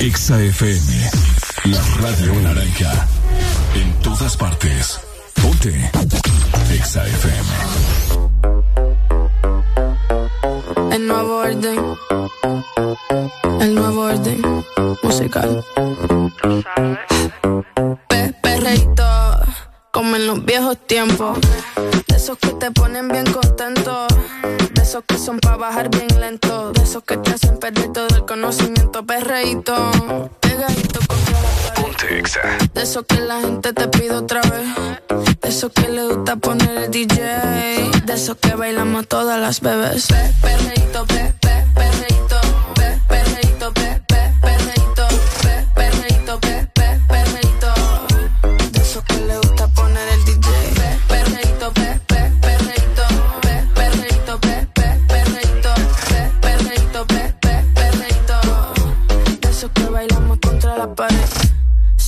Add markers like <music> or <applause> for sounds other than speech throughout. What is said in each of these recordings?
Exa FM, la radio naranja. En todas partes. Ponte. Exa FM. El nuevo orden. El nuevo orden musical. Pe perreíto, como en los viejos tiempos. De esos que te ponen bien contento. Esos que son para bajar bien lento. De esos que te hacen perder todo el conocimiento. Perreíto, pegadito contra la Ponte Exa. de eso que la gente te pide otra vez. De eso que le gusta poner el DJ. De eso que bailamos todas las bebés. Pe, perreíto, pe, pe, perreíto.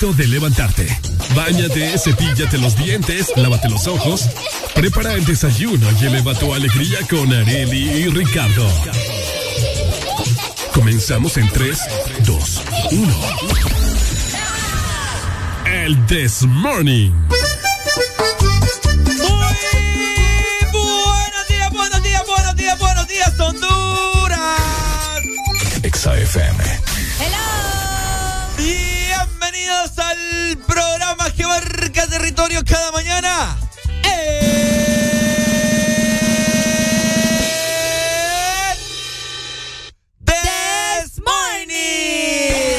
Momento de levantarte. Báñate, cepíllate los dientes, lávate los ojos. Prepara el desayuno y eleva tu alegría con Areli y Ricardo. Comenzamos en 3, 2, 1. El This Morning. Muy buenos días, buenos días, buenos días, buenos días, Honduras. Exa FM. Bienvenidos al programa que marca territorio cada mañana. El This Morning.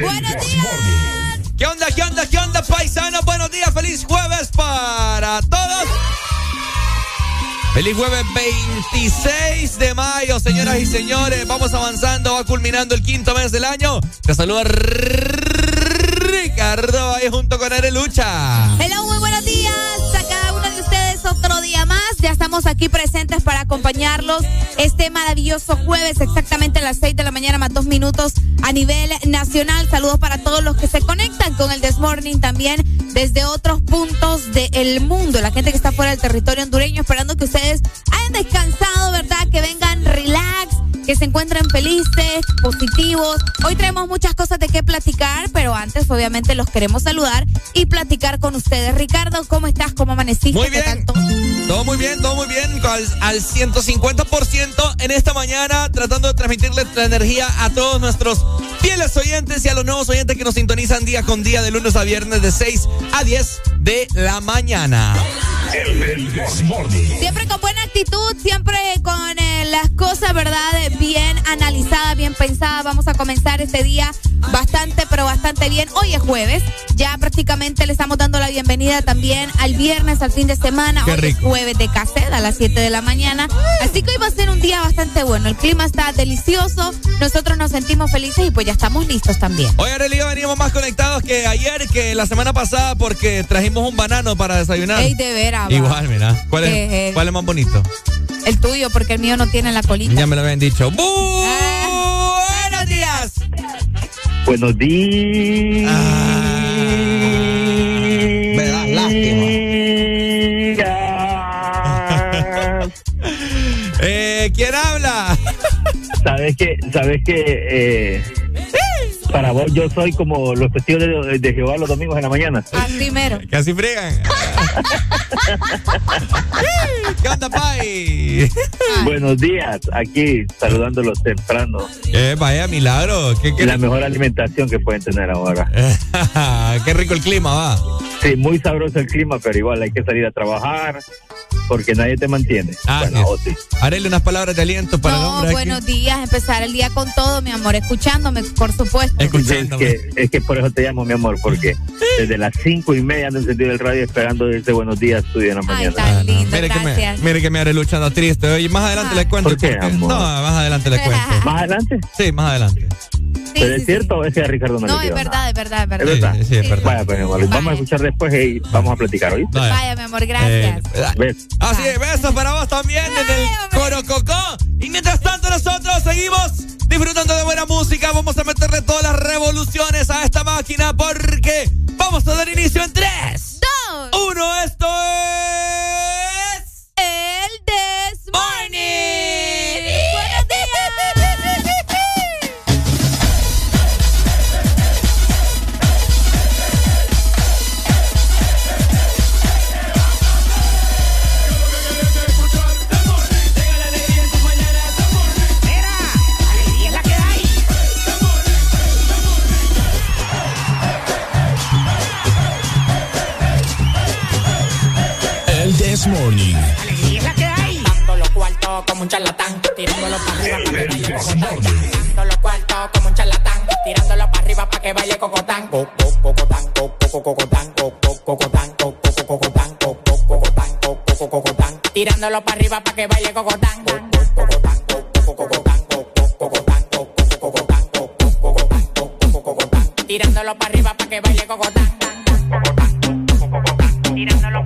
Buenos días. ¿Qué onda, qué onda, qué onda, paisanos? Buenos días, feliz jueves para todos. Feliz jueves 26 de mayo, señoras y señores. Vamos avanzando, va culminando el quinto mes del año. Te saluda Ricardo ahí junto con Arelucha. Hello, muy buenos días a cada uno de ustedes. Otro día más. Ya estamos aquí presentes para acompañarlos este maravilloso jueves, exactamente las 6 de la mañana, más dos minutos a nivel nacional. Saludos para todos los que se conectan con el This Morning también desde otros puntos del mundo. La gente que está fuera del territorio hondureño, esperando que ustedes hayan descansado, ¿verdad? Que vengan relax, que se encuentren felices, positivos. Hoy traemos muchas cosas de qué platicar, pero antes obviamente los queremos saludar y platicar con ustedes. Ricardo, ¿cómo estás? ¿Cómo amaneciste? Muy ¿Qué bien. todo? Muy bien, todo muy bien. Al, al 150% en esta mañana, tratando de transmitirle la energía a todos nuestros fieles oyentes y a los nuevos oyentes que nos sintonizan día con día de lunes a viernes de 6 a 10 de la mañana. Siempre con buena actitud, siempre con eh, las cosas, ¿verdad? Bien analizadas, bien pensadas. Vamos a comenzar este día bastante, pero bastante bien. Hoy es jueves. Ya prácticamente le estamos dando la bienvenida también al viernes, al fin de semana. Qué Hoy rico. es jueves de cassette a las 7 de la mañana. Así que hoy va a ser un día bastante bueno. El clima está delicioso. Nosotros nos sentimos felices y pues ya estamos listos también. Hoy Arely venimos más conectados que ayer, que la semana pasada, porque trajimos un banano para desayunar. Ey, de veras. Igual, mira. ¿Cuál Eh, es, ¿Cuál es más bonito? El tuyo, porque el mío no tiene la colita. Ya me lo habían dicho. Ah. Buenos días. Buenos días. me das lástima. <laughs> Eh, ¿Quién habla? Sabes que, sabes que eh, para vos yo soy como los testigos de, de Jehová los domingos en la mañana. Ah, primero. Casi friegan. <laughs> ¿Qué onda, Pai? Buenos días, aquí saludándolos temprano. Eh, vaya milagro. ¿Qué, qué, La mejor alimentación que pueden tener ahora. <laughs> qué rico el clima, va. Sí, muy sabroso el clima, pero igual hay que salir a trabajar porque nadie te mantiene. Ah, bueno, sí. o. Harele unas palabras de aliento para el No, aquí. buenos días. Empezar el día con todo, mi amor. Escuchándome, por supuesto. Es Escuchándome. que, es que por eso te llamo, mi amor, porque desde las cinco y media ando encendido el radio esperando ese buenos días tuyo en la Ay, mañana. tan Ah, no. lindo, Mire que, me, gracias. mire que me haré luchando triste. Oye, más adelante Ah. le cuento. ¿Por qué, amor? No, más adelante le cuento. <laughs> Más adelante, Sí, más adelante. Sí, pero sí, es sí. cierto, ese a Ricardo no, No, le es verdad, es verdad, es verdad. ¿Es verdad? Sí, sí, es verdad. Vaya, pues, mi amor, vamos a escuchar después y vamos a platicar. Vaya. Vaya, mi amor, gracias. Eh, Así es, besos para vos también desde el Ay, hombre. Coro Cocó. Y mientras tanto nosotros seguimos disfrutando de buena música. Vamos a meterle todas las revoluciones a esta máquina porque vamos a dar inicio en 3, Dos. 1. Esto es... como un charlatán, tirándolo para arriba para que baile cocotán. Los cuartos como un charlatán, tirándolo para arriba para que baile cocotán. Co- co- Cocotán, co- co- cocotán, co- co- cocotán, co- co- cocotán, co- co- cocotán, co- co- cocotán. Tirándolo para arriba para que baile cocotán. Co- co- cocotán, co- co- cocotán, co- co- cocotán, co- co- cocotán, co- co- cocotán, co- co- cocotán. Tirándolo para arriba para que baile cocotán. Tirándolo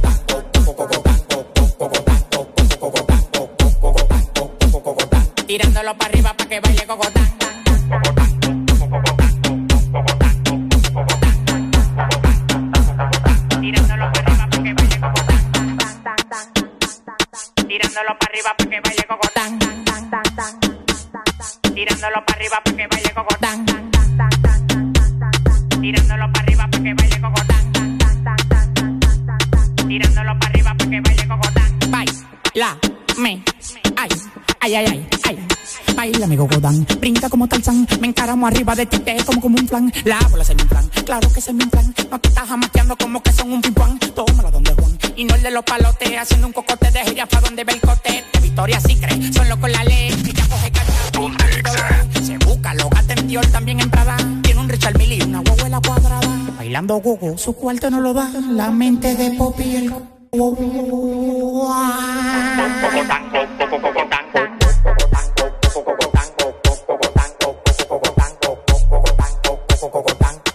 Tirándolo para arriba para que baile cocotán. Tirándolo para arriba para que baile cocotán. Tirándolo para arriba para que baile cocotán. Tirándolo para arriba para que baile cocotán. Tirándolo para arriba para que baile cocotán. Tirándolo para baile ay, ay, ay, ay. Baila mi cocotán, brinca como Tarzán, me encaramo arriba de ti, te como como un plan. La bola se me inflan, claro que se me inflan. No te estás jamaqueando como que son un pimpán. Tómala donde Juan, y no el de los palotes, haciendo un cocote de jirafa donde ve el cote. De Victoria sí cree, son locos la ley, ella coge. Se busca, lo gata en Dior, también en Prada. Tiene un Richard Mille y una huevuela cuadrada. Bailando gogo, su cuarto no lo da. La mente de Poppy el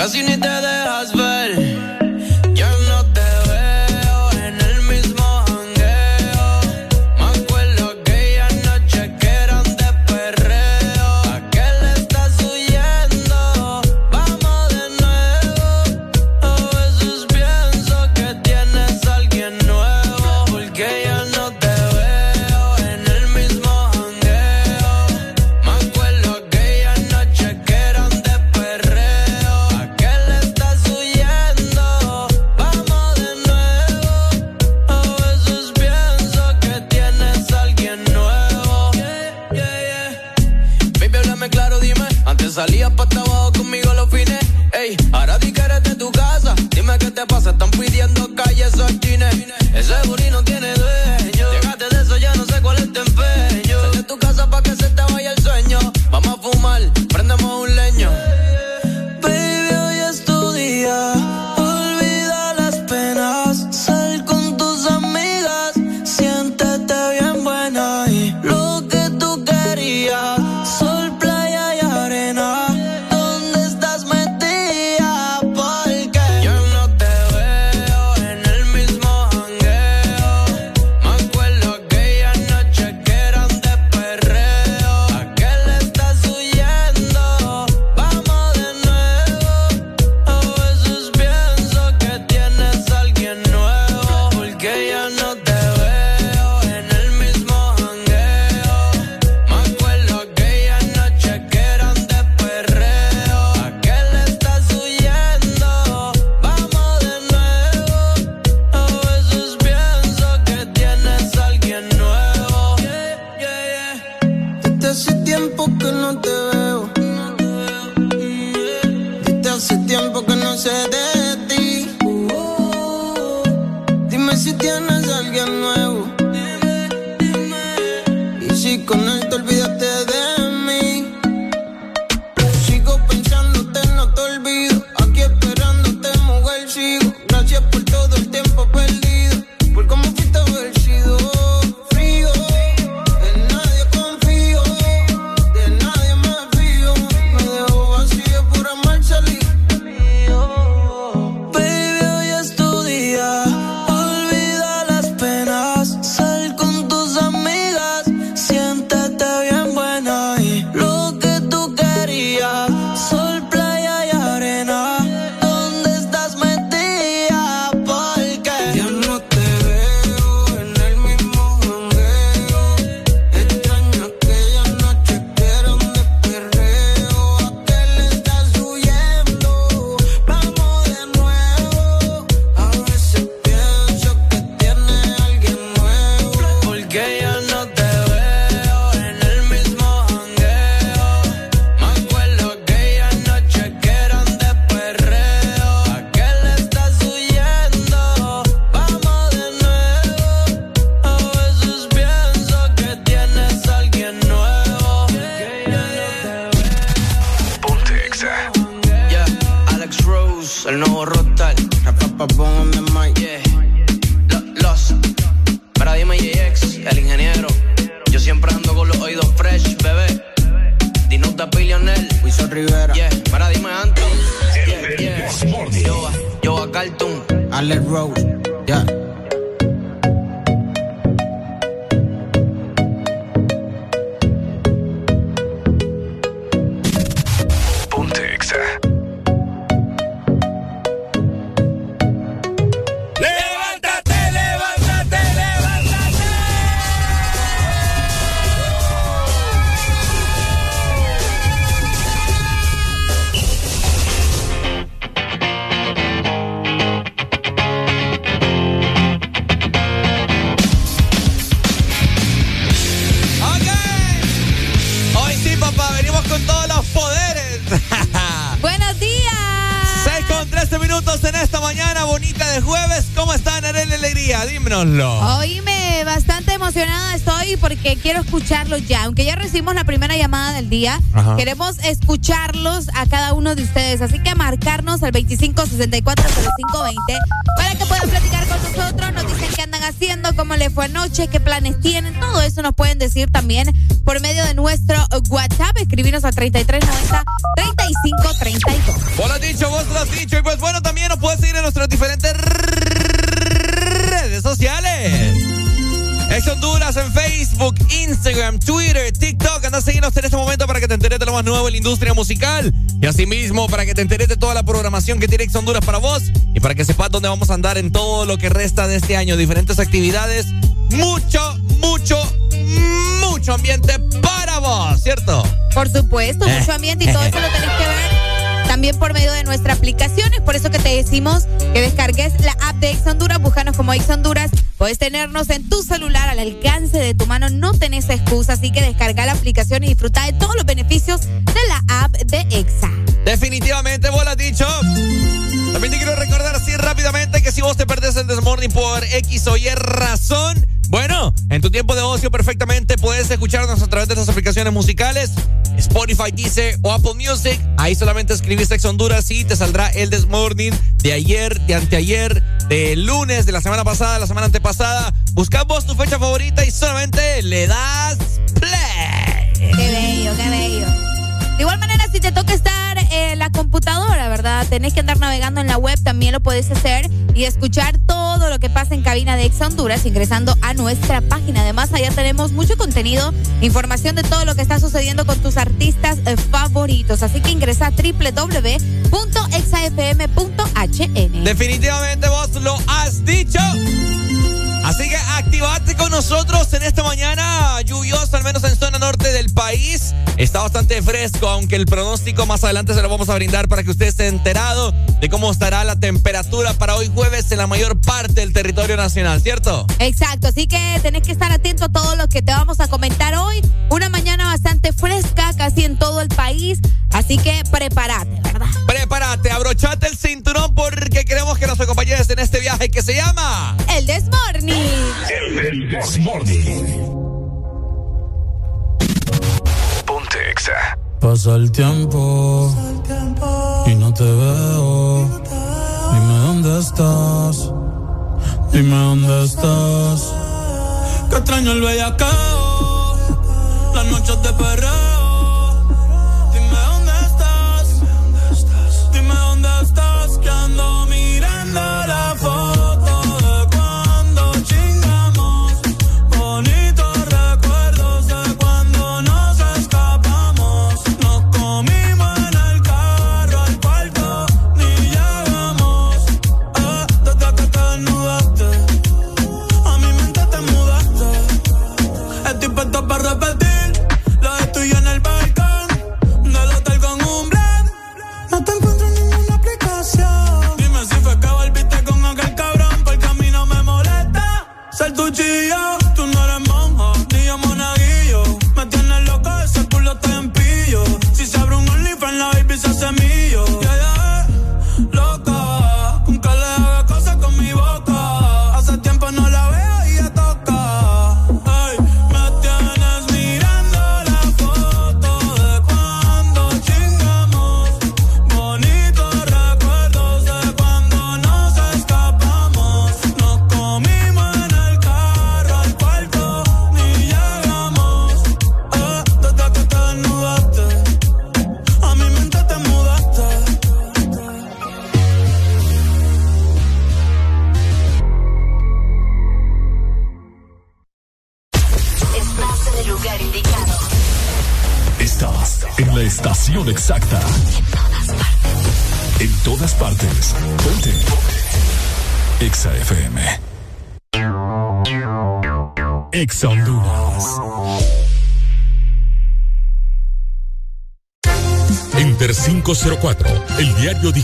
casi ni te 25640520 para que puedan platicar con nosotros. Nos dicen qué andan haciendo, cómo le fue anoche, qué planes tienen. Todo eso nos pueden decir también por medio de nuestro WhatsApp. Escribirnos a 3390 3532. Vos lo has dicho, vos lo has dicho. Y pues bueno, también nos puedes seguir en nuestras diferentes redes sociales. Ex Honduras en Facebook, Instagram, Twitter, TikTok. Anda a seguirnos en este momento para que te enteres de lo más nuevo en la industria musical. Y asimismo, para que te enteres de toda la programación que tiene Ex Honduras para vos. Y para que sepas dónde vamos a andar en todo lo que resta de este año. Diferentes actividades. Mucho, mucho, mucho ambiente para vos, ¿cierto? Por supuesto, mucho ambiente y todo eso lo tenés que ver también por medio de nuestra aplicación. Es por eso que te decimos que descargues la app de Ex Honduras, búscanos como Ex Honduras. Puedes tenernos en tu celular al alcance de tu mano, no tenés excusa, así que descarga la aplicación y disfruta de todos los beneficios de la app de Exa. Definitivamente, vos lo has dicho. También te quiero recordar así rápidamente que si vos te perdés el Desmorning por X o Y razón, bueno, en tu tiempo de ocio perfectamente puedes escucharnos a través de esas aplicaciones musicales, Spotify, Deezer o Apple Music. Ahí solamente escribís Ex Honduras y te saldrá el Desmorning de ayer, de anteayer, de lunes, de la semana pasada, la semana antepasada. Buscamos tu fecha favorita y solamente le das play. Bello, bello. ¿Verdad? Tenés que andar navegando en la web, también lo puedes hacer y escuchar todo lo que pasa en cabina de Ex Honduras ingresando a nuestra página. Además, allá tenemos mucho contenido, información de todo lo que está sucediendo con tus artistas eh, favoritos. Así que ingresa a www.exafm.hn. Definitivamente vos lo has dicho. Así que activate con nosotros en esta mañana lluviosa, al menos en zona norte del país. Está bastante fresco, aunque el pronóstico más adelante se lo vamos a brindar para que usted esté enterado de cómo estará la temperatura para hoy jueves en la mayor parte del territorio nacional, ¿cierto? Exacto, así que tenés que estar atento a todo lo que te vamos a comentar hoy. Una mañana bastante fresca casi en todo el país, así que prepárate, ¿verdad? Prepárate, abrochate el cinturón porque queremos que nos acompañes en este viaje que se llama... El Desmorning. El, Desmorning. Pasa el tiempo y no te veo. Dime dónde estás. Dime dónde estás. Que extraño el bellacao.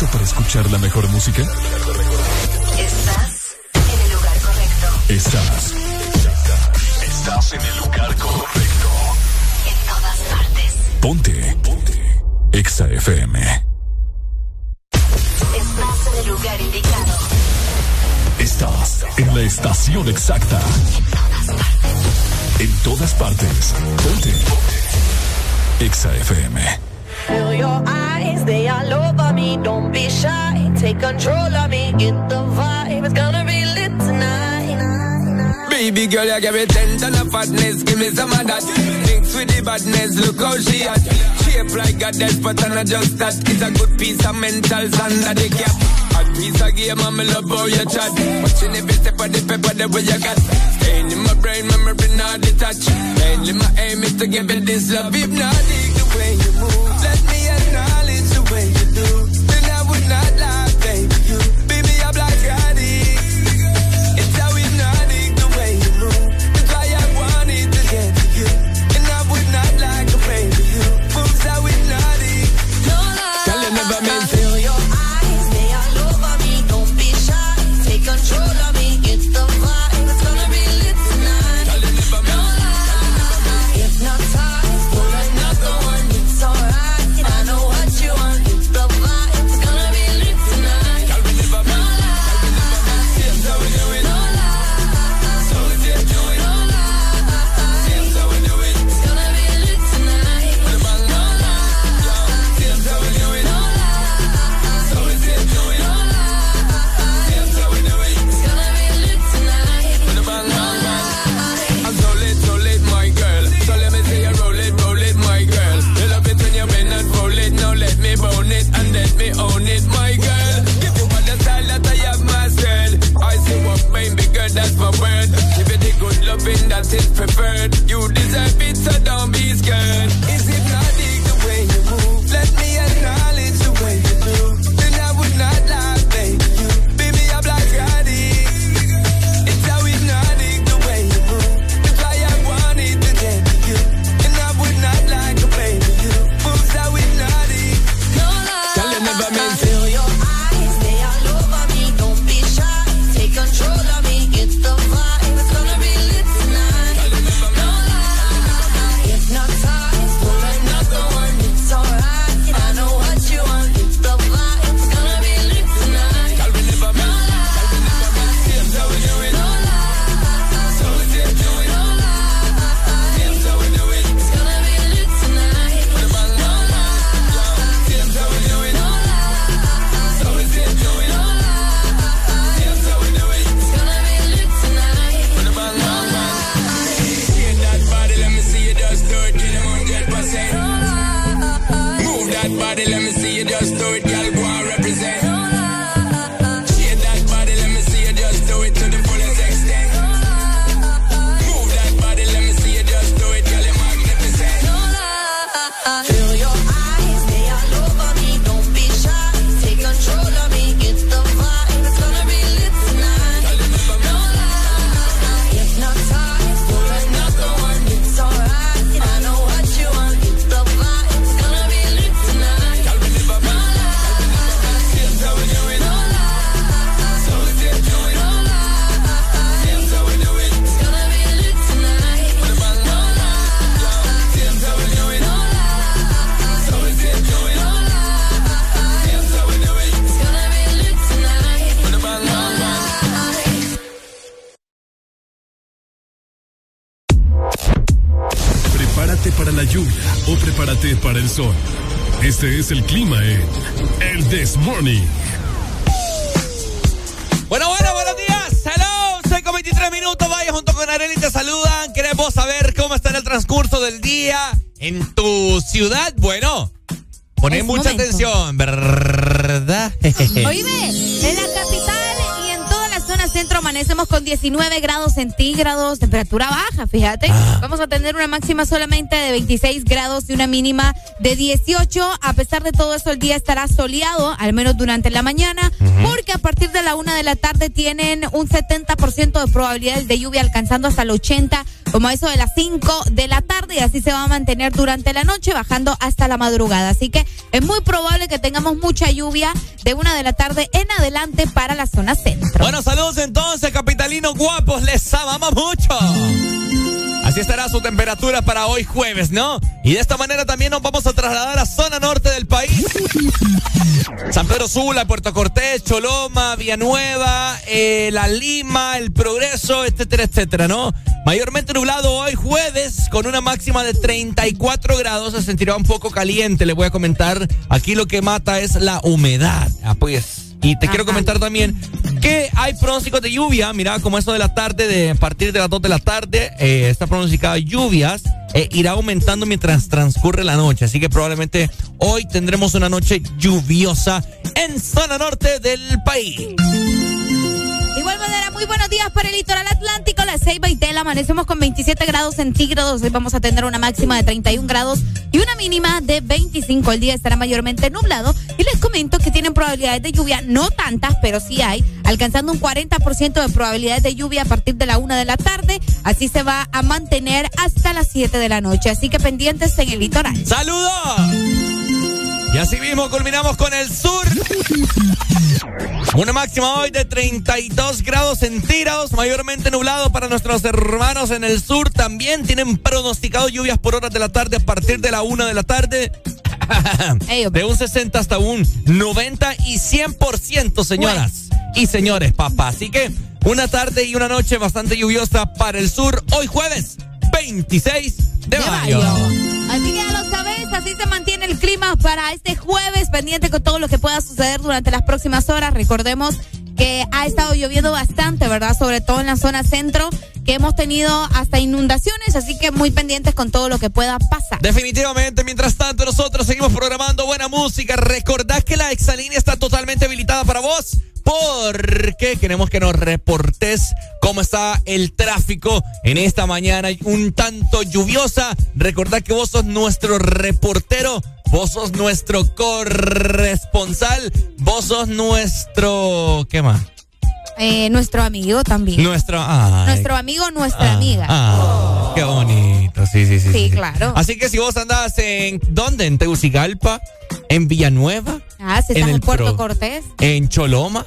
¿Estás listo para escuchar la mejor música? Estás en el lugar correcto. Estás. Estás en el lugar correcto. En todas partes. Ponte. Ponte. Exa FM. Estás en el lugar indicado. Estás en la estación exacta. En todas partes. En todas partes. Ponte. Ponte. Exa FM. Feel your eyes, they. Don't be shy, take control of me. Get the vibe, it's gonna be lit tonight. Baby girl, you give me ten ton of fatness, give me some of that. Mix with the badness, look how she at. Shape like a death, but I'm not just that. It's a good piece of mental under the cap. A piece of game, I'm love how you chat. Watching every step of the paper, the way you got. Staying in my brain, memory not detached. Mainly my aim is to give it this love, hypnotic the way you move. Este es el clima en El This Morning. Bueno, bueno, buenos días. Hello, 6 con 23 minutos. Vaya junto con Arely te saludan. Queremos saber cómo está en el transcurso del día en tu ciudad. Bueno, poné mucha atención, ¿verdad? <laughs> Oíme, en la capital amanecemos con 19 grados centígrados, temperatura baja, fíjate. Ah. Vamos a tener una máxima solamente de 26 grados y una mínima de 18. A pesar de todo eso, el día estará soleado, al menos durante la mañana, porque a partir de la una de la tarde tienen un 70% de probabilidades de lluvia alcanzando hasta el 80, como eso de las 5 de la tarde, y así se va a mantener durante la noche, bajando hasta la madrugada. Así que es muy probable que tengamos mucha lluvia de una de la tarde en adelante para la zona centro. Bueno, saludos entonces, capitalinos guapos. Les amamos mucho. Así estará su temperatura para hoy jueves, ¿no? Y de esta manera también nos vamos a trasladar a zona norte del país. San Pedro Sula, Puerto Cortés, Choloma, Villanueva, eh, La Lima, El Progreso, etcétera, etcétera, ¿no? Mayormente nublado hoy jueves con una máxima de 34 grados. Se sentirá un poco caliente, le voy a comentar. Aquí lo que mata es la humedad. Ah, pues. Y te quiero comentar también que hay pronósticos de lluvia. Mira, como eso de la tarde, de a partir de las 2 de la tarde, eh, está pronosticada lluvias. eh, irá aumentando mientras transcurre la noche. Así que probablemente hoy tendremos una noche lluviosa en zona norte del país. De igual manera, muy buenos días para el litoral atlántico, las 6.20 amanecemos con 27 grados centígrados, hoy vamos a tener una máxima de 31 grados y una mínima de 25. El día estará mayormente nublado y les comento que tienen probabilidades de lluvia, no tantas, pero sí hay, alcanzando un 40% de probabilidades de lluvia a partir de la una de la tarde, así se va a mantener hasta las 7 de la noche, así que pendientes en el litoral. ¡Saludos! Y así mismo culminamos con el sur. Una máxima hoy de 32 grados centígrados, mayormente nublado para nuestros hermanos en el sur. También tienen pronosticado lluvias por horas de la tarde a partir de la una de la tarde. <laughs> De un 60 hasta un 90 y 100%, señoras y señores, papá. Así que una tarde y una noche bastante lluviosa para el sur. Hoy jueves 26 de, mayo. Así que ya lo sabes, así se mantiene el clima para este jueves, pendiente con todo lo que pueda suceder durante las próximas horas. Recordemos que ha estado lloviendo bastante, ¿verdad? Sobre todo en la zona centro, que hemos tenido hasta inundaciones, así que muy pendientes con todo lo que pueda pasar. Definitivamente, mientras tanto nosotros seguimos programando buena música. Recordad que la exalínea está totalmente habilitada para vos. Porque queremos que nos reportes cómo está el tráfico en esta mañana un tanto lluviosa. Recordad que vos sos nuestro reportero, vos sos nuestro corresponsal, vos sos nuestro... ¿Qué más? Eh, nuestro amigo también. Nuestro... ay, Nuestro amigo, nuestra ah, amiga. ah, qué bonito, sí, sí, sí, Sí, claro. Así que si vos andás en... ¿Dónde? En Tegucigalpa, en Villanueva, Ah, si estás en, Puerto Pro- Cortés. en Choloma,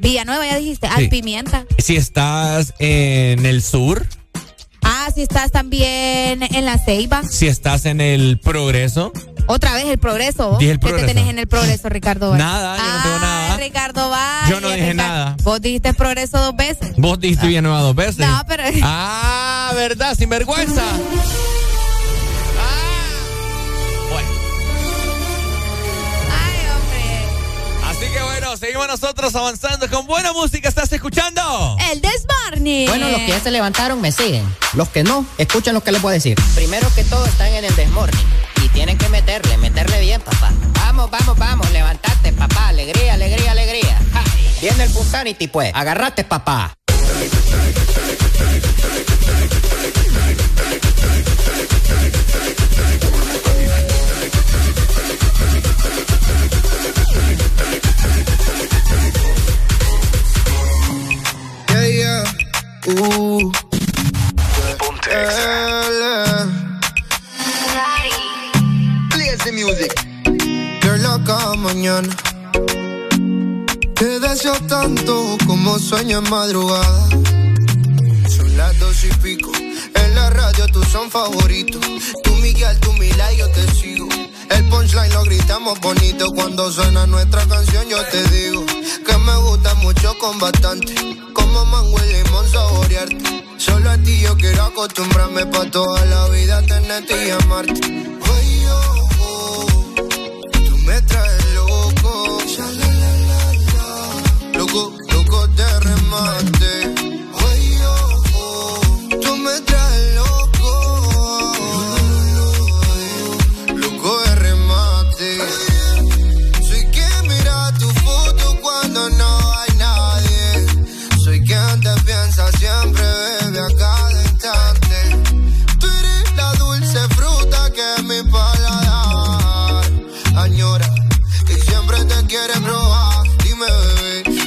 Villanueva, ya dijiste. Ah, Sí. Pimienta. si estás en el sur, Ah, si estás también en la Ceiba. si estás en el Progreso. Otra vez el progreso. Dije el ¿Qué progreso. te tenés en el progreso, Ricardo? Valle? Nada, yo no tengo Ah, nada. Ricardo Valle, Yo no dije Ricardo- nada. Vos dijiste progreso dos veces. Vos dijiste Villanueva dos veces. No, pero. Ah, ¿verdad? Sin vergüenza. Bueno, seguimos nosotros avanzando con buena música. ¿Estás escuchando? El Desbarney. Bueno, los que ya se levantaron me siguen. Los que no, escuchen lo que les voy a decir. Primero que todo están en el desmorning. Y tienen que meterle, meterle bien, papá. Vamos, vamos, vamos, levantate, papá. Alegría, alegría, alegría. Ja. Viene el Punsanity, pues. Agarrate, papá. Uh. Play the music. You're loca mañana. Te deseo tanto como sueño en madrugada. Son las dos y pico. En la radio tú son favoritos. Tú Miguel, tú Mila yo te sigo. El punchline lo gritamos bonito cuando suena nuestra canción. Yo te digo que me gusta mucho con bastante. Como mango y limón saborearte. Solo a ti yo quiero acostumbrarme pa' toda la vida tenerte y amarte. Oye, oh, oh, tú me traes loco. Loco, loco de remate.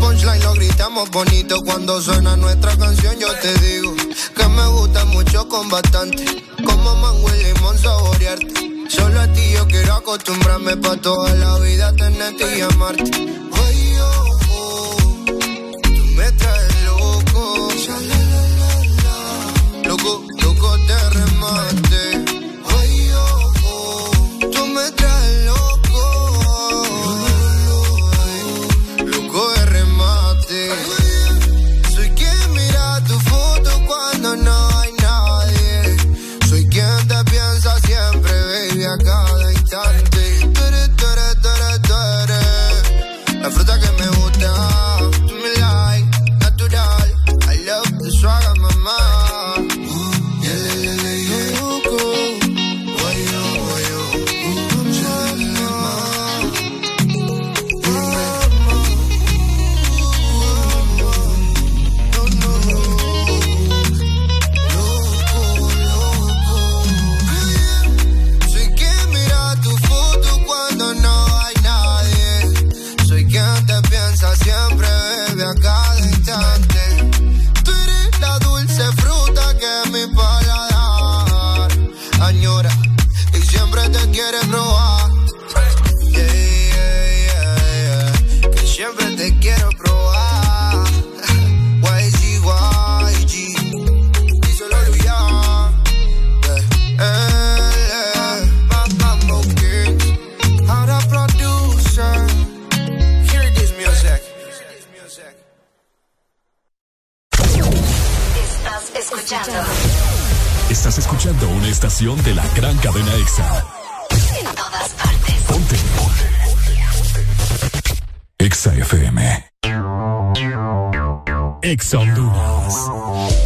Punchline lo gritamos bonito cuando suena nuestra canción. Yo te digo que me gusta mucho con bastante. Como mango y limón saborearte. Solo a ti yo quiero acostumbrarme pa' toda la vida tenerte y amarte. Oye, oh, oh, tú me traes loco. Loco, loco de remate. Estación de la gran cadena EXA. en todas partes. Ponte. EXA FM. EXA Honduras.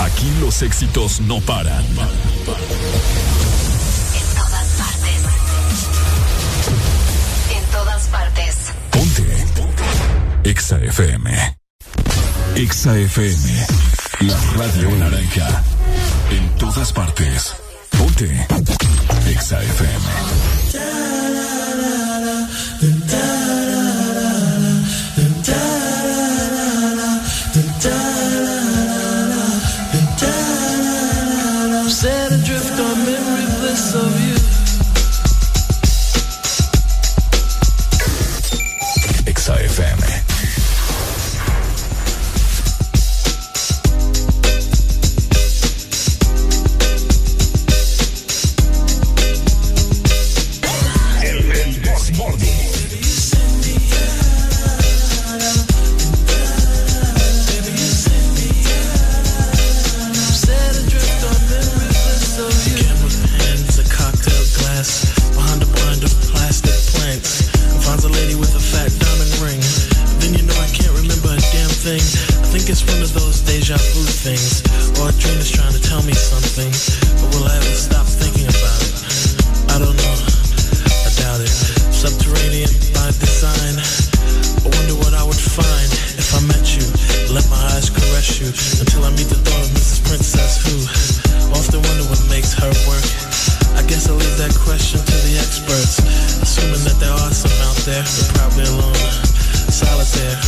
Aquí los éxitos no paran. En todas partes. En todas partes. Ponte. EXA FM. EXA FM. La radio naranja. En todas partes. Ponte. EXA FM. Probably alone, solitaire.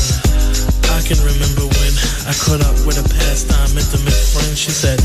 I can remember when I caught up with a pastime intimate friend. She said,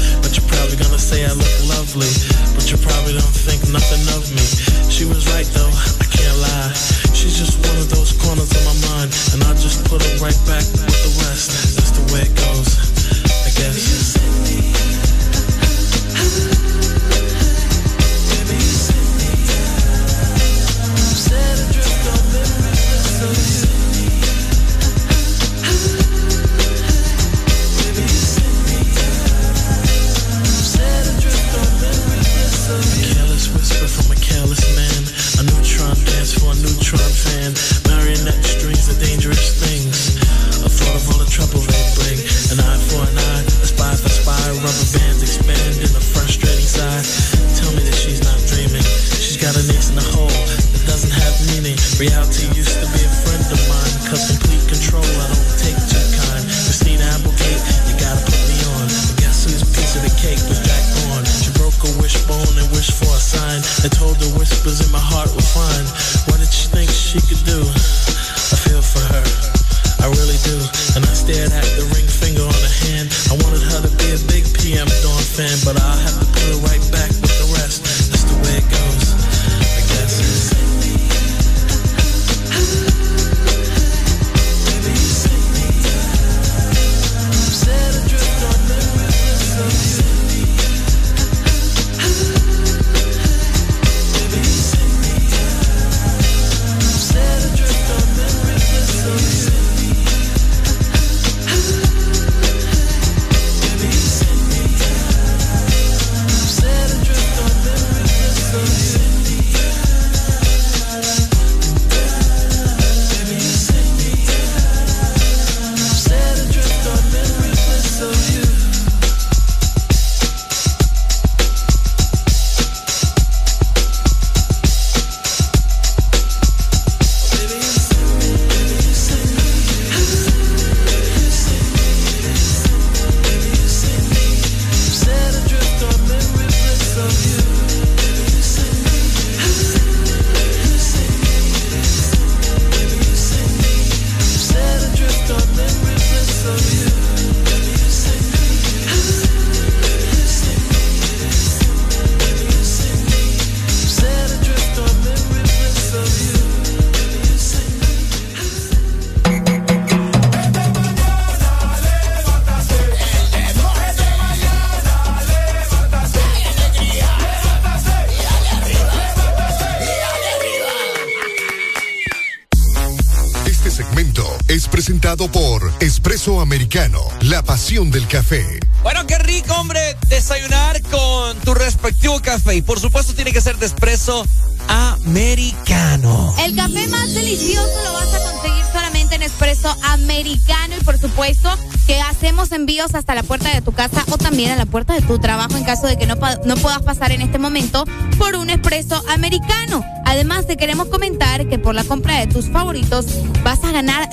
pasión del café. Bueno, qué rico, hombre, desayunar con tu respectivo café. Y por supuesto tiene que ser de espresso americano. El café más delicioso lo vas a conseguir solamente en Espresso Americano y por supuesto que hacemos envíos hasta la puerta de tu casa o también a la puerta de tu trabajo en caso de que no, no puedas pasar en este momento por un Espresso Americano. Además te queremos comentar que por la compra de tus favoritos vas a ganar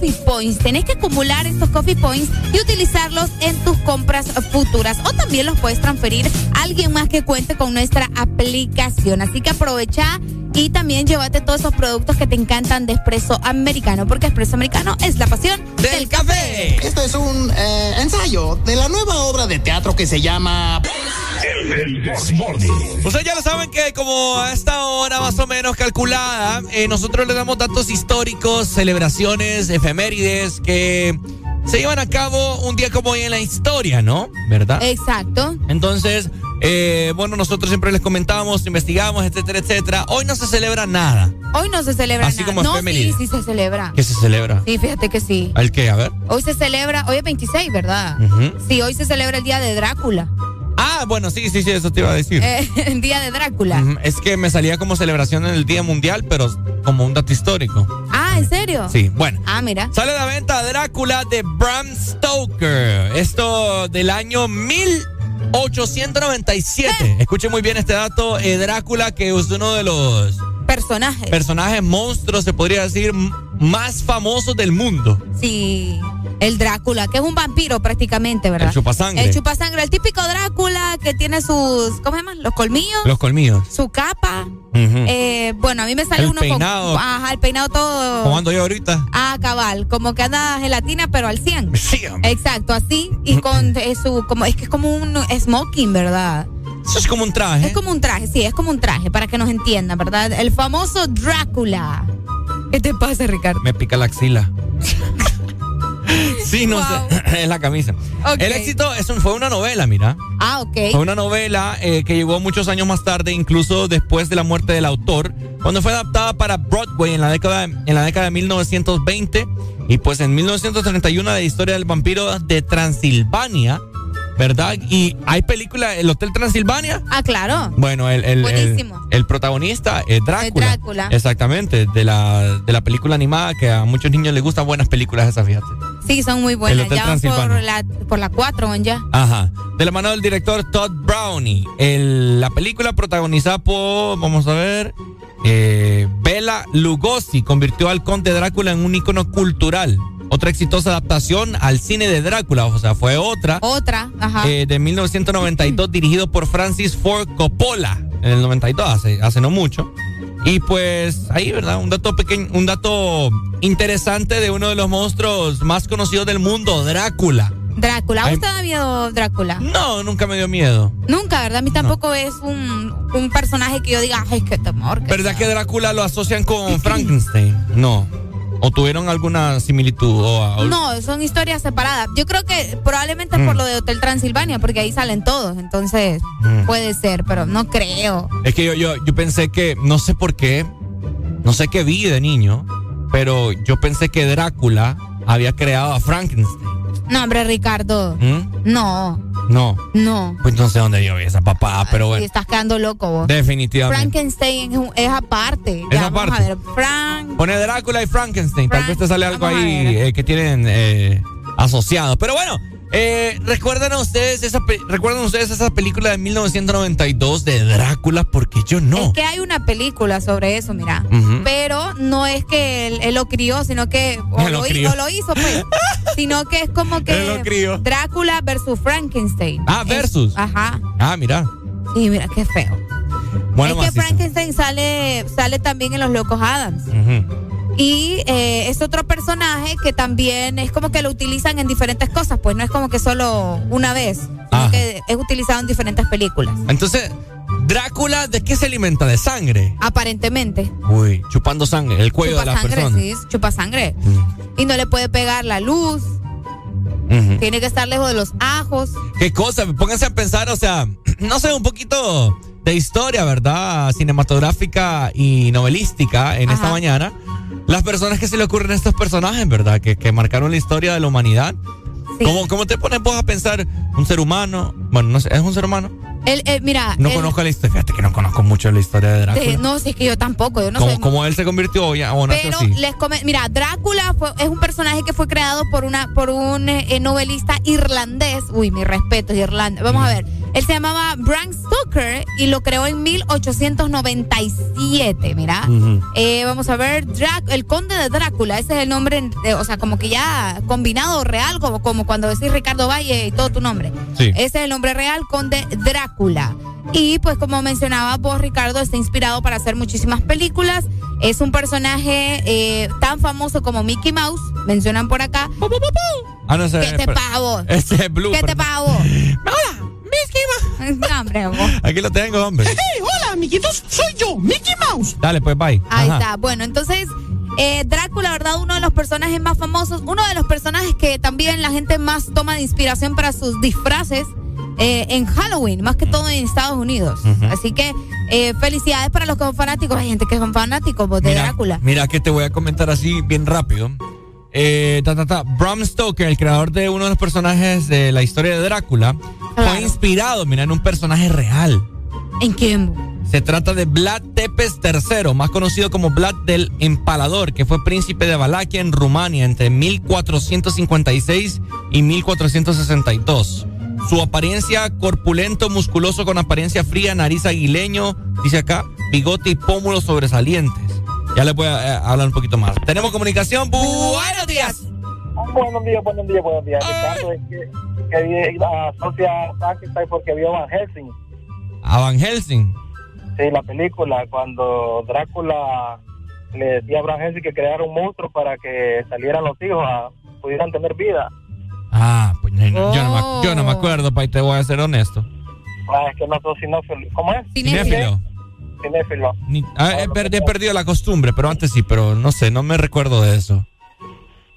coffee points. Tenés que acumular estos coffee points y utilizarlos en tus compras futuras o también los puedes transferir a alguien más que cuente con nuestra aplicación. Así que aprovecha y también llévate todos esos productos que te encantan de Espresso Americano, porque Espresso Americano es la pasión del, café. Esto es un eh, ensayo de la nueva obra de teatro que se llama... Ustedes ya lo saben que como a esta hora más o menos calculada, eh, nosotros le damos datos históricos, celebraciones, efemérides que se llevan a cabo un día como hoy en la historia, ¿no? ¿Verdad? Exacto. Entonces, eh, bueno, nosotros siempre les comentamos, investigamos, etcétera, etcétera. Hoy no se celebra nada. Hoy no se celebra Así nada. como no, sí, sí se celebra. ¿Qué se celebra? Sí, fíjate que sí. ¿El qué? A ver. Hoy se celebra, hoy es 26, ¿verdad? Sí, hoy se celebra el Día de Drácula. Ah, bueno, sí, sí, sí, eso te iba a decir. Eh, <laughs> Día de Drácula. Es que me salía como celebración en el Día Mundial, pero como un dato histórico. Ah, ¿en serio? Sí, bueno. Ah, mira. Sale a la venta Drácula de Bram Stoker. Esto del año 1897. Eh. Escuche muy bien este dato. eh, Drácula, que es uno de los Personaje. personajes monstruos, se podría decir, más famosos del mundo. Sí. El Drácula, que es un vampiro prácticamente, ¿verdad? El chupasangre. El chupasangre, el típico Drácula que tiene sus, ¿cómo se llaman? Los colmillos, Los colmillos. su capa. Eh, bueno, a mí me sale El uno peinado. con. Ajá, el peinado todo. ¿Cómo ando yo ahorita? Ah, cabal, como que anda gelatina, pero al 100. Sí, hombre. Exacto, así. Y con <clears throat> eh, su. como Es que es como un smoking, ¿verdad? Eso es como un traje. Es como un traje, sí, es como un traje, para que nos entiendan, ¿verdad? El famoso Drácula. ¿Qué te pasa, Ricardo? Me pica la axila. <laughs> <laughs> sí, no sé. <laughs> es la camisa. Ok. El éxito es un- fue una novela, mira. Ah, ok. Fue una novela eh, que llegó muchos años más tarde, incluso después de la muerte del autor, cuando fue adaptada para Broadway en la década, en la década de 1920 y pues en 1931 la historia del vampiro de Transilvania, ¿verdad? Y hay película, El Hotel Transilvania. Ah, claro. Bueno, el, el, el, el protagonista es Drácula. Es Drácula. Exactamente, de la, de la película animada que a muchos niños les gustan buenas películas esas, fíjate. Sí, son muy buenas. Ya van por la, por la 4 van ya. Ajá. De la mano del director Todd Brownie. El- la película protagonizada por, vamos a ver, eh, Bela Lugosi convirtió al conde Drácula en un ícono cultural. Otra exitosa adaptación al cine de Drácula, o sea, fue otra. Otra, ajá. eh, de 1992, <laughs> dirigido por Francis Ford Coppola. En el 92, hace, hace no mucho. Y pues ahí, ¿verdad? Un dato pequeño, un dato interesante de uno de los monstruos más conocidos del mundo, Drácula. Drácula. ¿A usted ha miedo Drácula? No, nunca me dio miedo. Nunca, ¿verdad? A mí tampoco es un, un personaje que yo diga, ay, qué temor. que ¿Verdad que Drácula lo asocian con <laughs> Frankenstein? No. ¿O tuvieron alguna similitud? O, o- No, son historias separadas. Yo creo que probablemente es por Mm. lo de Hotel Transilvania, porque ahí salen todos. Entonces, Mm. puede ser, pero no creo. Es que yo, yo, yo pensé que, no sé por qué, no sé qué vi de niño, pero yo pensé que Drácula había creado a Frankenstein. No, hombre, Ricardo. ¿Mm? No, No. no. Pues no sé dónde yo vi esa papá, pero Sí, bueno. estás quedando loco vos. Definitivamente. Frankenstein es, un- es aparte. Es Ya, vamos aparte. a ver. Frank. Pone Drácula y Frankenstein. Tal vez te sale algo ahí eh, que tienen eh, asociado. Pero bueno, eh, ¿recuerdan ustedes esa recuerdan ustedes esa película de 1992 de Drácula? Porque yo no. Es que hay una película sobre eso, mira. Pero no es que él, él lo crió, sino que. O lo hizo, pues. <laughs> sino que es como que. Él lo. Drácula versus Frankenstein. Ah, Es- versus. ajá. Ah, mira. Sí, mira, qué feo. Bueno, es que. Frankenstein sale, sale también en Los Locos Adams. Y eh, es otro personaje que también es como que lo utilizan en diferentes cosas, pues no es como que solo una vez, sino que es utilizado en diferentes películas. Entonces, Drácula, ¿de qué se alimenta? ¿De sangre? Aparentemente. Uy, chupando sangre, el cuello chupa de la sangre, persona. sí, chupa sangre. Y no le puede pegar la luz, tiene que estar lejos de los ajos. ¿Qué cosa? Pónganse a pensar, o sea, <clears throat> no sé, un poquito de historia, ¿verdad? Cinematográfica y novelística en esta Ajá. mañana. Las personas que se le ocurren a estos personajes, ¿verdad? Que, que marcaron la historia de la humanidad. ¿Cómo, cómo te pones vos a pensar un ser humano? Bueno, no sé, ¿es un ser humano? Él, él, mira, No él- conozco la historia. Fíjate que no conozco mucho la historia de Drácula. de- no, si es que yo tampoco, yo no ¿Cómo, sé. cómo él se convirtió ya? O Pero así? les come- mira, Drácula fue- es un personaje que fue creado por una por un eh, novelista irlandés. Uy, mi respeto, es Irlanda. Vamos a ver. Él se llamaba Bram Stoker y lo creó en 1897, mira. Ujú. Eh, vamos a ver, Drac- el conde de Drácula, ese es el nombre, eh, o sea, como que ya combinado real, como, como cuando decís Ricardo Valle y todo tu nombre. Sí. Ese es el nombre real, conde Drácula. Y pues como mencionaba vos, Ricardo, está inspirado para hacer muchísimas películas. Es un personaje eh, tan famoso como Mickey Mouse, mencionan por acá. Ah, no sé. ¿Qué te vos? Ese es Blue. ¿Qué te vos? <laughs> Hola, Mickey Mouse. No, hombre, vos. Aquí lo tengo, hombre. ¡Hey, hola, amiguitos! Soy yo, Mickey Mouse. Dale, pues, bye. Ahí Ajá. está. Bueno, entonces, eh, Drácula, ¿verdad? Uno de los personajes más famosos, uno de los personajes que también la gente más toma de inspiración para sus disfraces eh, en Halloween, más que todo en Estados Unidos. Así que eh, felicidades para los que son fanáticos. Hay gente que son fanáticos de Mira, Drácula. Mira que te voy a comentar así bien rápido. Eh, ta, ta, ta. Bram Stoker, el creador de uno de los personajes de la historia de Drácula, fue inspirado, mira, en un personaje real. ¿En quién? Se trata de Vlad Tepes III, más conocido como Vlad del Empalador, que fue príncipe de Valaquia en Rumania entre 1456 y 1462. Su apariencia corpulento, musculoso con apariencia fría, nariz aguileño, dice acá, bigote y pómulos sobresalientes. Ya les voy a eh, hablar un poquito más. Tenemos comunicación. Buenos días. Buenos días, buenos días, buenos días. Ricardo, es que, que asocia a porque vio Van Helsing. A Van Helsing. Sí, la película, cuando Drácula le decía a Van Helsing que creara un monstruo para que salieran los hijos, a, pudieran tener vida. Ah, pues no, no, yo, no me, yo no me acuerdo, pa, y te voy a ser honesto. Ah, es que no soy cinéfilo. ¿Cómo es? Cinéfilo. Cinéfilo. Ni- ah, he, per- he perdido la costumbre, pero antes sí, pero no sé, no me recuerdo de eso.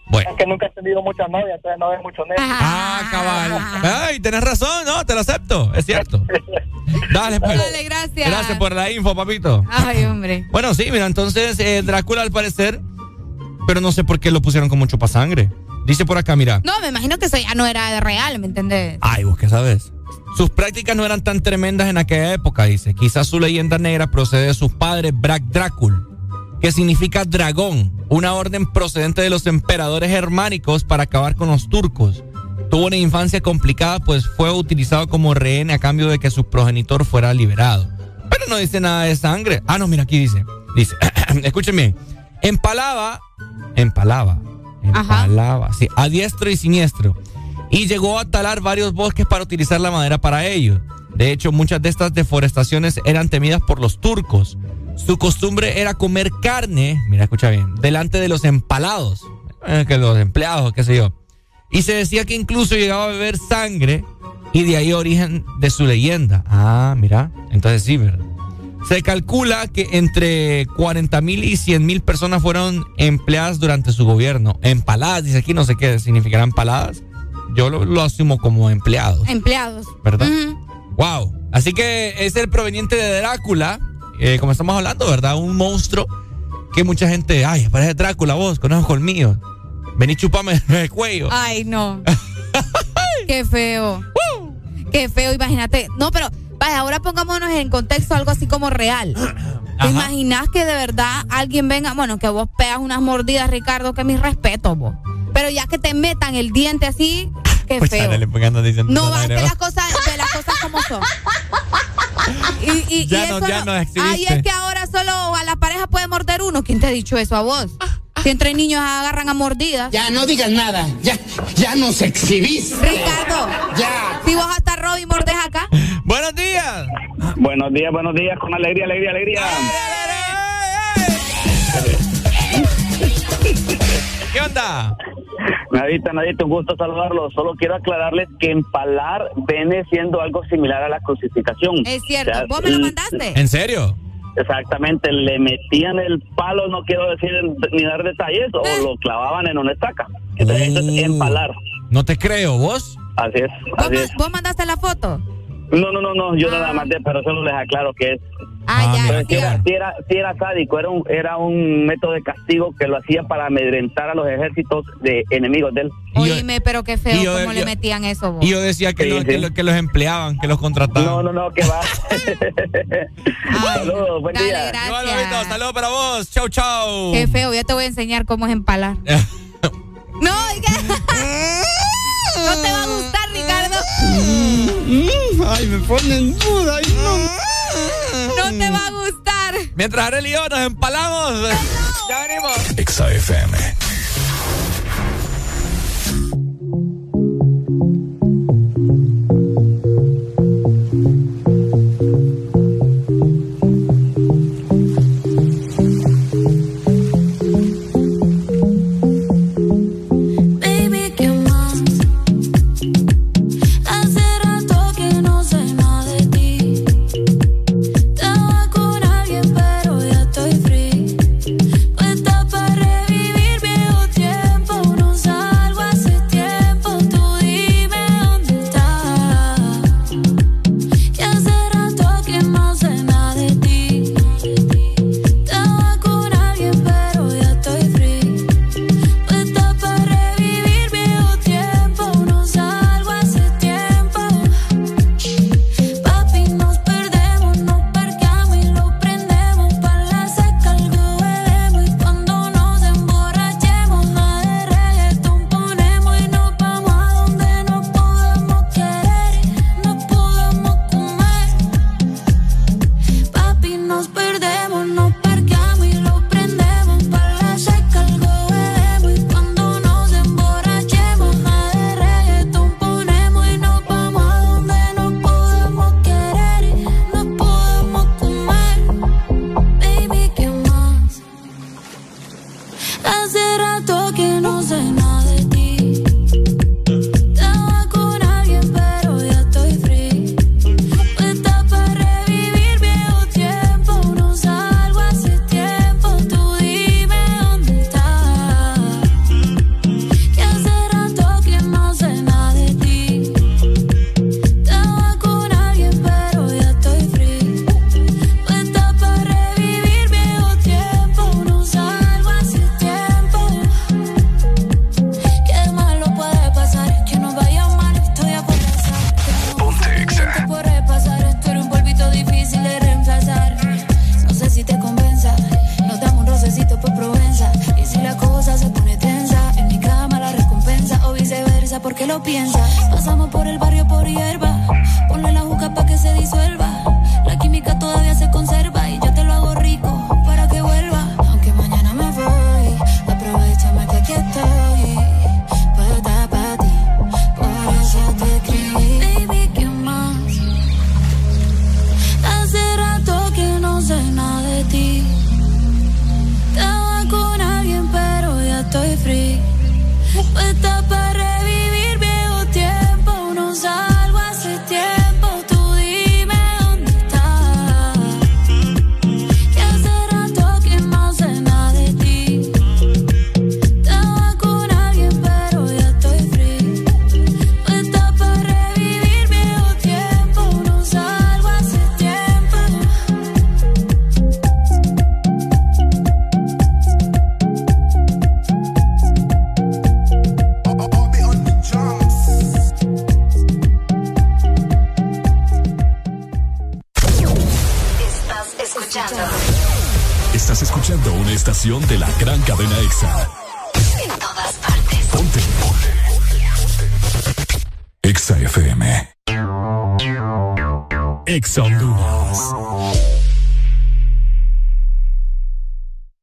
Bueno. Es que nunca he tenido muchas novias, entonces no veo mucho Netflix. Ah, cabal. Ay, tenés razón, no, te lo acepto, es cierto. <laughs> Dale, pues. Dale, gracias. Gracias por la info, papito. Ay, hombre. Bueno, sí, mira, entonces eh, Drácula al parecer, pero no sé por qué lo pusieron con mucho sangre. Dice por acá, mira. No, me imagino que eso ya no era real, ¿me entendés? Ay, vos qué sabes. Sus prácticas no eran tan tremendas en aquella época, dice. Quizás su leyenda negra procede de sus padres, Brak Drácul, que significa dragón, una orden procedente de los emperadores germánicos para acabar con los turcos. Tuvo una infancia complicada, pues fue utilizado como rehén a cambio de que su progenitor fuera liberado. Pero no dice nada de sangre. Ah, no, mira, aquí dice. Dice, <clears throat> escuchen bien. Empalaba, empalaba, empalaba, sí, a diestro y siniestro. Y llegó a talar varios bosques para utilizar la madera para ello. De hecho, muchas de estas deforestaciones eran temidas por los turcos. Su costumbre era comer carne, mira, escucha bien, delante de los empalados, eh, que los empleados, qué sé yo. Y se decía que incluso llegaba a beber sangre y de ahí origen de su leyenda. Ah, mira, entonces sí, ¿verdad? Se calcula que entre 40 mil y 100 mil personas fueron empleadas durante su gobierno. Empaladas, dice aquí, no sé qué significarán empaladas. Yo lo, lo asumo como empleados, Empleados. ¿verdad? Wow. Así que es el proveniente de Drácula, eh, como estamos hablando, ¿verdad? Un monstruo que mucha gente, ay, parece Drácula vos, con ojos colmillos. Vení, chupame <laughs> el cuello. Ay, no. <laughs> Qué feo. Qué feo, imagínate. No, pero vaya, ahora pongámonos en contexto algo así como real. <clears throat> ¿Te imaginas que de verdad alguien venga, bueno, que vos pegas unas mordidas, Ricardo, que mis respetos vos. Pero ya que te metan el diente así, qué Pues feo. ándale, No, al va, aire, que ¿va? las cosas, las cosas como son. <laughs> Y, y- Ya y no- eso ya no exhibiste. Ay, es que ahora solo a la pareja puede morder uno. ¿Quién te ha dicho eso a vos? Si entre niños agarran a mordidas. Ya no digas nada. Ya, ya nos exhibís. Ricardo. Ya. Si vos hasta Robin mordes acá. Buenos días. Buenos días, buenos días, con alegría, alegría, alegría. ¿Qué onda? Nadita, Nadita, un gusto saludarlos. Solo quiero aclararles que empalar viene siendo algo similar a la crucificación. Es cierto. O sea, ¿Vos me lo mandaste? ¿En serio? Exactamente, le metían el palo, no quiero decir ni dar detalles, Eh. o lo clavaban en una estaca. Entonces, eso es empalar. No te creo, ¿vos? Así es, ¿Vos, así ma- es. vos mandaste la foto? No, no, no, no, yo nada más de, pero solo les aclaro que es. Ah, ya, si era, era, sí era sádico, era un, era un método de castigo que lo hacía para amedrentar a los ejércitos de enemigos de él. Oíme, pero qué feo yo- cómo le yo- metían eso vos. Y yo decía que, Sí, lo- sí. que lo- que los empleaban, que los contrataban. No, no, no, que va. <laughs> Saludos, buen Dale, día. gracias. Saludos para vos. Chau, chau. Qué feo, ya te voy a enseñar cómo es empalar. <laughs> no, oiga. <laughs> no te va a gustar, Ricardo. Ay, me ponen duda. Ay, no. No te va a gustar. Mientras Arely y yo nos empalamos. Ya venimos. Exa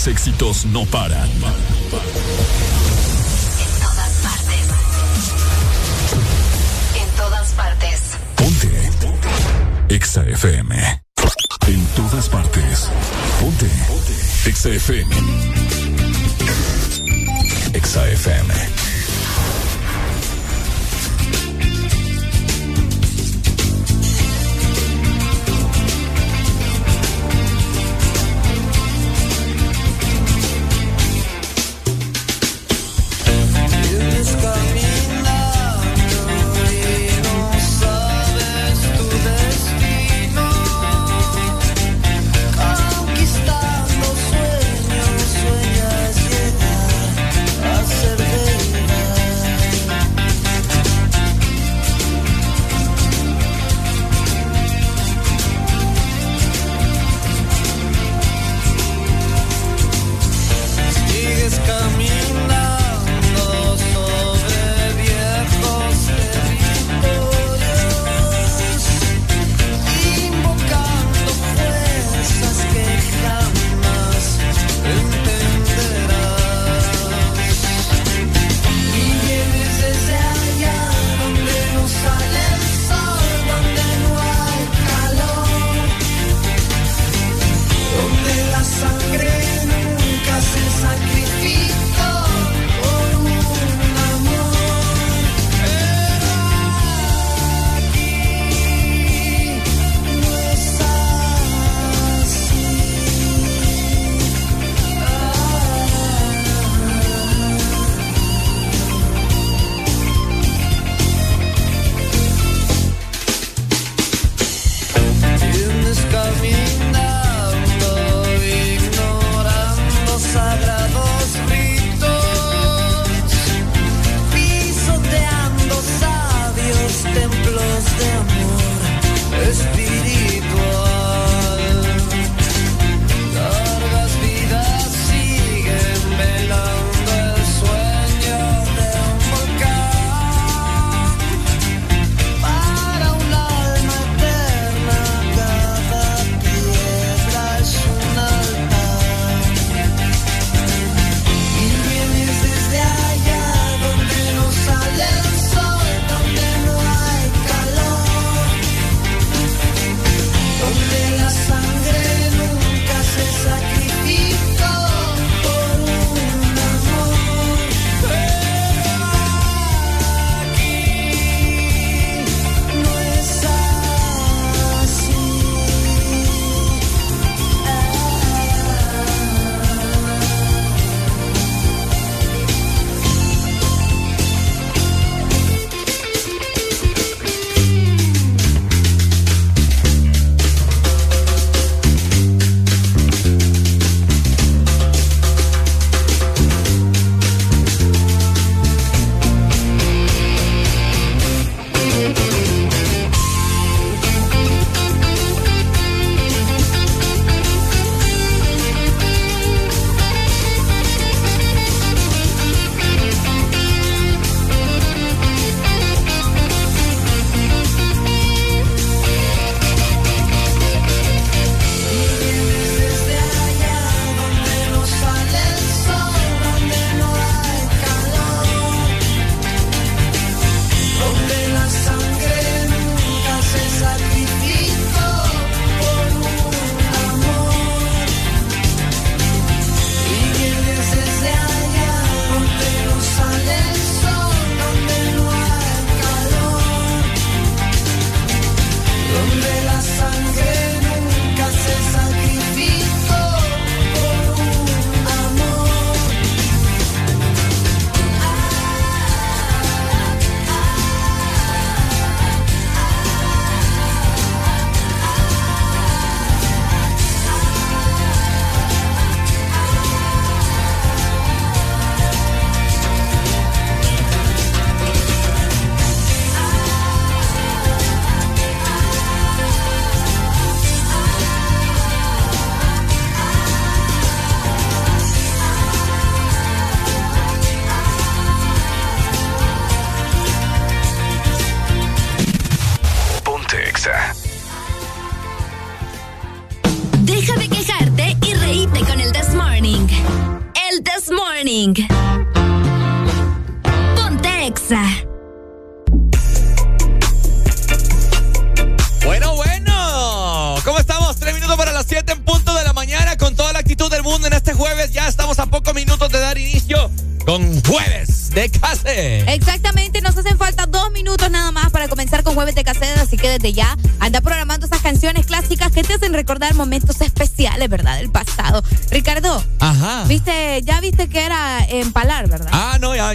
Los éxitos no paran. En todas partes. En todas partes. Ponte. Exa FM. En todas partes. Ponte. Exa FM. Exa FM.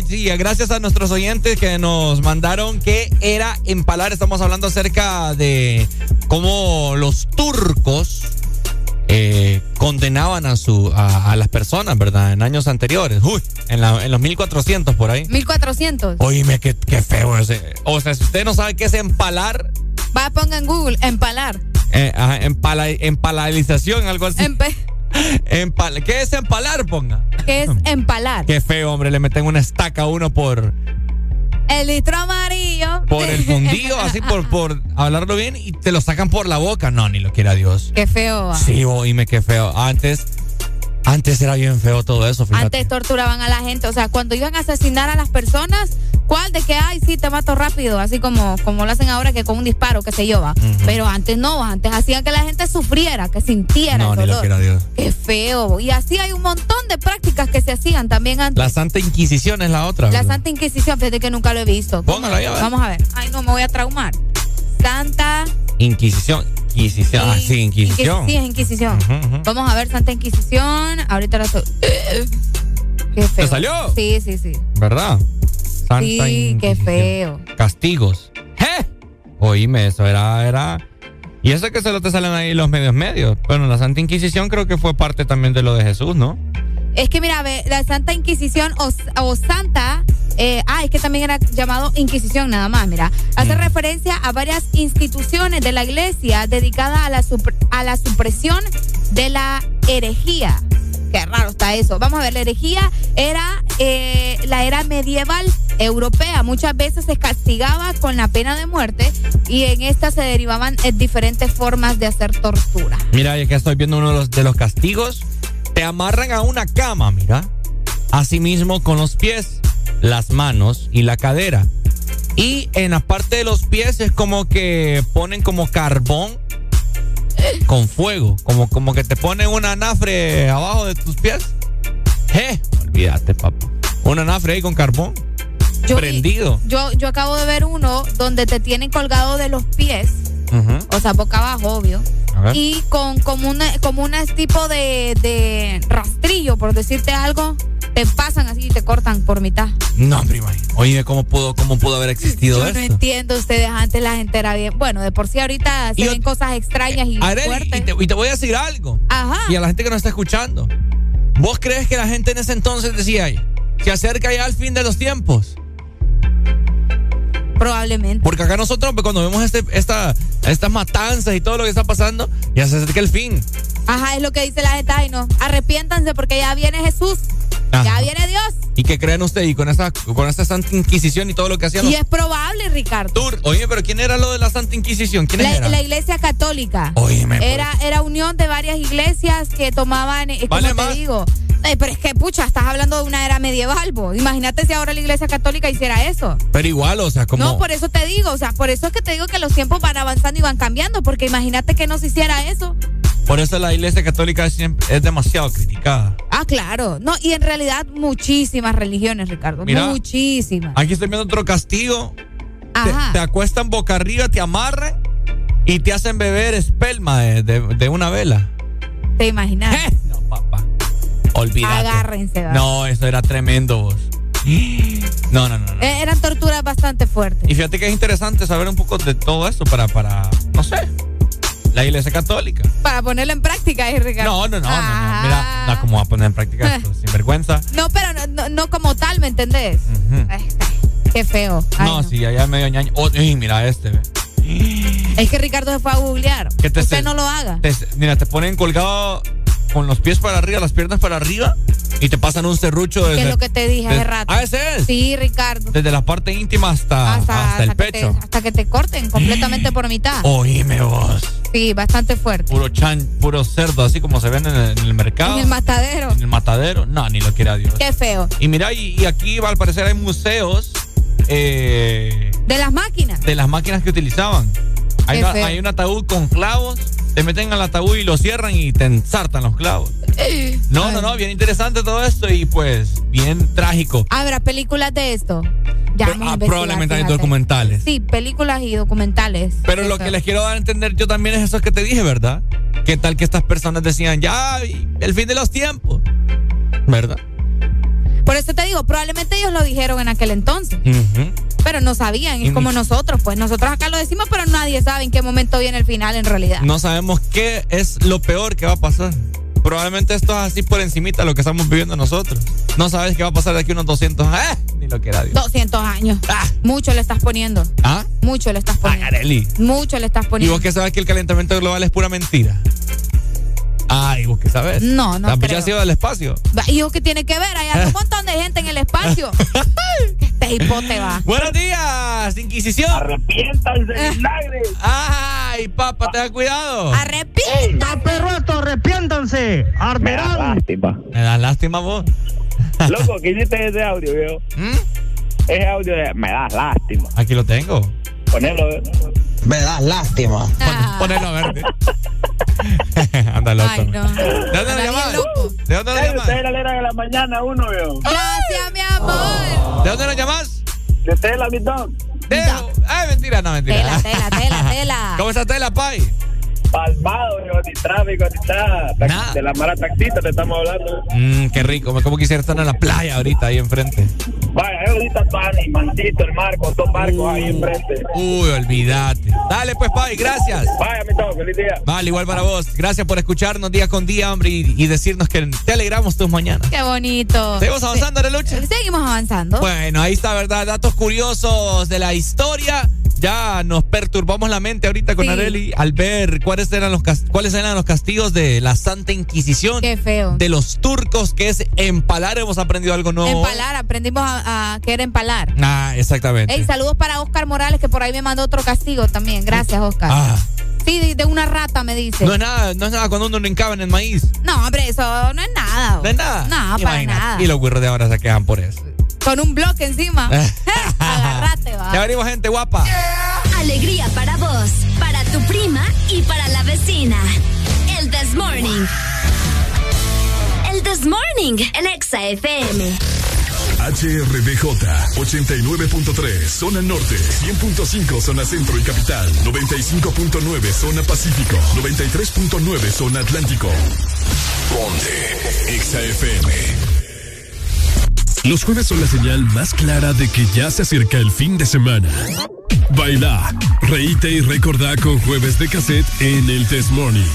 Sí, gracias a nuestros oyentes que nos mandaron que era empalar. Estamos hablando acerca de cómo los turcos eh, condenaban a su a, a las personas, ¿verdad? En años anteriores. Uy, en, la- en los 1400 por ahí. 1400. Oíme, qué, qué feo ese. O sea, si usted no sabe qué es empalar, Va, ponga en Google, empalar. eh, ajá, empala- empalalización, algo así. Empe- <laughs> Empal- ¿Qué es empalar, ponga? ¿Qué es empalar? Qué feo, hombre, le meten una estaca a uno por, El litro amarillo. por el fundido, así por, <laughs> por hablarlo bien, y te lo sacan por la boca. No, ni lo quiera Dios. Qué feo. va. Sí, oíme, qué feo. Antes, antes era bien feo todo eso, fíjate. Antes torturaban a la gente, o sea, cuando iban a asesinar a las personas, ¿cuál de que, ay, sí, te mato rápido? Así como, como lo hacen ahora que con un disparo, que se lleva. Pero antes no, antes hacían que la gente sufriera, que sintiera No, el ni lo dolor. quiera Dios. Qué feo. Y así hay un montón de prácticas que se hacían también antes. La Santa Inquisición es la otra. La ¿verdad? Santa Inquisición, fíjate que nunca lo he visto. Póngalo ahí, a ver. Vamos a ver. Ay, no, me voy a traumar. Santa Inquisición. Inquisición. Ah, sí, Inquisición. Inquis- Sí, es Inquisición. Vamos a ver, Santa Inquisición. Ahorita la... so- Qué feo. ¿Te salió? Sí, sí, sí. ¿Verdad? Santa Sí, qué Inquisición. feo. Castigos. ¿Eh? Oíme, eso era, era. Y eso que solo te salen ahí los medios medios. Bueno, la Santa Inquisición creo que fue parte también de lo de Jesús, ¿no? Es que mira, ve, la Santa Inquisición o, o Santa, eh, ah, es que también era llamado Inquisición nada más, mira, hace referencia a varias instituciones de la iglesia dedicadas a la, a la supresión de la herejía. Qué raro está eso. Vamos a ver, la herejía era eh, la era medieval europea. Muchas veces se castigaba con la pena de muerte y en esta se derivaban eh, diferentes formas de hacer tortura. Mira, ya que estoy viendo uno de los, de los castigos. Te amarran a una cama, mira. Asimismo con los pies, las manos y la cadera. Y en la parte de los pies es como que ponen como carbón con fuego. Como, como que te ponen un anafre abajo de tus pies. ¡Eh! Olvídate, papá. Un anafre ahí con carbón. Yo prendido. Yo, yo acabo de ver uno donde te tienen colgado de los pies, o sea, boca abajo, obvio. Y con como una, como un tipo de, de rastrillo, por decirte algo, te pasan así y te cortan por mitad. No, prima. Oye, ¿cómo pudo, cómo pudo haber existido Yo eso? no entiendo, ustedes antes la gente era bien. Bueno, de por sí ahorita se Y ven cosas extrañas y Arely, fuertes. y te, y te voy a decir algo. Ajá. Y a la gente que nos está escuchando. ¿Vos crees que la gente en ese entonces decía, "Ay, se acerca ya al fin de los tiempos? Probablemente. Porque acá nosotros, pues, cuando vemos este, esta, estas matanzas y todo lo que está pasando, ya se acerca el fin. Ajá, es lo que dice la gente. Ay, no. Arrepiéntanse porque ya viene Jesús. Ya viene Dios. ¿Y qué creen ustedes? Y con esta, con esta Santa Inquisición y todo lo que hacían Y los es probable, Ricardo. Oye, pero ¿quién era lo de la Santa Inquisición? ¿Quiénes La, iglesia católica. Óyeme, pues. Era, era unión de varias iglesias que tomaban, eh, Vale como más. te digo. Eh, pero es que, pucha, estás hablando de una era medieval, vos. Imagínate si ahora la iglesia católica hiciera eso. Pero igual, o sea, como... No, por eso te digo, o sea, por eso es que te digo que los tiempos van avanzando y van cambiando, porque imagínate que no se hiciera eso. Por eso la iglesia católica siempre es demasiado criticada. Ah, claro. No, y en realidad muchísimas religiones, Ricardo. Mira. Muchísimas. Aquí estoy viendo otro castigo. Te, Ajá. te acuestan boca arriba, te amarran y te hacen beber espelma de, de- de una vela. ¿Te imaginas? <laughs> No, papá. Olvídate. Agárrense. No, eso era tremendo, vos. No, no, no, no. Eh, eran torturas bastante fuertes. Y fíjate que es interesante saber un poco de todo esto para, para, no sé, la iglesia católica. Para ponerlo en práctica, eh, Ricardo. No, no, no, no, no. Ah. Mira, no, ¿cómo va a poner en práctica <laughs> esto? Sin vergüenza. No, pero no, no- no como tal, ¿me entendés? Ay, Qué feo. Ay, no, sí, allá medio ñaño. Oh, mira este, ve. Es que Ricardo se fue a googlear. Que te Usted se- no lo haga. Te- mira, te ponen colgado con los pies para arriba, las piernas para arriba Y te pasan un serrucho desde. Que es lo que te dije hace rato. Ah, ese es. Sí, Ricardo. Desde la parte íntima hasta, hasta, el que te, pecho. hasta que te corten completamente por mitad. Oíme vos. Sí, bastante fuerte. Puro chan, puro cerdo, así como se ven en el, en el mercado. En el matadero. En el matadero. No, ni lo quiera Dios. Qué feo. Y mira, y, y aquí al parecer hay museos eh, De las máquinas. de las máquinas que utilizaban. Una- hay un ataúd con clavos, te meten al ataúd y lo cierran y te ensartan los clavos. No, no, no, bien interesante todo esto y pues bien trágico. Habrá películas de esto. Ya a Ah, probablemente hay documentales. Sí, películas y documentales. Pero lo que les quiero dar a entender yo también es eso que te dije, ¿verdad? ¿Qué tal que estas personas decían, ya, el fin de los tiempos? ¿Verdad? Por eso te digo, probablemente ellos lo dijeron en aquel entonces, pero no sabían. Y Es como nosotros, pues nosotros acá lo decimos, pero nadie sabe en qué momento viene el final en realidad. No sabemos qué es lo peor que va a pasar. Probablemente esto es así por encimita lo que estamos viviendo nosotros. No sabes qué va a pasar de aquí unos 200 ¡Ah! Ni lo que era Dios. 200 años. Mucho le estás poniendo. ¿Ah? Mucho le estás poniendo. Areli. Mucho le estás ¿Y poniendo. vos qué sabes que el calentamiento global es pura mentira? Ay, ¿vos qué sabes? No, no Ah, pues creo. ya has ido al espacio. ¿Y vos qué tiene que ver? Hay un <laughs> montón de gente en el espacio. <laughs> este hipote va. Buenos días, Inquisición. Arrepiéntanse, vinagre. Ay, papá, ten cuidado. Arrepiéntanse. perro esto, arrepiéntanse. Arderán. Me das lástima vos. <laughs> Loco, ¿qué hiciste ese audio, viejo? Ese audio de me das lástima. Aquí lo tengo. Ponelo, ¿eh? Me das lástima. Ponelo verde. Anda <laughs> loco. Ay, no. ¿De dónde llamas? loco. ¿De dónde lo Ey, llamas? Ustedes la de la mañana, uno, viejo. Gracias, mi amor. ¿De dónde lo llamas? De ustedes la mitad. De... Ay, mentira, no, mentira. Tela, tela, tela, tela. <laughs> ¿Cómo está Tela, Pai? Palmado, viejo, ni tráfico, ni nada. De la mala taxista te estamos hablando. Mmm, qué rico. Como quisiera estar en la playa ahorita, ahí enfrente. Vaya, es ahorita Tani, Mantito, el Marco, dos barcos ahí enfrente. Uy, olvídate. Dale, pues, Pai, gracias. Vaya, mi todo, feliz día. Vale, igual para vos. Gracias por escucharnos día con día, hombre, y, y decirnos que te alegramos tus mañanas. Qué bonito. ¿Seguimos avanzando, Arelucha? Seguimos avanzando. Bueno, ahí está, ¿verdad? Datos curiosos de la historia. Ya nos perturbamos la mente ahorita con Sí. Areli al ver cuáles eran los cuáles eran los castigos de la Santa Inquisición. Qué feo. De los turcos, que es empalar. Hemos aprendido algo nuevo. Empalar, aprendimos a, a que era empalar. Ah, exactamente. Ey, saludos para Oscar Morales, que por ahí me mandó otro castigo también. Gracias, Oscar. Ah, Sí, de, una rata me dice. no es nada, no es nada cuando uno no encaba en el maíz. No, hombre, eso no es nada. No es nada. No, para Imagínate. nada. Y los güirros de ahora se quejan por eso. Con un bloque encima. <laughs> Agarrate, va. Ya venimos, gente guapa. Alegría para vos, para tu prima y para la vecina. El This Morning. El This Morning, el Exa FM. HRDJ 89.3 zona norte, 100.5 zona centro y capital, 95.9 zona pacífico, 93.9 zona atlántico. Ponte XAFM. Los jueves son la señal más clara de que ya se acerca el fin de semana. Baila, reíte y recordá con jueves de cassette en el Test Morning.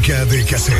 Música de cassette.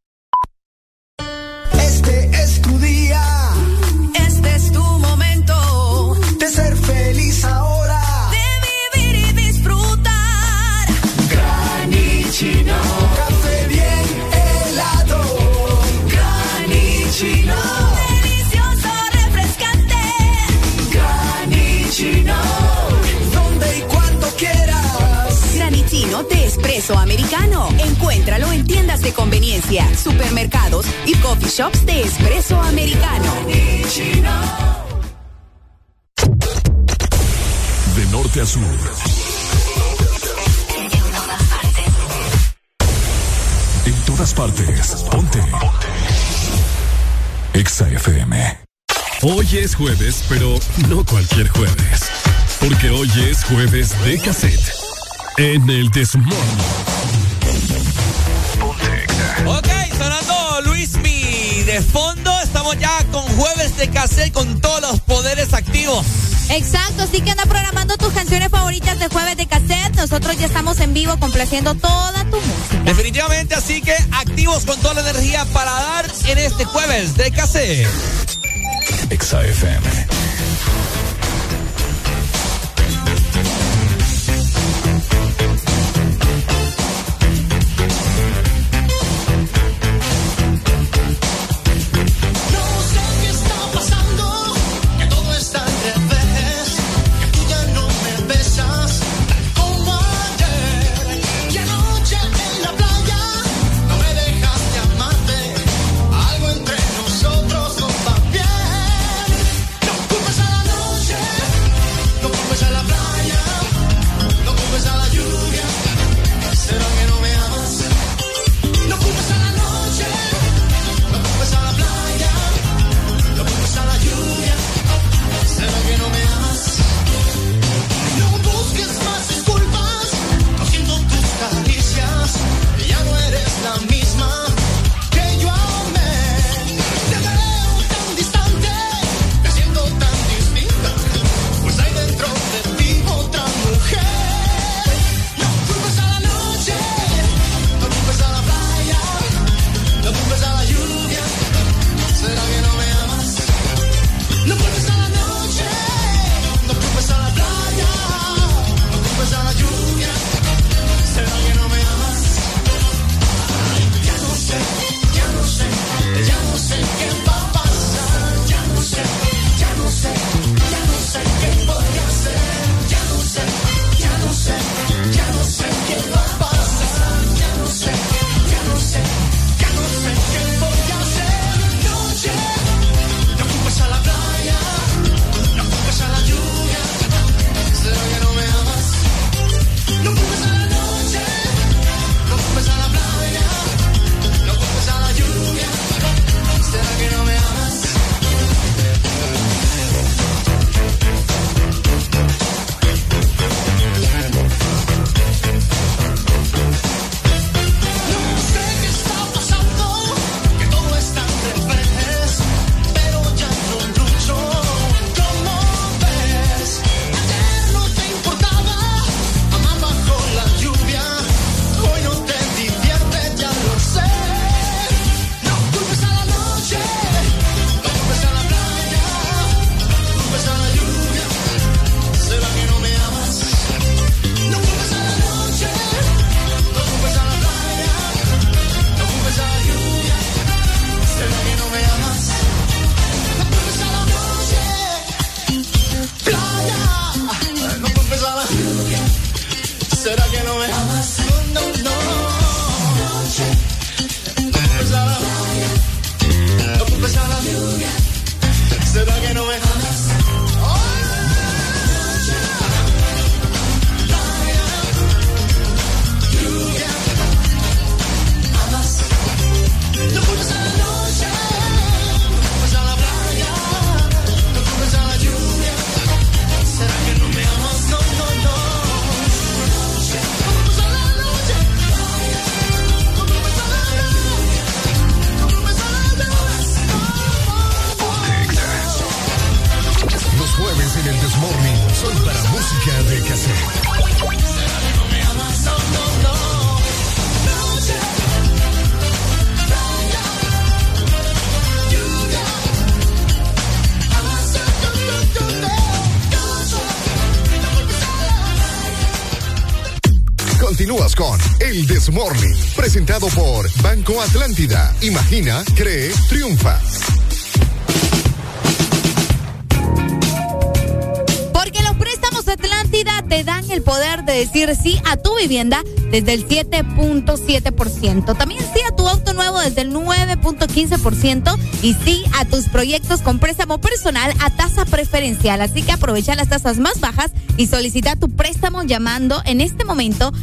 Encuéntralo en tiendas de conveniencia, supermercados y coffee shops de expreso americano. De norte a sur. En todas partes. Ponte. Exa FM. Hoy es jueves, pero no cualquier jueves. Porque hoy es jueves de cassette en el Desmond. Ok, sonando Luismi de fondo. Estamos ya con jueves de cassette con todos los poderes activos. Exacto, así que anda programando tus canciones favoritas de jueves de cassette. Nosotros ya estamos en vivo complaciendo toda tu música. Definitivamente, así que activos con toda la energía para dar en este jueves de cassette. XFM. Morning, presentado por Banco Atlántida. Imagina, cree, triunfa. Porque los préstamos Atlántida te dan el poder de decir sí a tu vivienda desde el 7.7%. También sí a tu auto nuevo desde el 9.15% y sí a tus proyectos con préstamo personal a tasa preferencial. Así que aprovecha las tasas más bajas y solicita tu préstamo llamando en este momento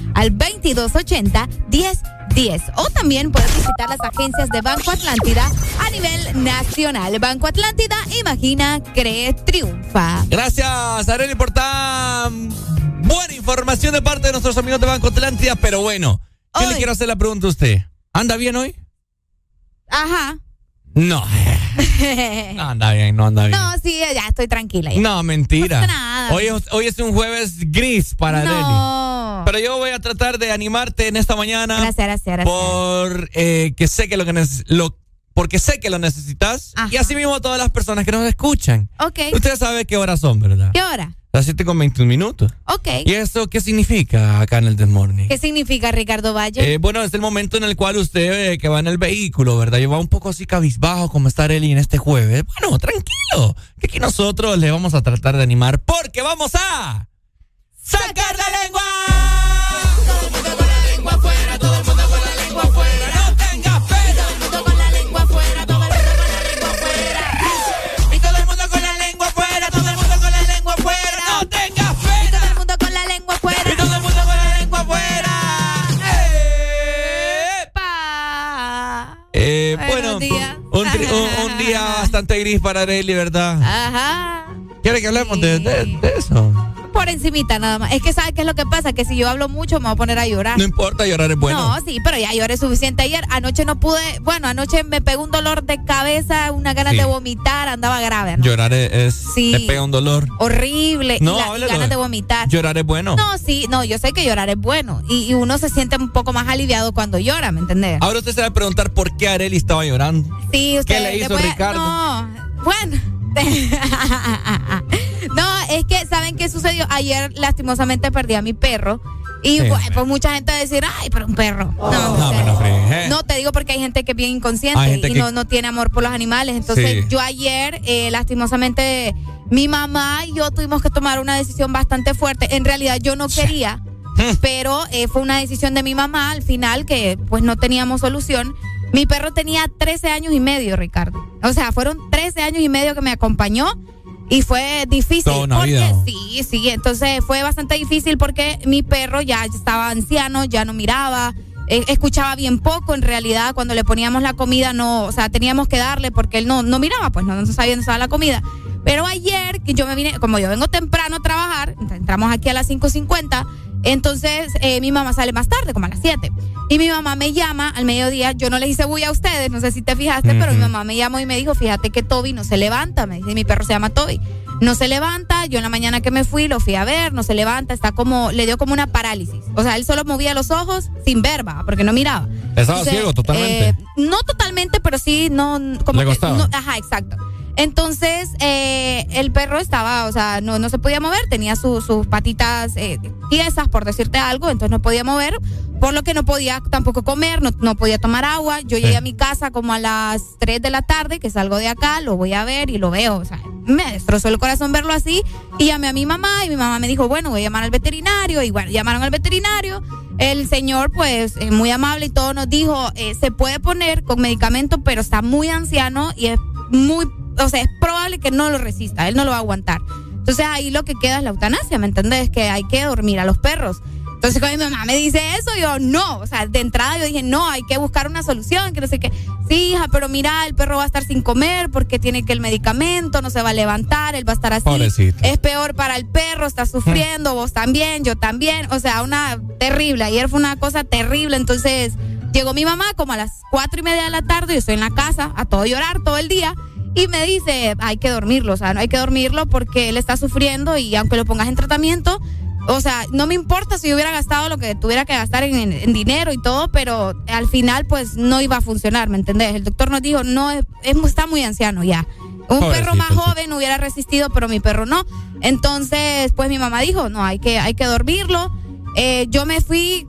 2280 10 10. O también puedes visitar las agencias de Banco Atlántida a nivel nacional. Banco Atlántida, imagina, cree, triunfa. Gracias, Arely, por tan buena información de parte de nuestros amigos de Banco Atlántida. Pero bueno, yo le quiero hacer la pregunta a usted. ¿Anda bien hoy? Ajá. No. No <laughs> anda bien, no anda bien. No, sí, ya estoy tranquila. ya. No, mentira. No nada. Hoy, es- hoy es un jueves gris para No. Arely. Pero yo voy a tratar de animarte en esta mañana. Gracias, gracias, gracias. Por eh, que sé que lo que lo porque sé que lo necesitas. Y así mismo todas las personas que nos escuchan. Ok. Usted sabe qué horas son, ¿verdad? ¿Qué hora? Las 7 con 21 minutos. Ok. ¿Y eso qué significa acá en el Desmorning? ¿Qué significa Ricardo Valle? Eh, bueno, es el momento en el cual usted eh, que va en el vehículo, ¿verdad? Yo va un poco así cabizbajo como está Arely en este jueves. Bueno, tranquilo. Que aquí nosotros le vamos a tratar de animar porque vamos a sacar la lengua. Bastante gris para Arely, ¿verdad? Ajá. ¿Quiere que hablemos de, de- de eso? Por encimita nada más. Es que ¿sabes qué es lo que pasa? Que si yo hablo mucho me voy a poner a llorar. No importa, llorar es bueno. No, sí, pero ya lloré suficiente ayer. Anoche no pude, bueno, anoche me pegó un dolor de cabeza, una ganas Sí. de vomitar, andaba grave. ¿no? Llorar es, Sí. te pega un dolor. Horrible. No, y, la- y ganas de vomitar. Llorar es bueno. No, sí, no, yo sé que llorar es bueno. Y, y uno se siente un poco más aliviado cuando llora, ¿me entendés? Ahora usted se va a preguntar por qué Arely estaba llorando. Sí, usted. ¿Qué le hizo Ricardo? No, bueno. <laughs> <laughs> no, es que, ¿saben qué sucedió? Ayer, lastimosamente, perdí a mi perro. Y Sí, bueno, pues mucha gente va a decir, ay, pero un perro. No, No, me lo fregué. no, te digo porque hay gente que es bien inconsciente y que- no, no tiene amor por los animales. Entonces, Sí. yo ayer, eh, lastimosamente, mi mamá y yo tuvimos que tomar una decisión bastante fuerte. En realidad, yo no quería, pero eh, fue una decisión de mi mamá al final que pues no teníamos solución. Mi perro tenía 13 años y medio, Ricardo. O sea, fueron 13 años y medio que me acompañó y fue difícil. Porque. Sí, sí, entonces fue bastante difícil porque mi perro ya estaba anciano, ya no miraba, eh, escuchaba bien poco en realidad, cuando le poníamos la comida no, o sea, teníamos que darle porque él no, no miraba, pues no, no sabía dónde estaba la comida. Pero ayer que yo me vine, como yo vengo temprano a trabajar, entramos aquí a las 5.50, entonces eh, mi mamá sale más tarde, como a las 7. Y mi mamá me llama al mediodía, yo no les hice bulla a ustedes, no sé si te fijaste, pero mi mamá me llamó y me dijo, fíjate que Toby no se levanta, me dice, mi perro se llama Toby. No se levanta, yo en la mañana que me fui lo fui a ver, no se levanta, está como, le dio como una parálisis. O sea, él solo movía los ojos sin ver, va, porque no miraba. Estaba ciego totalmente. eh, no totalmente, pero sí, no, como Le que, no- ajá, exacto. Entonces, eh, el perro estaba, o sea, no, no se podía mover, tenía su- sus patitas eh, tiesas, por decirte algo, entonces no podía mover, por lo que no podía tampoco comer, no, no podía tomar agua. Yo llegué a mi casa como a las 3 de la tarde, que salgo de acá, lo voy a ver y lo veo, o sea, me destrozó el corazón verlo así, y llamé a mi mamá, y mi mamá me dijo, bueno, voy a llamar al veterinario, y bueno, llamaron al veterinario. El señor, pues, eh, muy amable y todo, nos dijo, eh, se puede poner con medicamento, pero está muy anciano y es muy, o sea, es probable que no lo resista, él no lo va a aguantar. Entonces ahí lo que queda es la eutanasia, ¿me entendés? Que hay que dormir a los perros. Entonces cuando mi mamá me dice eso, yo no, o sea, de entrada yo dije, no, hay que buscar una solución, que no sé qué. Sí, hija, pero mira, el perro va a estar sin comer porque tiene que el medicamento, no se va a levantar, él va a estar así. Pobrecito. Es peor para el perro, está sufriendo, vos también, yo también. O sea, una terrible. Ayer fue una cosa terrible. Entonces, llegó mi mamá como a las cuatro y media de la tarde, yo estoy en la casa, a todo llorar todo el día. Y me dice, hay que dormirlo, o sea, no hay que dormirlo porque él está sufriendo y aunque lo pongas en tratamiento, o sea, no me importa si yo hubiera gastado lo que tuviera que gastar en, en- en dinero y todo, pero al final pues no iba a funcionar, ¿me entendés? El doctor nos dijo, no, es, es- está muy anciano ya. Un perro más sí. joven hubiera resistido, pero mi perro no. Entonces, pues mi mamá dijo, no, hay que, hay que dormirlo. Eh, yo me fui,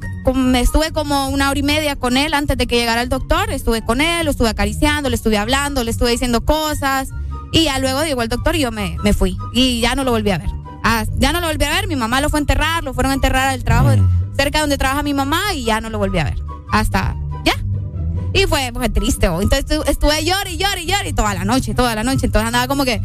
estuve como una hora y media con él antes de que llegara el doctor. Estuve con él, lo estuve acariciando, le estuve hablando, le estuve diciendo cosas. Y ya luego llegó el doctor y yo me, me fui. Y ya no lo volví a ver. Ah, ya no lo volví a ver, mi mamá lo fue a enterrar, lo fueron a enterrar al trabajo Mm. cerca donde trabaja mi mamá y ya no lo volví a ver. Hasta ya. Y fue, fue triste. oh. Entonces estu- estuve llorando y llorando y llorando toda la noche, toda la noche. Entonces andaba como que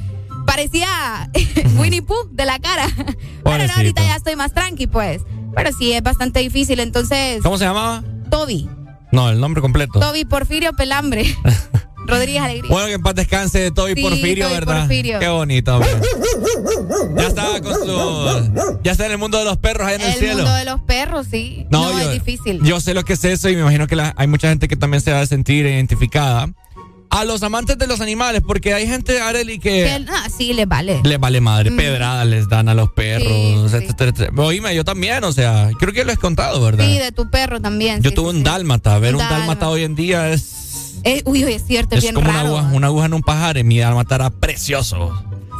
parecía <laughs> Winnie Pooh de la cara. <laughs> Pero no, Pobrecito. ahorita ya estoy más tranqui, pues. Pero sí, es bastante difícil. Entonces, ¿Cómo se llamaba? Toby. No, el nombre completo. Toby Porfirio Pelambre. <laughs> Rodríguez Alegría. Bueno, que en paz descanse Toby Sí, Porfirio, Toby ¿verdad? Porfirio. Qué bonito, hombre. Ya estaba con su. Ya está en el mundo de los perros allá en el, El cielo. mundo de los perros, sí. No, yo, es difícil. Yo sé lo que es eso y me imagino que la- hay mucha gente que también se va a sentir identificada. A los amantes de los animales, porque hay gente, Areli, que. Que- ah, sí, les vale. Les vale madre, Mm. pedradas les dan a los perros, etcétera, etcétera. Oíme, yo también, o sea, creo que lo he contado, ¿verdad? Sí, de tu perro también. yo sí, tuve sí, un sí. dálmata, ver Un un, dálmata. hoy en día es, Eh, uy, es cierto, es, es bien como una raro. aguja, una aguja en un pajar, y mi dálmata era precioso.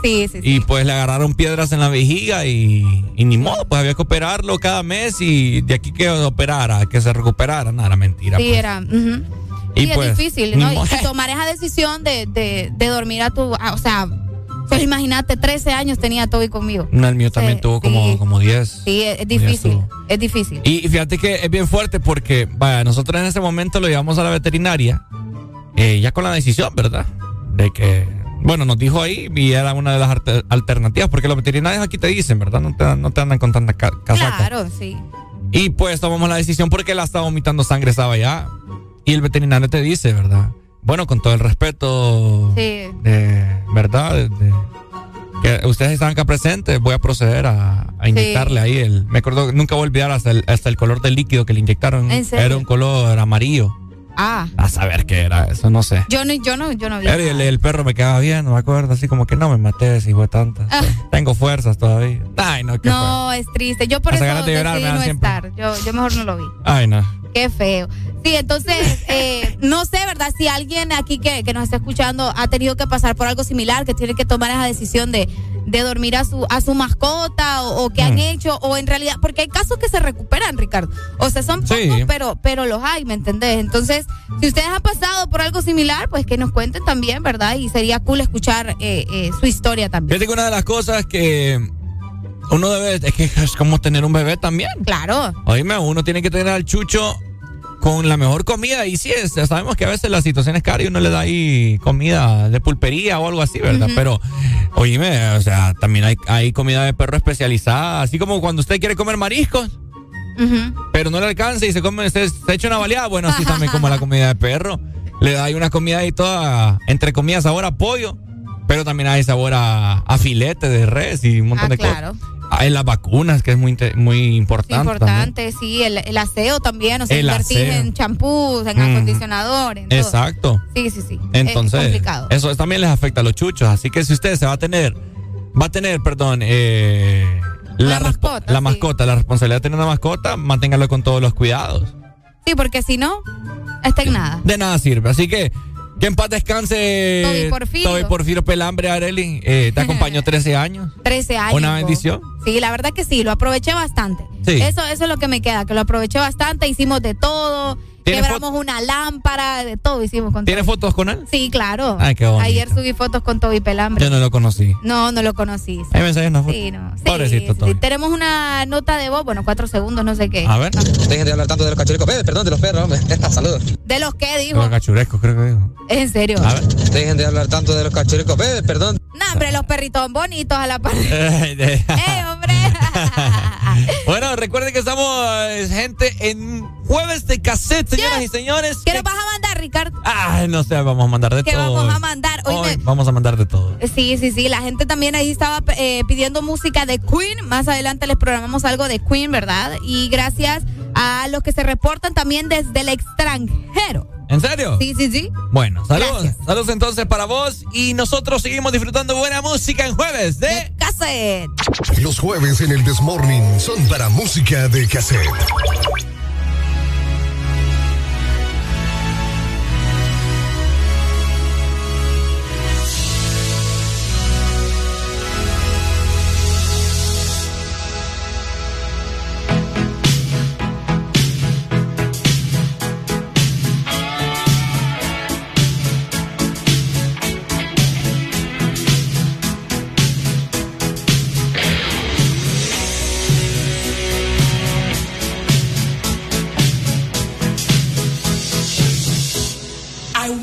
Sí, sí, sí. Y pues le agarraron piedras en la vejiga y, y ni modo, pues había que operarlo cada mes y de aquí que operara, que se recuperara, nada, era mentira. Sí, pues. era. ujú. Y Sí, pues, es difícil, ¿no? Y tomar esa decisión de, de, de dormir a tu. a- o sea, pues imagínate, 13 años tenía Toby conmigo. No, el mío también Sí, tuvo como, como 10. Sí, es, es Ya difícil. Es difícil. Y fíjate que es bien fuerte porque, vaya, nosotros en ese momento lo llevamos a la veterinaria, eh, ya con la decisión, ¿verdad? De que, bueno, nos dijo ahí y era una de las alternativas, porque los veterinarios aquí te dicen, ¿verdad? No te, no te andan con tanta ca- casaca. Claro, sí. Y pues tomamos la decisión porque él estaba vomitando sangre, estaba allá. Y el veterinario te dice, ¿verdad? Bueno, con todo el respeto, Sí. de, ¿verdad? De- de- que ustedes están acá presentes, voy a proceder a, a inyectarle ahí el... Me acuerdo, nunca voy a olvidar hasta el, hasta el color del líquido que le inyectaron. ¿En serio? Era un color amarillo. Ah, A saber qué era eso, no sé. yo no, yo no, yo no vi. El, el perro me quedaba bien, no me acuerdo, así como que no me maté si fue tanta. Ah. Tengo fuerzas todavía. Ay, no, qué. No, es triste. Yo por Hasta eso decidí no estar. Yo, yo mejor no lo vi. Ay, no. Qué feo. Sí, entonces, <laughs> eh, no sé, ¿verdad? Si alguien aquí que, que nos está escuchando ha tenido que pasar por algo similar, que tiene que tomar esa decisión de, de dormir a su, a su mascota o, o que han Mm. hecho, o en realidad, porque hay casos que se recuperan, Ricardo. O sea, son pocos, Sí. pero, pero los hay, ¿me entendés? Entonces, si ustedes han pasado por algo similar, pues que nos cuenten también, ¿verdad? Y sería cool escuchar eh, eh, su historia también. Fíjate que una de las cosas que uno debe, es que es como tener un bebé también. Claro. Oíme, uno tiene que tener al chucho con la mejor comida. Y sí, es, sabemos que a veces la situación es cara y uno le da ahí comida de pulpería o algo así, ¿verdad? Pero, oíme, o sea, también hay, hay comida de perro especializada. Así como cuando usted quiere comer mariscos, pero no le alcanza y se come, se, se echa una baleada. Bueno, así también como la comida de perro. Le da ahí una comida ahí toda, entre comillas, sabor a pollo. Pero también hay sabor a, a filete de res y un montón Ah, de claro. cosas. Hay las vacunas, que es muy, muy importante. también. Importante, sí, el, el aseo también, o sea, El invertir aseo. en champús, en Ujú. acondicionador, en todo. Exacto. Sí, sí, sí. Entonces, es complicado. eso también les afecta a los chuchos. Así que si usted se va a tener, va a tener, perdón, eh, La mascota, la sí. mascota, la responsabilidad de tener una mascota, manténgalo con todos los cuidados. Sí, porque si no, está en nada. De nada sirve. Así que, que en paz descanse. Toby Porfirio. Toby Porfirio Pelambre, Areli. Eh, te <laughs> acompañó 13 años. 13 años. Una bendición. Sí, la verdad que sí, lo aproveché bastante. Sí. Eso, eso es lo que me queda, que lo aproveché bastante, hicimos de todo, ¿Tiene quebramos una lámpara, de todo hicimos con ¿Tiene fotos con él? Sí, claro. Ay, qué bonito. Ayer subí fotos con Toby Pelambre. Yo no lo conocí. No, no lo conocí. Ahí me enseñas una foto. Sí, no. Sí, Pobrecito sí, Toby. sí. Tenemos una nota de voz, bueno, cuatro segundos, no sé qué. A ver. Dejen de hablar tanto de los cachoricos. Eh, perdón, de los perros, hombre. <laughs> Saludos. ¿De los qué dijo? Los cachurescos, creo que dijo. ¿Es en serio? A ver. Dejen de hablar tanto de los cachoricos. Eh, perdón. No, hombre, los perritos bonitos a la par. <laughs> Eh, de- <laughs> ¡Eh, hombre! Bueno, recuerden que estamos, eh, gente, en jueves de cassette, señoras y señores. ¿Qué nos vas a mandar, Ricardo? Ay, no sé, vamos a mandar de ¿Qué todo. vamos a mandar? Hoy vamos a mandar de todo. Sí, sí, sí. La gente también ahí estaba eh, pidiendo música de Queen. Más adelante les programamos algo de Queen, ¿verdad? Y gracias a los que se reportan también desde el extranjero. ¿En serio? Sí, sí, sí. Bueno, saludos. Saludos entonces para vos. Y nosotros seguimos disfrutando buena música en jueves de cassette. Los jueves en el Desmorning son para música de cassette.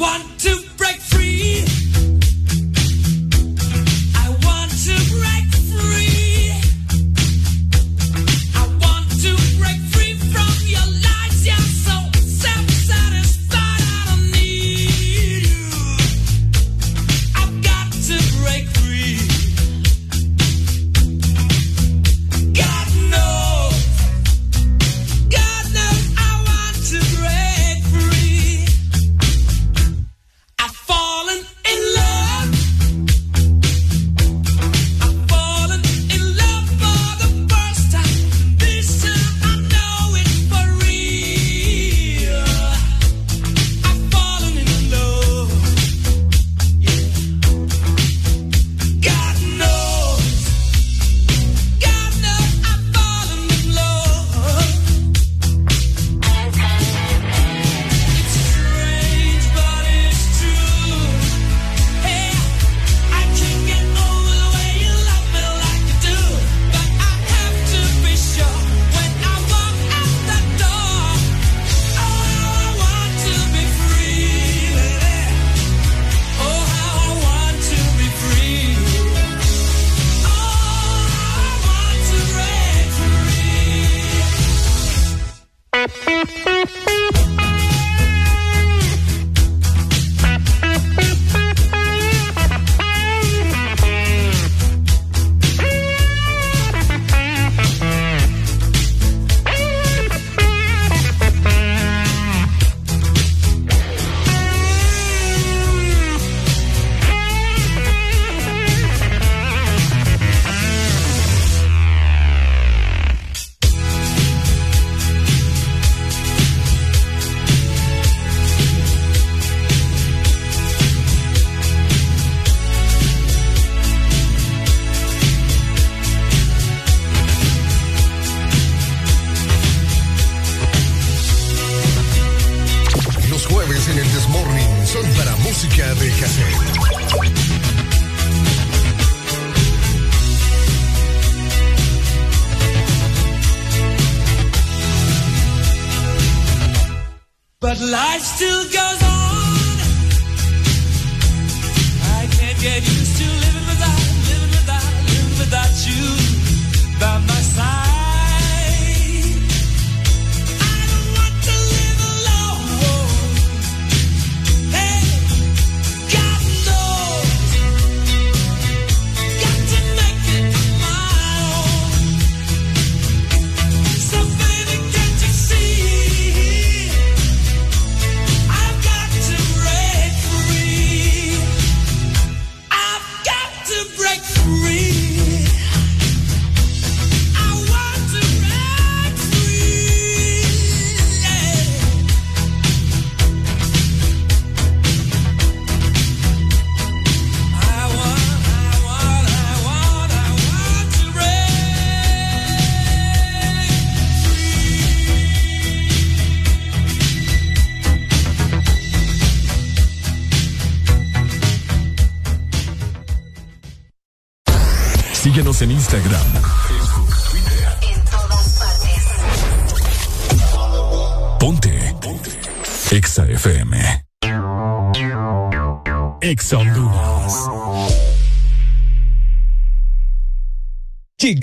one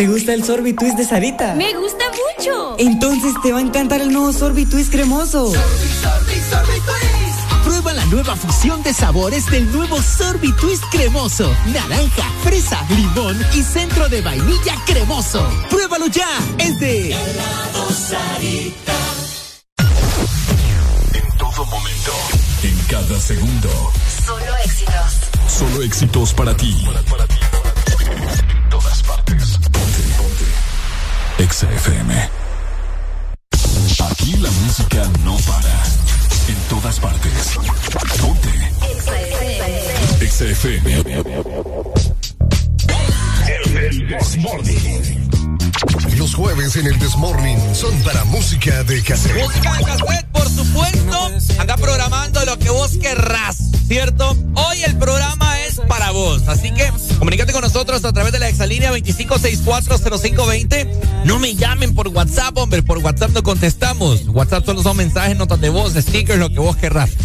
¿Te gusta el Sorbitwist de Sarita? Me gusta mucho. Entonces te va a encantar el nuevo Sorbitwist cremoso. Prueba la nueva fusión de sabores del nuevo Sorbitwist cremoso. Naranja, fresa, limón y centro de vainilla cremoso. Pruébalo ya. Es de En todo momento. En cada segundo. Solo éxitos. Solo éxitos para ti. En ponte. Exa FM. Aquí la música no para. En todas partes. Ponte. Exa FM. El Desmorning. Los jueves en el Desmorning son para música de cassette. Música de cassette, por supuesto. Anda programando lo que vos querrás, ¿cierto? Hoy el programa es para vos. Así que comunícate con nosotros a través de la exalínea 25640520. No me llamen por WhatsApp, hombre. Por WhatsApp no contestamos. WhatsApp solo son mensajes, notas de voz, stickers, lo que vos querrás. <laughs>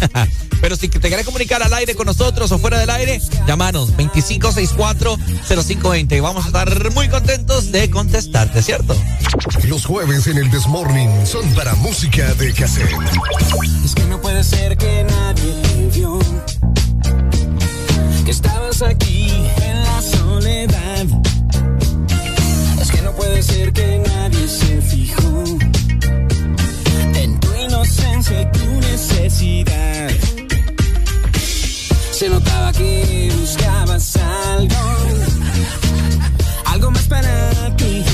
Pero si te querés comunicar al aire con nosotros o fuera del aire, llámanos 25640520. Vamos a estar muy contentos de contestarte, ¿cierto? Los jueves en el Desmorning son para música de cassette. Es que no puede ser que nadie te vio. Que estabas aquí en la soledad. Es que no puede ser que nadie se fijó en tu inocencia y tu necesidad. Se notaba que buscabas algo, algo más para ti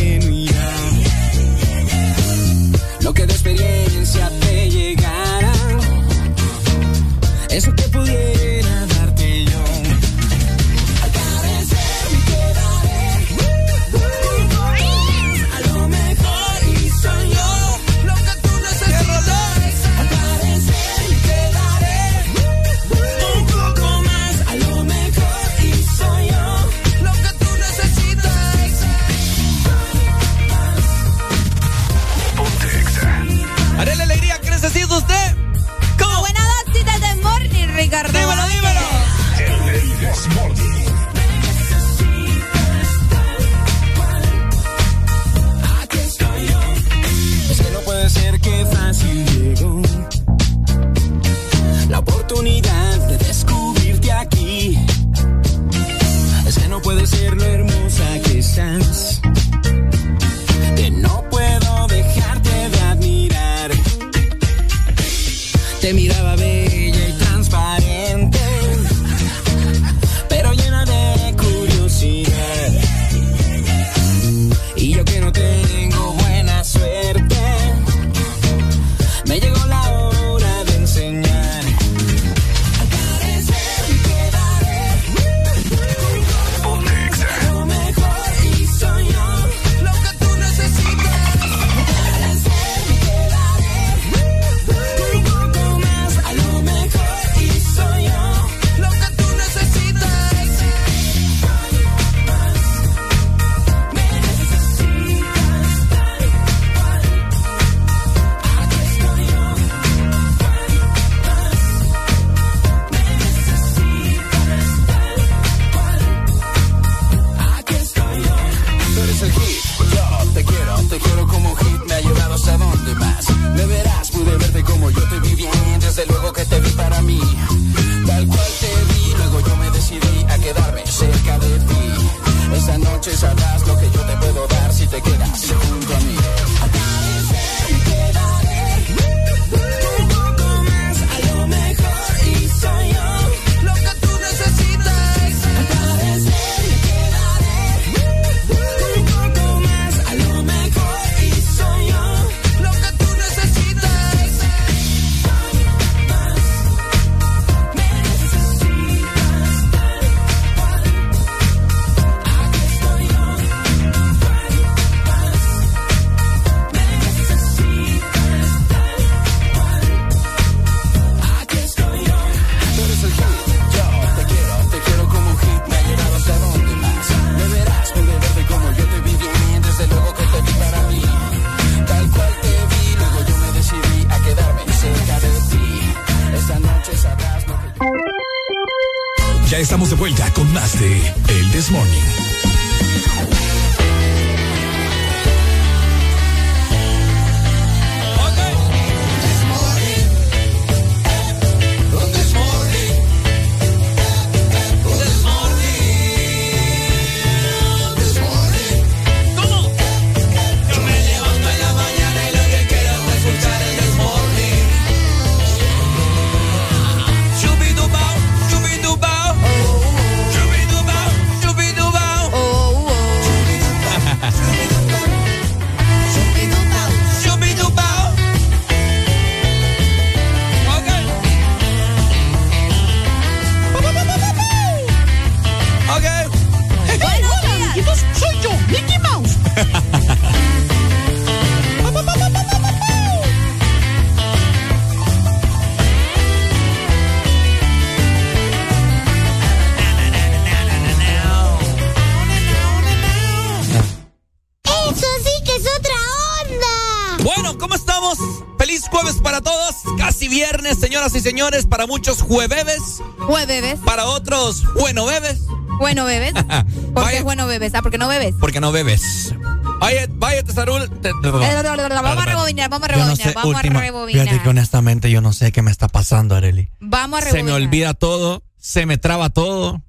¿Por qué es bueno bebes? Ah, porque no bebes. Porque no bebes. Vaya, vaya, Tesarul. Te- Vamos a rebobinar, vamos a Yo no rebobinar, sé, vamos última- a rebobinar. Fíjate que honestamente yo no sé qué me está pasando, Areli. Vamos a Se rebobinar. me olvida todo, se me traba todo.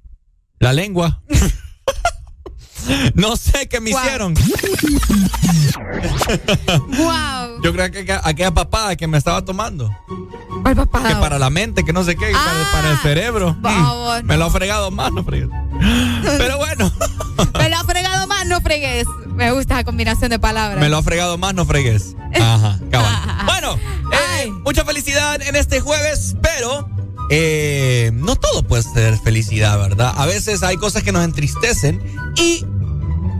La lengua. <laughs> no sé qué me hicieron. Wow. Yo creo que aquella papada que me estaba tomando. Que para la mente, que no sé qué, y para, para el cerebro. vamos, Mm, me lo ha fregado más, no fregues. <laughs> Pero bueno, <laughs> Me lo ha fregado más, no fregues. Me gusta esa combinación de palabras. me lo ha fregado más, no fregues. Ajá, cabal. <laughs> Bueno, eh, mucha felicidad en este jueves, pero eh, no todo puede ser felicidad, ¿verdad? A veces hay cosas que nos entristecen y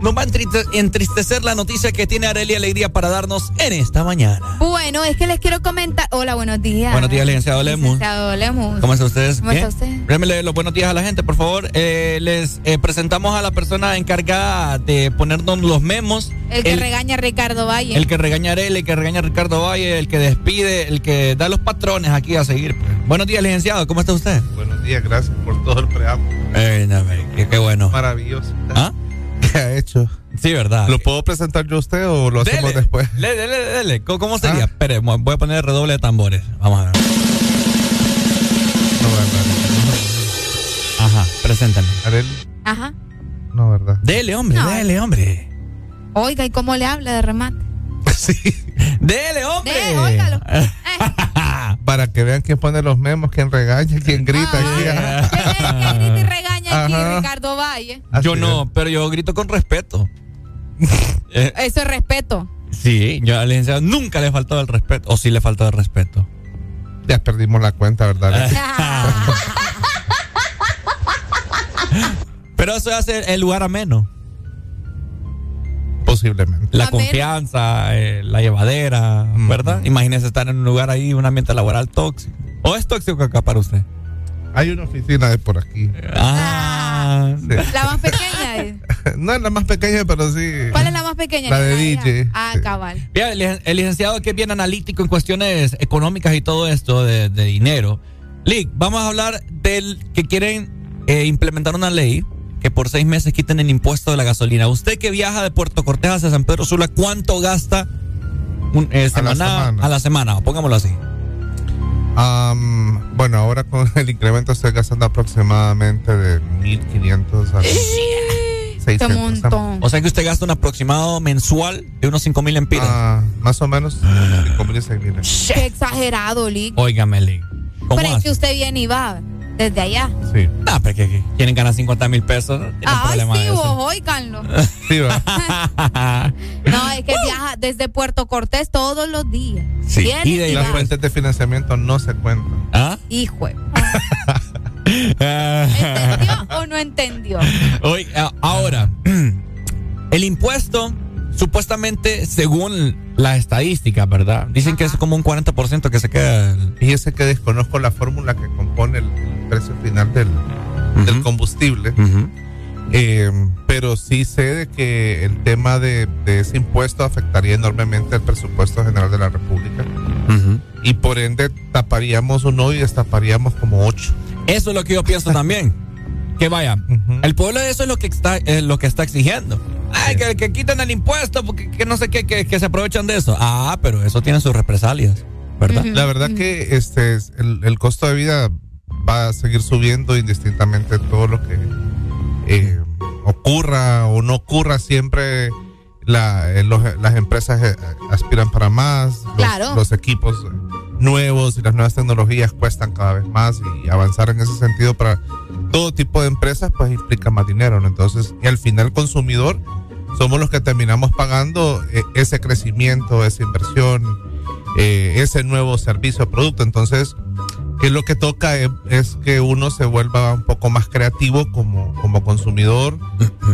nos va a entriste- entristecer la noticia que tiene Areli Alegría para darnos en esta mañana. Bueno, es que les quiero comentar. Hola, buenos días. Buenos días, licenciado Lemus. Licenciado Lemus. ¿Cómo están ustedes? ¿Cómo está usted? Déjenmele los buenos días a la gente, por favor. Eh, les eh, presentamos a la persona encargada de ponernos los memos. El que regaña a Ricardo Valle. El que regaña a Arely, el que regaña a Ricardo Valle, el que despide, el que da los patrones aquí a seguir. pues. Buenos días, licenciado. ¿Cómo está usted? Buenos días, gracias por todo el preámbulo. Eh, no, qué, qué bueno. Maravilloso. ¿Ah? ¿Qué ha hecho? Sí, ¿verdad? ¿Lo puedo presentar yo a usted o lo hacemos Dele, después? Dele, dele, dele. ¿Cómo, sería? Ah. Espere, voy a poner redoble de tambores. Vamos a ver. No, verdad. Ajá, preséntame. Arely, Ajá. no, verdad. Dele, hombre, No. dele, hombre. Oiga, ¿y cómo le habla de remate? <laughs> Dele, hombre. De, óigalo. <laughs> Para que vean quién pone los memos, quién regaña, quién grita aquí. Ah. ¿Quién grita y regaña aquí, Ajá. Ricardo Valle? Yo no, pero yo grito con respeto. Eh, Eso es respeto. sí, yo al licenciado nunca le faltado el respeto. O sí le faltado el respeto. Ya perdimos la cuenta, ¿verdad? Pero eso hace el lugar ameno. Posiblemente. La confianza, eh, la llevadera, ¿verdad? Imagínese estar en un lugar ahí, un ambiente laboral tóxico. ¿O es tóxico acá para usted? Hay una oficina de por aquí. Ah, Sí. La más pequeña es. <laughs> No es la más pequeña, pero sí. ¿Cuál es la más pequeña? La de? DJ, Ah, sí. cabal. Bien, el, licen- el licenciado que es bien analítico en cuestiones económicas y todo esto de, de dinero. Lick, vamos a hablar del que quieren eh, implementar una ley que por seis meses quiten el impuesto de la gasolina. Usted que viaja de Puerto Cortés hacia San Pedro Sula, ¿cuánto gasta un, eh, A la semana- a la semana? Pongámoslo así. Am, bueno, ahora con <laughs> el incremento estoy gastando aproximadamente de 1.500 al 600. montón. O sea que usted gasta un aproximado mensual de unos 5 mil empiras. Ah, más o menos 5 mil y 6 mil. Qué exagerado, Lick. Óigame, Lee. ¿Cómo Pero es que usted viene y va desde allá. Sí. No, pero que, que quieren ganar 50 mil pesos. No Ay, problema sí, vos, eso. oíganlo. <laughs> Sí, va. <laughs> No, es que viaja desde Puerto Cortés todos los días. Sí, Viene y de- y Las fuentes de financiamiento no se cuentan. ¿Ah? Hijo. Ah. <laughs> ¿Entendió o no entendió? A- ahora, <clears throat> el impuesto, supuestamente, según la estadística, ¿verdad? Dicen que es como un 40% que se queda. Fíjese que desconozco la fórmula que compone el precio final del, del combustible. Eh, pero sí sé de que el tema de, de ese impuesto afectaría enormemente el presupuesto general de la República. Y por ende taparíamos uno y destaparíamos como ocho. Eso es lo que yo pienso también. <laughs> Que vaya, el pueblo eso es lo que está, es lo que está exigiendo. Ay, que, que quiten el impuesto porque que no sé qué, que, que se aprovechan de eso. Ah, pero eso tiene sus represalias, ¿verdad? La verdad que este es- el, el costo de vida va a seguir subiendo indistintamente todo lo que eh, ocurra o no ocurra siempre. La, eh, los- las empresas eh, aspiran para más, los, Claro. los equipos nuevos y las nuevas tecnologías cuestan cada vez más y avanzar en ese sentido para todo tipo de empresas pues implica más dinero, ¿no? Entonces, y al final el consumidor somos los que terminamos pagando eh, ese crecimiento, esa inversión, eh, ese nuevo servicio o producto. Entonces, que lo que toca es, es que uno se vuelva un poco más creativo como, como consumidor,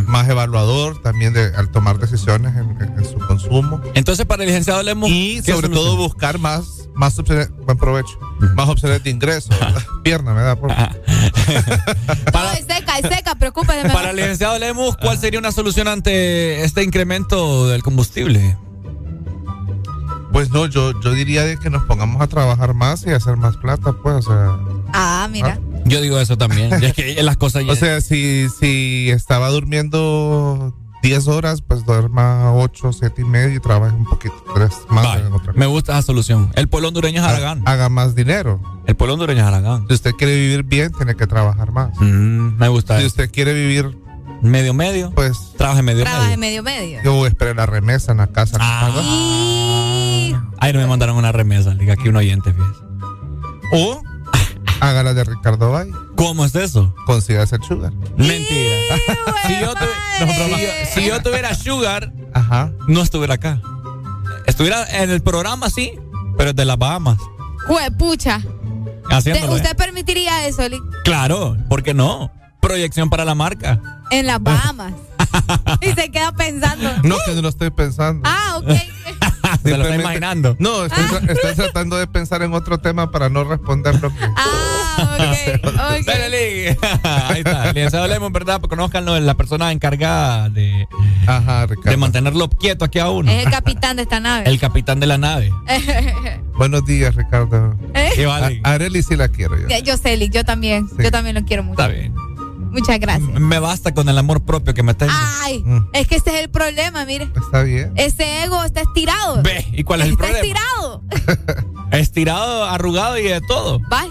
más evaluador también de, al tomar decisiones en, en- en su consumo. Entonces, para el licenciado Lemos. Y ¿qué sobre solución? todo buscar más, más opciones, buen provecho, más opciones de ingreso. Pierna, me da por... <laughs> No, es seca, es seca, preocúpese. mejor. Para el licenciado Lemus, ¿cuál sería una solución ante este incremento del combustible? Pues no, yo, yo diría de que nos pongamos a trabajar más y hacer más plata, pues, o sea. Ah, mira. Yo digo eso también. <laughs> Y es que las cosas ya- O sea, si, si estaba durmiendo 10 horas, pues duerma 8, 7 y medio y trabaje un poquito, tres más Vale, en otra me gusta esa solución. El pueblo hondureño es Aragán. Haga más dinero. El pueblo hondureño es Aragán. Si usted quiere vivir bien, tiene que trabajar más. Mm, me gusta Si eso. usted quiere vivir, Medio medio, pues, trabaje medio Trabaje medio. medio medio. yo espere la remesa en la casa. Ay, no me mandaron una remesa, diga aquí un oyente, fíjese. O <laughs> haga la de Ricardo Bay. ¿Cómo es eso? Consígase el sugar. Mentira. <laughs> si, yo tuvi- si yo- si yo tuviera sugar, Ajá. no estuviera acá. Estuviera en el programa, sí, pero es de las Bahamas. Juepucha. ¿Te- Haciéndolo. ¿eh? ¿Usted permitiría eso, Lick? Claro, ¿por qué no? Proyección para la marca. En las Bahamas. <laughs> y se queda pensando. No, que no lo estoy pensando. Ah, ok. <laughs> Se lo está imaginando. No, estoy, tra- estoy tratando de pensar en otro tema para no responder lo que. Ah, <laughs> ok. ok. Dale, Lee. <laughs> Ahí está. Licenciado Lemon, ¿verdad? Conozcanlo, es la persona encargada de, Ajá, de mantenerlo quieto aquí a uno. Es el capitán de esta nave. El capitán de la nave. Buenos días, Ricardo. ¿Eh? ¿Qué vale? A Areli sí la quiero yo. Yo sé, Lick, yo también. Sí. Yo también lo quiero mucho. Está bien. Muchas gracias. Me basta con el amor propio que me tengo. Ay, Mm. es que ese es el problema, mire. Está bien. Ese ego está estirado. Ve, ¿y cuál es el está problema? estirado. <laughs> Estirado, arrugado y de todo. Bye.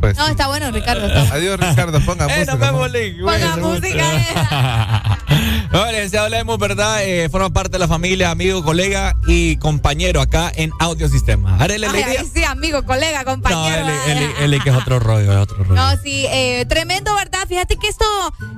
Pues No, está bueno, Ricardo. está bueno. Adiós, Ricardo. Ponga Eh, música. ¿no? Lee. Ponga música. No, licenciado Lemos, ¿verdad? Eh, forma parte de la familia, amigo, colega y compañero acá en Audiosistema. Arele Ay, Alegría. sí, amigo, colega, No, compañero. Eli, Eli- Eli, que es otro rollo, es otro rollo. No, sí, eh, tremendo, ¿verdad? Fíjate que esto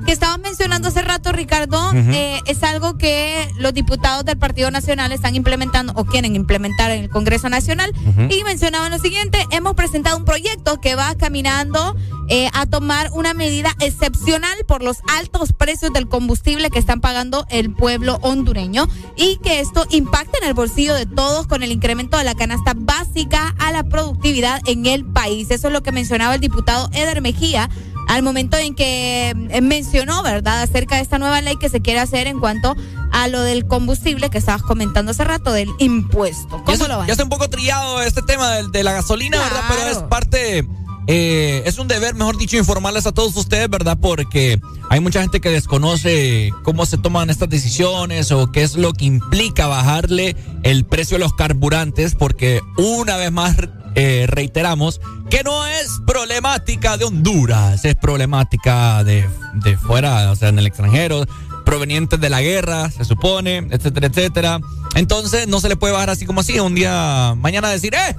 que estabas mencionando hace rato, Ricardo, Ujú. eh, es algo que los diputados del Partido Nacional están implementando o quieren implementar en el Congreso Nacional. Ujú. Y mencionaban lo siguiente, hemos presentado un proyecto que va caminando eh, a tomar una medida excepcional por los altos precios del combustible que están pagando el pueblo hondureño y que esto impacta en el bolsillo de todos con el incremento de la canasta básica a la productividad en el país. Eso es lo que mencionaba el diputado Eder Mejía al momento en que eh, mencionó, ¿verdad?, acerca de esta nueva ley que se quiere hacer en cuanto a lo del combustible que estabas comentando hace rato, del impuesto. ¿Cómo está- lo van? Ya está un poco trillado este tema de, de la gasolina, ¿verdad? Pero es parte, eh, es un deber, mejor dicho, informarles a todos ustedes, ¿verdad? Porque hay mucha gente que desconoce cómo se toman estas decisiones o qué es lo que implica bajarle el precio de los carburantes, porque una vez más eh, reiteramos que no es problemática de Honduras, es problemática de, de fuera, o sea, en el extranjero provenientes de la guerra, se supone, etcétera, etcétera. Entonces no se le puede bajar así como así, un día, mañana decir, ¡eh!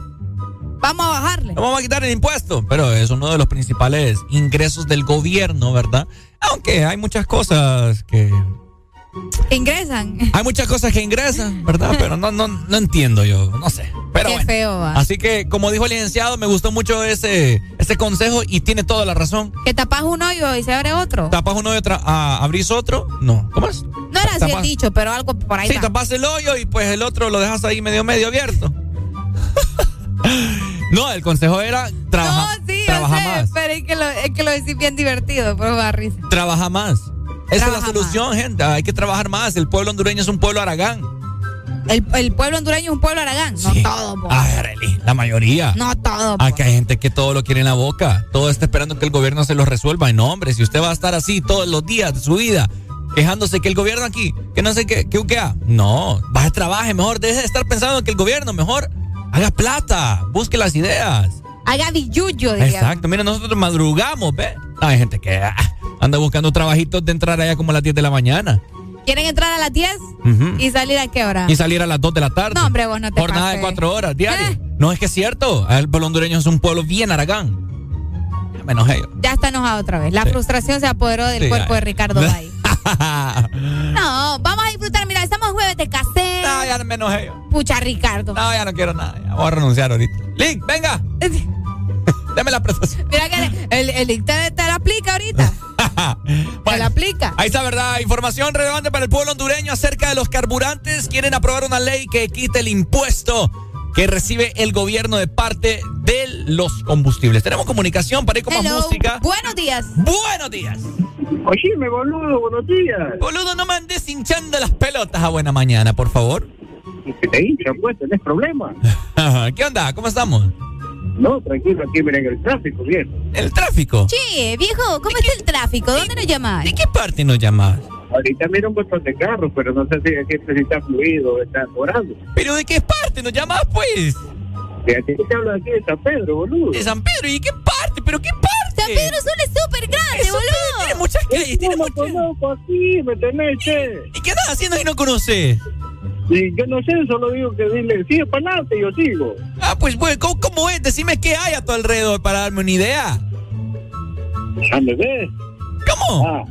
Vamos a bajarle. No vamos a quitar el impuesto, pero es uno de los principales ingresos del gobierno, ¿verdad? Aunque hay muchas cosas que... Ingresan. Hay muchas cosas que ingresan, ¿verdad? <laughs> Pero no, no, no entiendo yo, no sé. Pero Qué bueno. feo va. Así que, como dijo el licenciado, me gustó mucho ese, ese consejo y tiene toda la razón. Que tapas un hoyo y se abre otro. ¿Tapas uno y otra, ah, abrís otro? No. ¿Cómo es? No era así el dicho, pero algo por ahí Sí, tapas el hoyo y pues el otro lo dejas ahí medio medio abierto. <laughs> no, el consejo era trabaja, No, sí, yo trabaja sé, más. pero es que lo, es que lo decís bien divertido, pero va risa. Trabaja más. Esa es la solución, gente. Hay que trabajar más. El pueblo hondureño es un pueblo aragán. El, el pueblo hondureño es un pueblo aragán. No todo, po. Ay, Arely, la mayoría. No todo. po. Aquí hay gente que todo lo quiere en la boca. Todo está esperando que el gobierno se lo resuelva. Y no, hombre, si usted va a estar así todos los días de su vida, quejándose que el gobierno aquí, que no sé qué, que qué No, vaya, trabaje mejor. Deje de estar pensando que el gobierno mejor haga plata, busque las ideas. Haga billuyo, digamos. Exacto, mira, nosotros madrugamos, ¿ve? Hay gente que ah, anda buscando trabajitos de entrar allá como a las 10 de la mañana ¿Quieren entrar a las 10 Ujú. y salir a qué hora? y salir a las 2 de la tarde. No, hombre, vos no te Jornada de pases. cuatro horas diarias. Eh. No, es que es cierto. El pueblo hondureño es un pueblo bien aragán. Ya me enojé yo. Ya está enojado otra vez. La Sí. frustración se apoderó del Sí, cuerpo de Ricardo <laughs> Bay. <laughs> No, vamos a disfrutar. Mira, estamos jueves de cassette. No, ya me enojé yo. Pucha, Ricardo. No, ya no quiero nada. Ya voy a renunciar ahorita. Link, venga. <laughs> Deme la prestación. Mira que el, el link te, te la aplica ahorita. <laughs> te la aplica. Ahí está, ¿verdad? Información relevante para el pueblo hondureño acerca de los carburantes. Quieren aprobar una ley que quite el impuesto que recibe el gobierno de parte de los combustibles. Tenemos comunicación para ir con más música. Buenos días. Buenos días. Oye, boludo, buenos días. Boludo, no me andes hinchando las pelotas a buena mañana, por favor. Que te hincha, pues, tenés problemas. <laughs> ¿Qué onda? ¿Cómo estamos? No, tranquilo, aquí miren el tráfico, viejo. ¿El tráfico? Che, viejo, ¿cómo está el tráfico? ¿Dónde nos llamas? ¿De qué parte nos llamas? Ahorita miro un montón de carros, pero no sé si es que si está fluido o está orando. ¿Pero de qué parte nos llamas, pues? De aquí te hablo aquí de San Pedro, boludo. De San Pedro, ¿y qué parte? ¿Pero qué parte? San Pedro Sur es súper grande, boludo. Tiene muchas calles, tiene muchas... conozco aquí, ¿me tenés, che? ¿Y qué andas haciendo y no conoces? Y yo no sé, solo digo que dile, sigue para adelante, yo sigo. Ah, pues, pues, ¿cómo, cómo es? Decime qué hay a tu alrededor para darme una idea. ¿A me ves? ¿Cómo? Ah,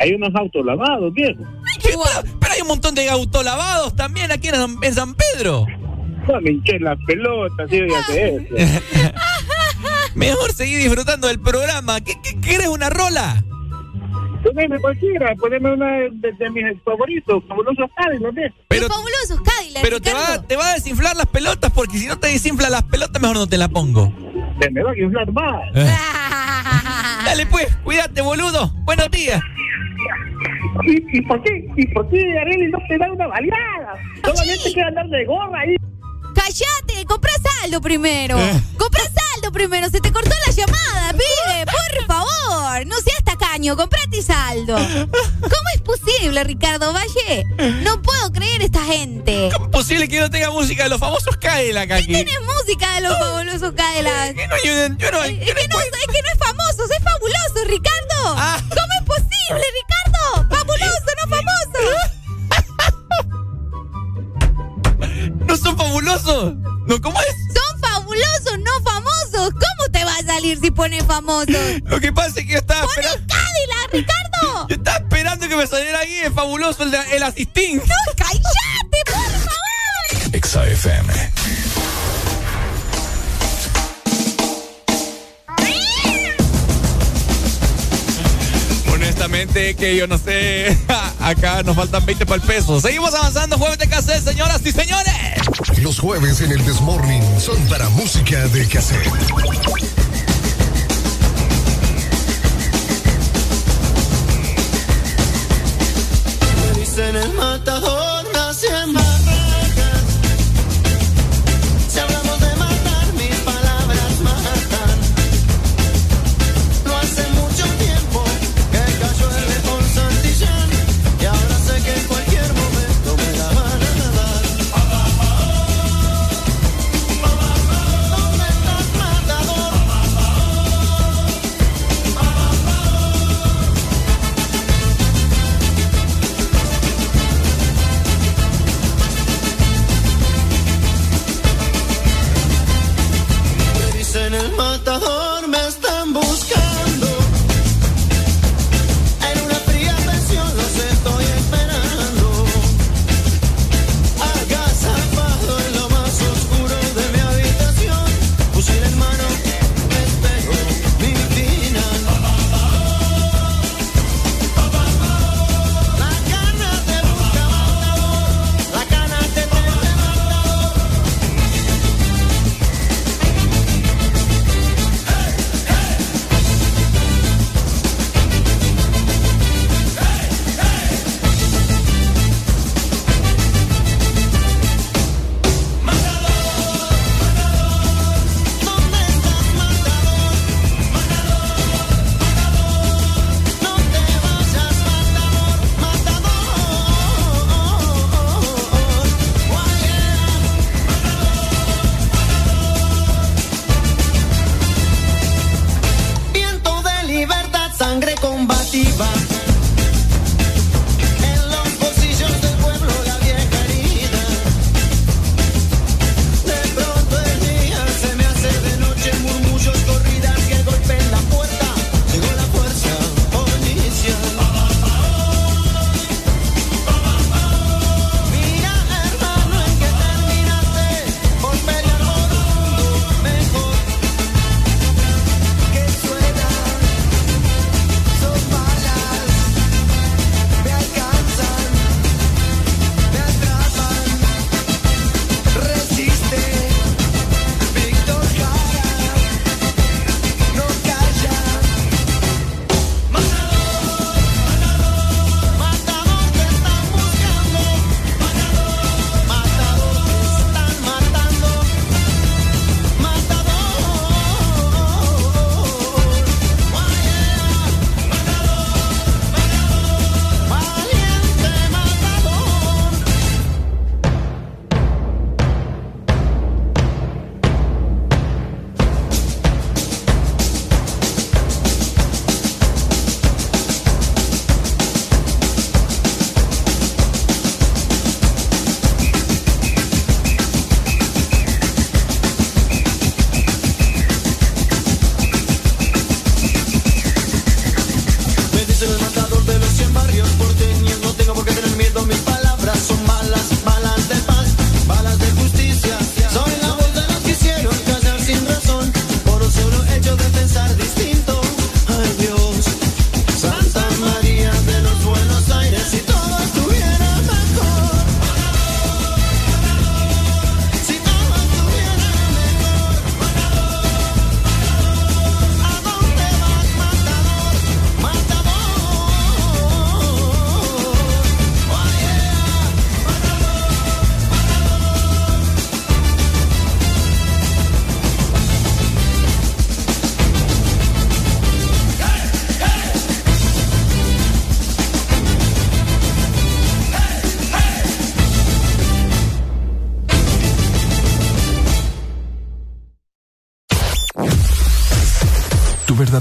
hay unos autos lavados, viejo. ¿Qué? Pero, pero hay un montón de autolavados también aquí en, San- en San Pedro. No me hinché las pelotas, sí, ya sé eso. <laughs> Mejor seguir disfrutando del programa. ¿Qué, qué quieres una rola? Poneme cualquiera, poneme una de, de mis favoritos, fabulosos Cádiz, ¿no? Pero, Los fabulosos pero te, va, te va a desinflar las pelotas porque si no te desinfla las pelotas, mejor no te la pongo. Se me va a inflar más. <laughs> Dale pues, cuídate, boludo. Buenos días. ¿Y, y por qué? ¿Y por qué Arely no te da una baleada? Solamente queda andar de gorra ahí. Cállate, compra saldo primero. Compra saldo primero. Se te cortó la llamada, pibe. Por favor. No seas tacaño. Comprate saldo. ¿Cómo es posible, Ricardo Valle? No puedo creer esta gente. ¿Cómo es posible que no tenga música de los famosos Cadillac aquí? Tienes música de los fabulosos Cadillac. Que no, yo, yo no, Es que no, es que no es famoso, es fabuloso, Ricardo. ¿Cómo es posible, Ricardo? Fabuloso, no <laughs> famoso. ¿No son fabulosos? ¿No? ¿Cómo es? Son fabulosos, no famosos. ¿Cómo te va a salir si pones famoso? <laughs> Lo que pasa es que yo estaba ¡Pone esperando. Cadillac, Ricardo! <laughs> Yo estaba esperando que me saliera ahí el fabuloso, el, de- el asistín. ¡No, cállate, por favor! Exa Honestamente, que yo no sé. <laughs> Acá nos faltan 20 para el peso. Seguimos avanzando, jueves de cassette, señoras y señores. Los jueves en el Desmorning son para música de cassette. Me dicen el matador, nací en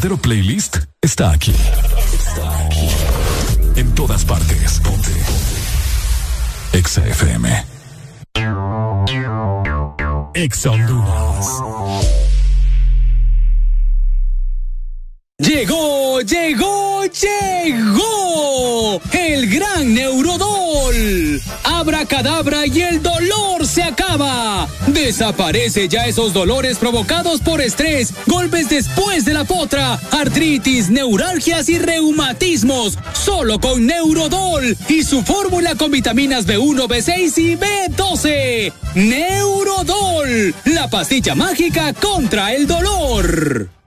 verdadero playlist Desaparece ya esos dolores provocados por estrés, golpes después de la potra, artritis, neuralgias y reumatismos. Solo con Neurodol y su fórmula con vitaminas B1, B6 y B12. Neurodol, la pastilla mágica contra el dolor.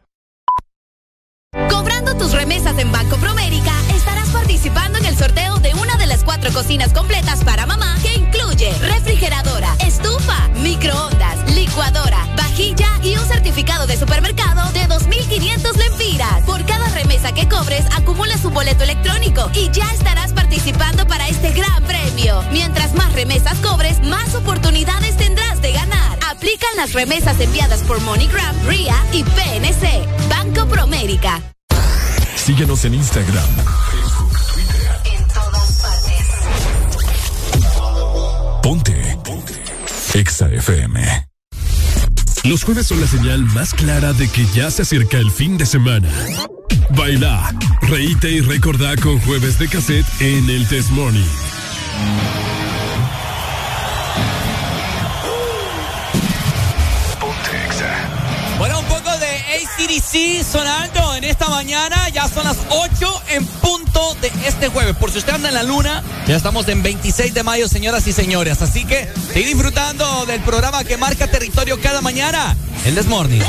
Clara de que ya se acerca el fin de semana. Baila, reíte y recordá con jueves de cassette en el Test Morning. Bueno, un poco de ACDC sonando en esta mañana. Ya son las 8 en punto de este jueves. Por si usted anda en la luna, ya estamos en 26 de mayo, señoras y señores. Así que sigue disfrutando del programa que marca territorio cada mañana. El Desmorning.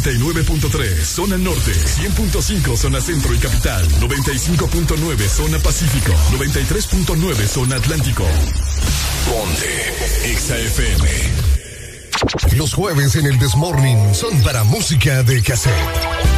89.3 zona norte, 100.5 zona centro y capital, 95.9 zona pacífico, 93.9 zona atlántico. Ponte XAFM. Los jueves en el Desmorning son para música de cassette.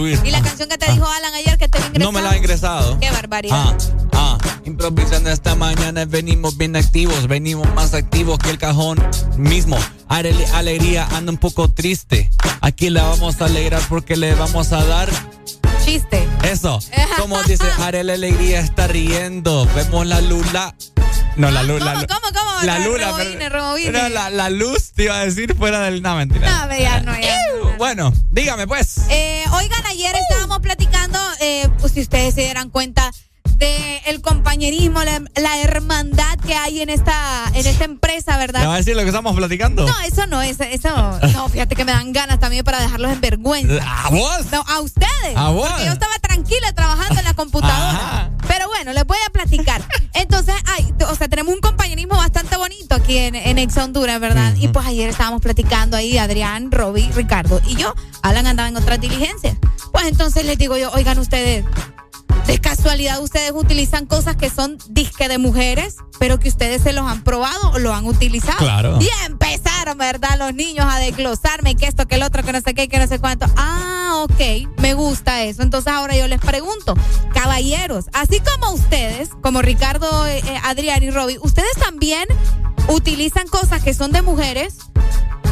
Fluir. Y la canción que te dijo Alan ayer que te ingresado. No me la ha ingresado. Qué barbaridad. Ah, ah. Improvisando esta mañana venimos bien activos, venimos más activos que el cajón mismo. Ale- alegría, anda un poco triste. Aquí la vamos a alegrar porque le vamos a dar Chiste. eso. <laughs> Como dice Arele Alegría está riendo. Vemos la lula. No, la lula. ¿Cómo, cómo, cómo? La lula. rebobine, pero- rebobine. No, la, la luz te iba a decir fuera del. No, mentira. No, ya no, ya no. Bueno, dígame pues. Eh, pues, si ustedes se dieran cuenta de el compañerismo, la, la hermandad que hay en esta, en esta empresa, ¿Me ¿verdad? va a decir lo que estamos platicando? No, eso no, eso, eso, no, fíjate que me dan ganas también para dejarlos en vergüenza. ¿A vos? No, a ustedes. ¿A vos? Porque yo estaba tranquila trabajando en la computadora. Pero bueno. les voy a platicar. Entonces, ay, o sea, tenemos un compañerismo bastante bonito aquí en, en Ex Honduras, ¿verdad? Y pues ayer estábamos platicando ahí, Adrián, Roby, Ricardo y yo. Alan andaba en otras diligencias. Pues entonces les digo yo, oigan ustedes, de casualidad ustedes utilizan cosas que son disque de mujeres, pero que ustedes se los han probado o lo han utilizado. Claro. Y empezaron, ¿verdad? Los niños a desglosarme que esto, que el otro, que no sé qué, que no sé cuánto. Ah, ok, me gusta eso. Entonces ahora yo les pregunto, caballeros, así como ustedes, como Ricardo, eh, eh, Adrián y Roby, ustedes también utilizan cosas que son de mujeres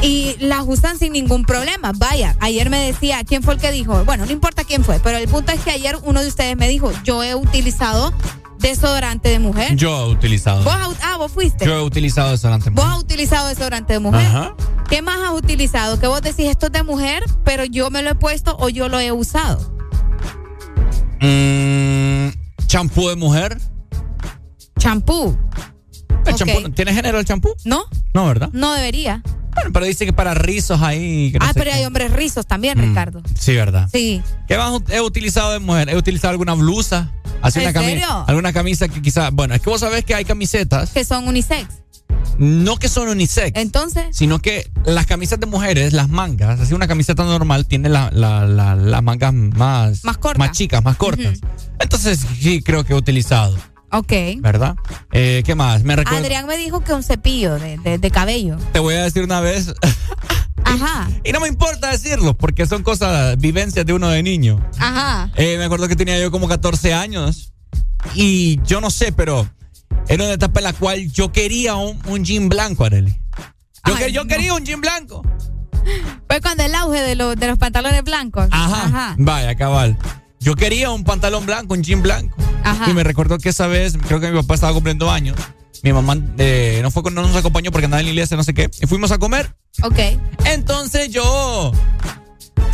y las usan sin ningún problema. Vaya, ayer me decía, ¿quién fue el que dijo? Bueno, no importa quién fue, pero el punto es que ayer uno de ustedes me dijo, yo he utilizado desodorante de mujer. Yo he utilizado. ¿Vos ah, vos fuiste. Yo he utilizado desodorante. Vos has utilizado desodorante de mujer. Ajá. ¿Qué más has utilizado? Que vos decís esto es de mujer, pero yo me lo he puesto o yo lo he usado. Mm, champú de mujer. Champú. El Ok. champú- ¿Tiene género el champú? No, No, ¿verdad? no debería. Bueno, pero dice que para rizos ahí. que no ah, pero qué. hay hombres rizos también, Mm. Ricardo. Sí, ¿verdad? Sí. ¿Qué más he utilizado de mujer? He utilizado alguna blusa. Así ¿En una serio? Alguna camisa que quizá. Bueno, es que vos sabés que hay camisetas. Que son unisex. No que son unisex. Entonces. Sino que las camisas de mujeres, las mangas, así una camiseta normal tiene la- la- la- las mangas más, Más cortas. más chicas, más cortas. Entonces sí creo que he utilizado, Ok. ¿verdad? Eh, ¿Qué más? Me recuerdo. Adrián me dijo que un cepillo de, de- de cabello. Te voy a decir una vez, <laughs> Ajá, y no me importa decirlo, porque son cosas, vivencias de uno de niño. ajá. Eh, me acuerdo que tenía yo como 14 años y yo no sé, pero era una etapa en la cual yo quería un, un jean blanco, Arely. Yo, que- yo quería un jean blanco. Fue cuando el auge de, los de los pantalones blancos. Ajá. Vaya, cabal. Yo quería un pantalón blanco, un jean blanco. Ajá. Y me recuerdo que esa vez, creo que mi papá estaba cumpliendo años. Mi mamá eh, no fue no nos acompañó porque andaba en la iglesia, no sé qué. Y fuimos a comer. Ok. Entonces yo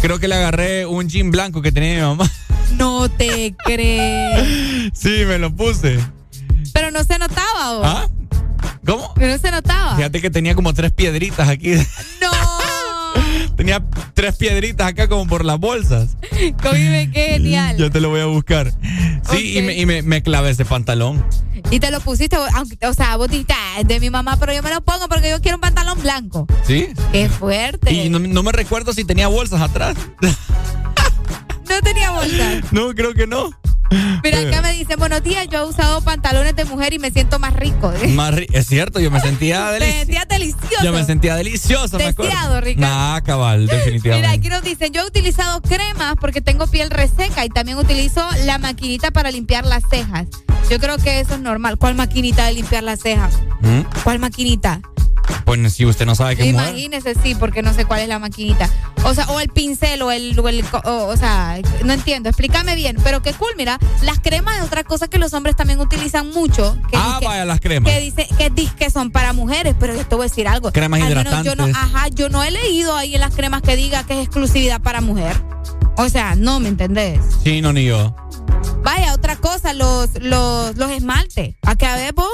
creo que le agarré un jean blanco que tenía mi mamá. <laughs> No te crees. Sí, me lo puse. Pero no se notaba, ¿o? ¿Ah? ¿Cómo? Pero no se notaba. Fíjate que tenía como tres piedritas aquí. No. Tenía tres piedritas acá como por las bolsas. Convive, qué genial. Yo te lo voy a buscar. Sí, y, me, y me, me clavé ese pantalón. Y te lo pusiste, aunque, o sea, vos dijiste, "Ah, es de mi mamá, pero yo me lo pongo porque yo quiero un pantalón blanco. ¿Sí? Qué fuerte. Y no, no me recuerdo si tenía bolsas atrás. <laughs> No tenía bolsa. No, creo que no. Mira, acá me dicen, buenos días, yo he usado pantalones de mujer y me siento más rico. <laughs> Más ri- es cierto, yo me sentía <laughs> Me delicioso. sentía delicioso. Yo me sentía delicioso, me. Deseado, Ricardo. Nah, cabal, <laughs> Mira, definitivamente. aquí nos dicen, yo he utilizado cremas porque tengo piel reseca y también utilizo la maquinita para limpiar las cejas. Yo creo que eso es normal. ¿Cuál maquinita de limpiar las cejas? ¿Mm? ¿Cuál maquinita? Pues si usted no sabe qué mujer. Imagínese, sí, porque no sé cuál es la maquinita. O sea, o el pincel o el, o, el o, o sea, no entiendo. Explícame bien. Pero qué cool, mira, las cremas es otra cosa que los hombres también utilizan mucho. Que Ah, dizque- vaya, las cremas. Que dice que dice que son para mujeres, pero yo te voy a decir algo. Cremas Al menos yo no, hidratantes. ajá, yo no he leído ahí en las cremas que diga que es exclusividad para mujer. O sea, no me entendés. Sí, no, ni yo. Vaya, otra cosa, los, los, los esmaltes. ¿A qué a ver vos?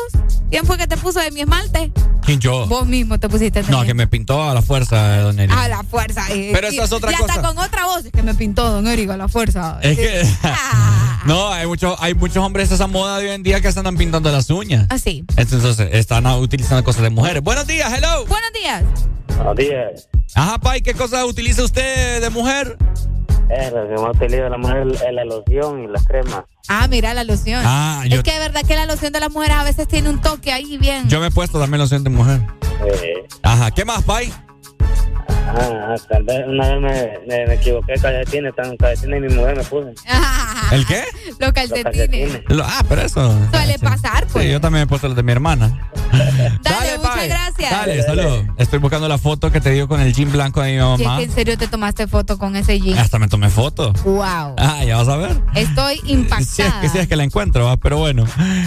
¿Quién fue que te puso de mi esmalte? ¿Quién yo? Vos mismo te pusiste de No, que me pintó a la fuerza, don Eri. a la fuerza. eh. Pero esa es otra y cosa. hasta con otra voz es que me pintó Don Eric a la fuerza. Es que. <laughs> <laughs> no, hay, mucho, hay muchos hombres de esa moda de hoy en día que se andan pintando las uñas. Así. Entonces están ah, utilizando cosas de mujeres. Buenos días, hello. Buenos días. Buenos días. Ajá, Pai, ¿qué cosas utiliza usted de mujer? Eh, lo que más utiliza la mujer es la loción y las cremas. Ah, mira la loción. Ah, yo- Es que de verdad que la loción de las mujeres a veces tiene un toque ahí bien. Yo me he puesto también loción de mujer. Eh, Ajá, ¿qué más, Pai? Ah, tal vez una vez me, me, me equivoqué, calcetines, tan calcetines y mi mujer me puso. <laughs> ¿El qué? Los calcetines. Ah, pero eso. Suele pasar, pues. Sí, yo también he puesto los de mi hermana. <laughs> Dale, muchas Pai. gracias. Dale, salud. Estoy buscando la foto que te dio con el jean blanco de mi es mamá. que en serio te tomaste foto con ese jean. Hasta me tomé foto. Wow. Ah, ya vas a ver. Estoy Si es impactada. que, si es que la encuentro, ¿va? pero bueno.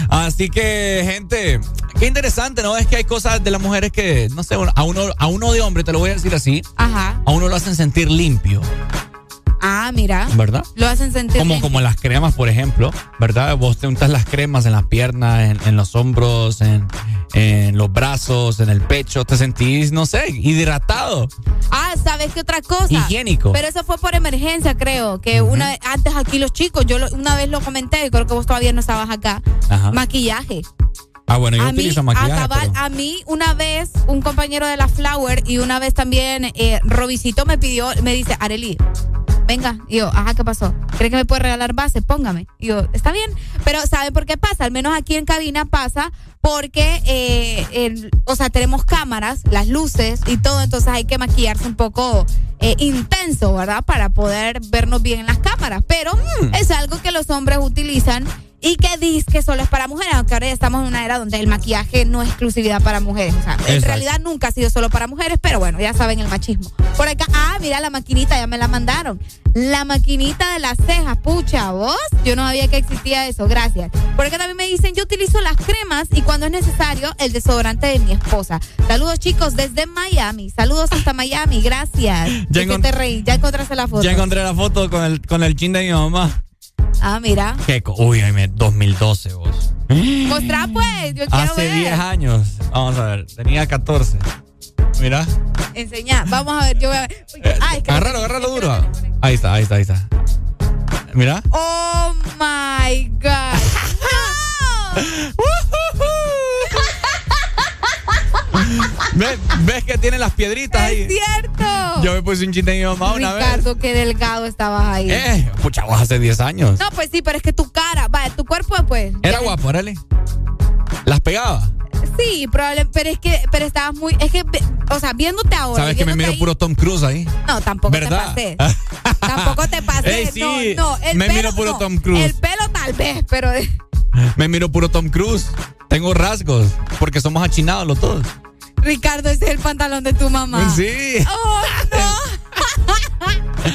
Así que, gente, qué interesante, ¿no? Es que hay cosas de las mujeres que, no sé, a uno, a uno de hombre, te lo voy a decir así, Ajá. a uno lo hacen sentir limpio. Ah, mira. ¿Verdad? Lo hacen sentir Como, bien. como las cremas, por ejemplo, ¿verdad? Vos te untas las cremas en las piernas, en, en los hombros, en, en los brazos, en el pecho, te sentís, no sé, hidratado. Ah, ¿sabes qué otra cosa? Higiénico. Pero eso fue por emergencia, creo. Que una vez- antes aquí los chicos, yo lo- una vez lo comenté, y creo que vos todavía no estabas acá. Ajá. Maquillaje. Ah, bueno, yo a mí, utilizo maquillaje. a, cabal, pero- a mí una vez un compañero de la Flower y una vez también eh, Robicito me pidió, me dice, Arely, venga. Y yo, ajá, ¿qué pasó? ¿Cree que me puede regalar base? Póngame. Y yo, está bien. Pero ¿saben por qué pasa? Al menos aquí en cabina pasa porque, eh, el- o sea, tenemos cámaras, las luces y todo, entonces hay que maquillarse un poco eh, intenso, ¿verdad? Para poder vernos bien en las cámaras. Pero Mm. es algo que los hombres utilizan y que dice que solo es para mujeres, aunque ahora ya estamos en una era donde el maquillaje no es exclusividad para mujeres. O sea, en realidad nunca ha sido solo para mujeres, pero bueno, ya saben el machismo. Por acá, ah, mira la maquinita, ya me la mandaron. La maquinita de las cejas, pucha, vos. Yo no sabía que existía eso, gracias. Por acá también me dicen, yo utilizo las cremas y cuando es necesario, el desodorante de mi esposa. Saludos chicos desde Miami. Saludos hasta Miami, gracias. Ya ¿De qué encont- te reí? Ya encontraste la foto. Ya encontré la foto con el, con el chin de mi mamá. Ah, mira. Qué Uy, ay, me- 2012 vos. Mostrá pues, yo quiero Hace ver. 10 años. Vamos a ver, tenía 14. Mira. Enseñá, vamos a ver, yo voy a ver. Ay, es que- Agárralo, agárralo duro. Ahí está, ahí está, ahí está. Mira. Oh my God. <laughs> <laughs> ¿Ves, ves que tiene las piedritas ahí? ¡Es cierto! Yo me puse un chin de mi mamá una vez. Ricardo, qué delgado estabas ahí. Eh, pucha, vos hace 10 años. No, pues sí, pero es que tu cara, vaya, tu cuerpo, pues. Era guapo, órale. Las pegaba. Sí, probablemente, pero es que, pero estabas muy, es que, o sea, viéndote ahora. Sabes que me miro ahí- puro Tom Cruise ahí. No, tampoco ¿Verdad? te pasé. <laughs> tampoco te pasé. Ey, sí, no, no, el me pelo, miro puro no, Tom Cruise. El pelo tal vez, pero Me miro puro Tom Cruise. Tengo rasgos. Porque somos achinados los dos. Ricardo, ese es el pantalón de tu mamá. Sí. Oh, no. <laughs>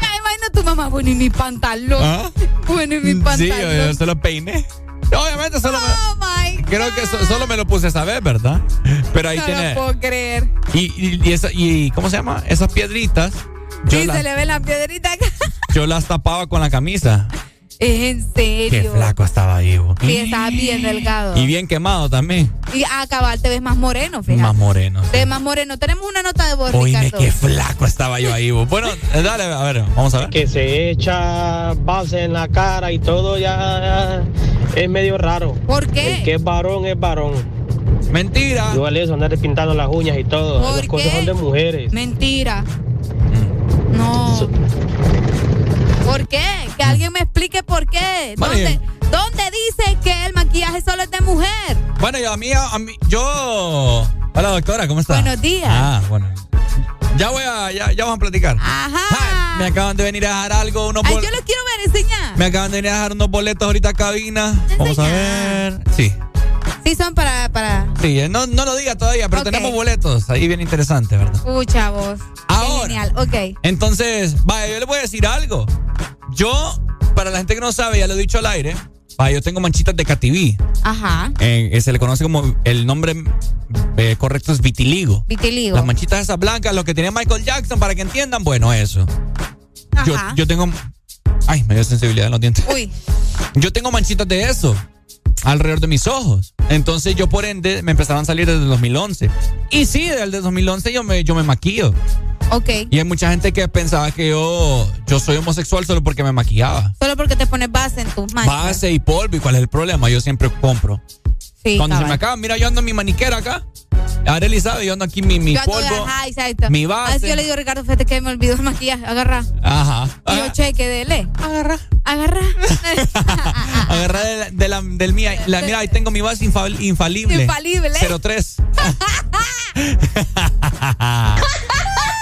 Ya imagino tu mamá, bueno, y mi pantalón. ¿Ah? Bueno, y mi Sí, pantalón. yo, yo se lo peiné. Obviamente solo Oh my me, creo que so- solo me lo puse esa vez, ¿verdad? Pero ahí no tiene. puedo creer. Y, y, y esa- y ¿cómo se llama? Esas piedritas. Yo, Sí, las- se le ve la piedrita acá. yo las tapaba con la camisa. Es en Qué serio. flaco estaba ahí. bo. Sí, estaba bien delgado. Y bien quemado también. Y a acabar te ves más moreno, fíjate. Más moreno. Te ves más moreno. Tenemos una nota de voz, Oíme, Ricardo. qué flaco estaba yo ahí. Bueno, eh, dale, a ver, vamos a ver. Que se echa base en la cara y todo ya es medio raro. ¿Por qué? El que es varón es varón. Mentira. Igual eso, andar pintando las uñas y todo. ¿Por Las cosas qué? son de mujeres. Mentira. Mm. No. ¿Por qué? Que alguien me explique por qué. ¿Dónde, ¿Dónde dice que el maquillaje solo es de mujer? Bueno, yo a mí, a mí, yo. Hola, doctora, ¿cómo está? Buenos días. Ah, bueno. Ya voy a, ya, ya vamos a platicar. Ajá. Me acaban de venir a dejar algo, unos Ay, yo lo quiero ver, enseñar. Me acaban de venir a dejar unos boletos ahorita a cabina. Vamos a ver. Sí, Sí, son para, para. sí, eh, no, no lo diga todavía, pero tenemos boletos. Ahí bien interesante, ¿verdad? Escucha vos. Ahora. Genial, ok. Entonces, vaya, yo le voy a decir algo. Yo, para la gente que no sabe, ya lo he dicho al aire, vaya, yo tengo manchitas de cativí. Ajá. Eh, se le conoce como el nombre eh, correcto es vitiligo. Vitiligo. Las manchitas esas blancas, lo que tenía Michael Jackson, para que entiendan, bueno, eso. Yo, Ajá. yo tengo. Ay, me dio sensibilidad en los dientes. Uy. <laughs> Yo tengo manchitas de eso alrededor de mis ojos. Entonces yo por ende me empezaron a salir desde el 2011. Y sí, desde el 2011 yo me, yo me maquillo. Ok. Y hay mucha gente que pensaba que yo, yo soy homosexual solo porque me maquillaba. Solo porque te pones base en tus manos. Base y polvo, ¿y cuál es el problema? Yo siempre compro. Sí, Cuando se me acaba, mira, yo ando en mi maniquera acá. Arely sabe, yo ando aquí mi, mi Yo polvo. Ajá, exacto. mi base. Así yo le digo, Ricardo, fíjate que me olvidó el maquillaje. Agarra. Ajá. Y yo cheque, dele. Agarra. Agarra. <laughs> Agarra de la, de la- del mía. La, mira, ahí tengo mi base infal- infalible. Infalible. 03. <laughs> <laughs>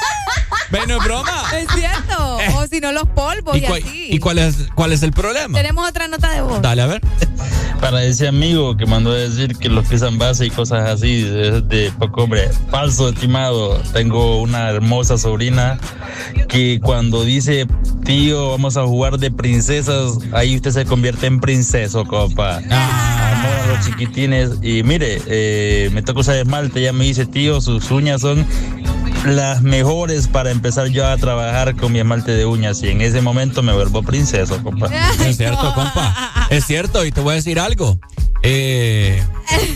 Bueno, es broma. <laughs> Es cierto. Eh. O si no, los polvos y, ¿Y, cuál, así. y cuál es, cuál es el problema? Tenemos otra nota de voz. Dale, a ver. <laughs> Para ese amigo que mandó a decir que los que usan base y cosas así es de poco hombre. Falso, estimado. Tengo una hermosa sobrina que cuando dice, tío, vamos a jugar de princesas, ahí usted se convierte en princeso, copa. Amor a los chiquitines. Y mire, eh, me toca usar esmalte, ella me dice, tío, sus uñas son las mejores para empezar yo a trabajar con mi esmalte de uñas y en ese momento me vuelvo princeso, compa. <laughs> Es cierto, compa. Es cierto, y te voy a decir algo. Eh,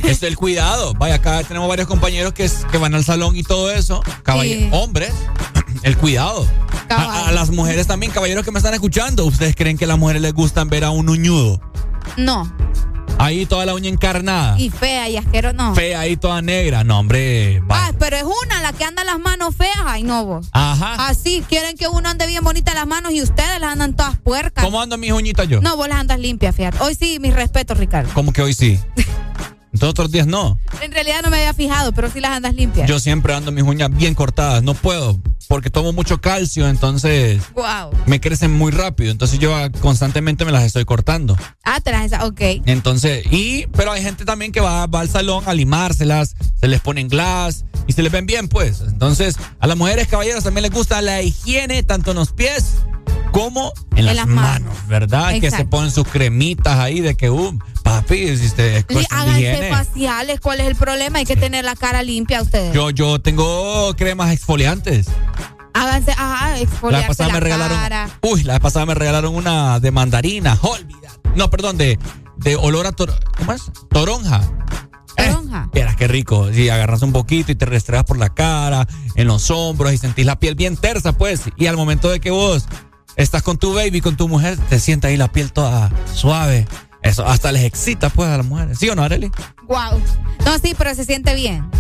es el cuidado. Vaya, acá tenemos varios compañeros que, es- que van al salón y todo eso. Caballe- Sí. Hombres, <clears throat> el cuidado. A, a las mujeres también, caballeros que me están escuchando. ¿Ustedes creen que a las mujeres les gustan ver a un uñudo? No. Ahí toda la uña encarnada. Y fea y asquero, no. Fea ahí toda negra. No, hombre. va. Ah, pero es una la que anda las manos feas. Ay, no vos. Ajá. Así, quieren que uno ande bien bonita las manos y ustedes las andan todas puercas. ¿Cómo andan mis uñitas yo? No, vos las andas limpias, fíjate. Hoy sí, mis respetos, Ricardo. Como que hoy sí. <laughs> Todos otros días no. En realidad no me había fijado, pero sí las andas limpias. Yo siempre ando mis uñas bien cortadas. No puedo. Porque tomo mucho calcio, entonces Wow. me crecen muy rápido. Entonces yo constantemente me las estoy cortando. Ah, te las esa- ok. Entonces, y, pero hay gente también que va, va al salón a limárselas, se les ponen glass y se les ven bien, pues. Entonces, a las mujeres caballeros también les gusta la higiene, tanto en los pies como en, las, las manos, manos. ¿verdad? Que se ponen sus cremitas ahí de que, uh, papi, si usted es Li- cuestión de Háganse faciales, ¿cuál es el problema? Hay que tener la cara limpia ustedes. Yo, yo tengo cremas exfoliantes. Háganse, ajá, La exfoliarse pasada la, me regalaron. cara. Uy, la vez pasada me regalaron una de mandarina. Olvida. No, perdón, de, de olor a tor- ¿Cómo es? Toronja. Toronja. Vieras qué rico. Si agarras un poquito y te restregas por la cara, en los hombros y sentís la piel bien tersa, pues. Y al momento de que vos estás con tu baby, con tu mujer, te sientes ahí la piel toda suave. Eso hasta les excita, pues, a las mujeres. ¿Sí o no, Arely? Wow. No, sí, pero se siente bien.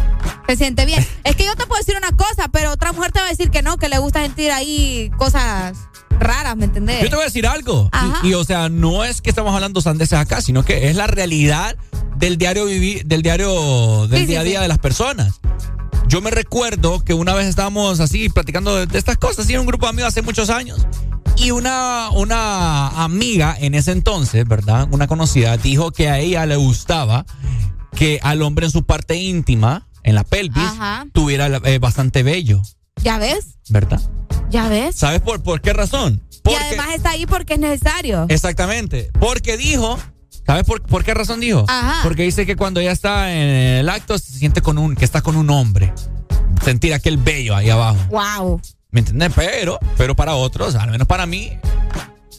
Se siente bien. <laughs> es que yo te puedo decir una cosa, pero otra mujer te va a decir que no, que le gusta sentir ahí cosas raras, ¿me entendés? Yo te voy a decir algo. Y, y, o sea, no es que estamos hablando sandeces acá, sino que es la realidad del diario vivir, del diario del Sí, sí, día a día sí. de las personas. Yo me recuerdo que una vez estábamos así platicando de, de estas cosas, así en un grupo de amigos hace muchos años. Y una, una amiga en ese entonces, ¿verdad? Una conocida, dijo que a ella le gustaba que al hombre en su parte íntima, en la pelvis, Ajá. tuviera eh, bastante vello, ¿Ya ves? ¿verdad? ¿Ya ves? ¿Sabes por, por qué razón? Y además está ahí porque es necesario. Exactamente. Porque dijo, ¿sabes por, por qué razón dijo? Ajá. Porque dice que cuando ella está en el acto se siente con un, que está con un hombre. Sentir aquel vello ahí abajo. Wow. ¿Me entiendes? Pero, pero para otros, al menos para mí,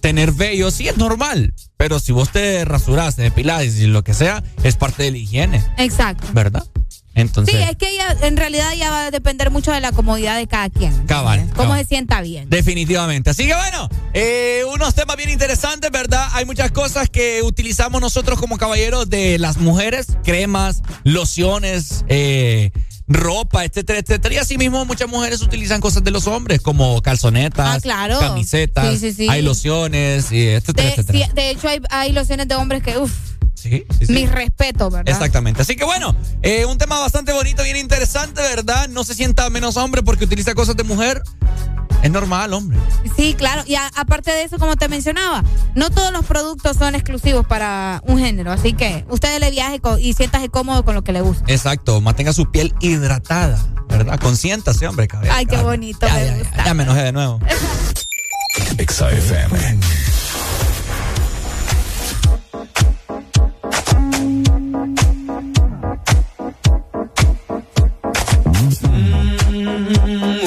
tener vello sí es normal. Pero si vos te rasuras, te depilás y lo que sea, es parte de la higiene, Exacto. ¿verdad? Entonces, Sí, es que ella, en realidad ya va a depender mucho de la comodidad de cada quien. cabal. Cómo cabal. se sienta bien. Definitivamente. Así que bueno, eh, unos temas bien interesantes, ¿verdad? Hay muchas cosas que utilizamos nosotros como caballeros de las mujeres, cremas, lociones, eh, ropa, etcétera, etcétera. Y así mismo muchas mujeres utilizan cosas de los hombres, como calzonetas, Ah, claro. camisetas, Sí, sí, sí. hay lociones, y etcétera, De, etcétera. de hecho, hay, hay lociones de hombres que, uff, Sí, sí, sí. mis respetos, ¿verdad? Exactamente. Así que bueno, eh, un tema bastante bonito, bien interesante, ¿verdad? No se sienta menos hombre porque utiliza cosas de mujer. Es normal, hombre. Sí, claro. Y a- aparte de eso, como te mencionaba, no todos los productos son exclusivos para un género. Así que usted le viaje y siéntase cómodo con lo que le gusta. Exacto, mantenga su piel hidratada, ¿verdad? Consiéntase, hombre, cabrón. Ay, qué bonito, Ya, me ya, gusta. ya, ya me enojé de nuevo. <laughs> XFM. mm-hmm.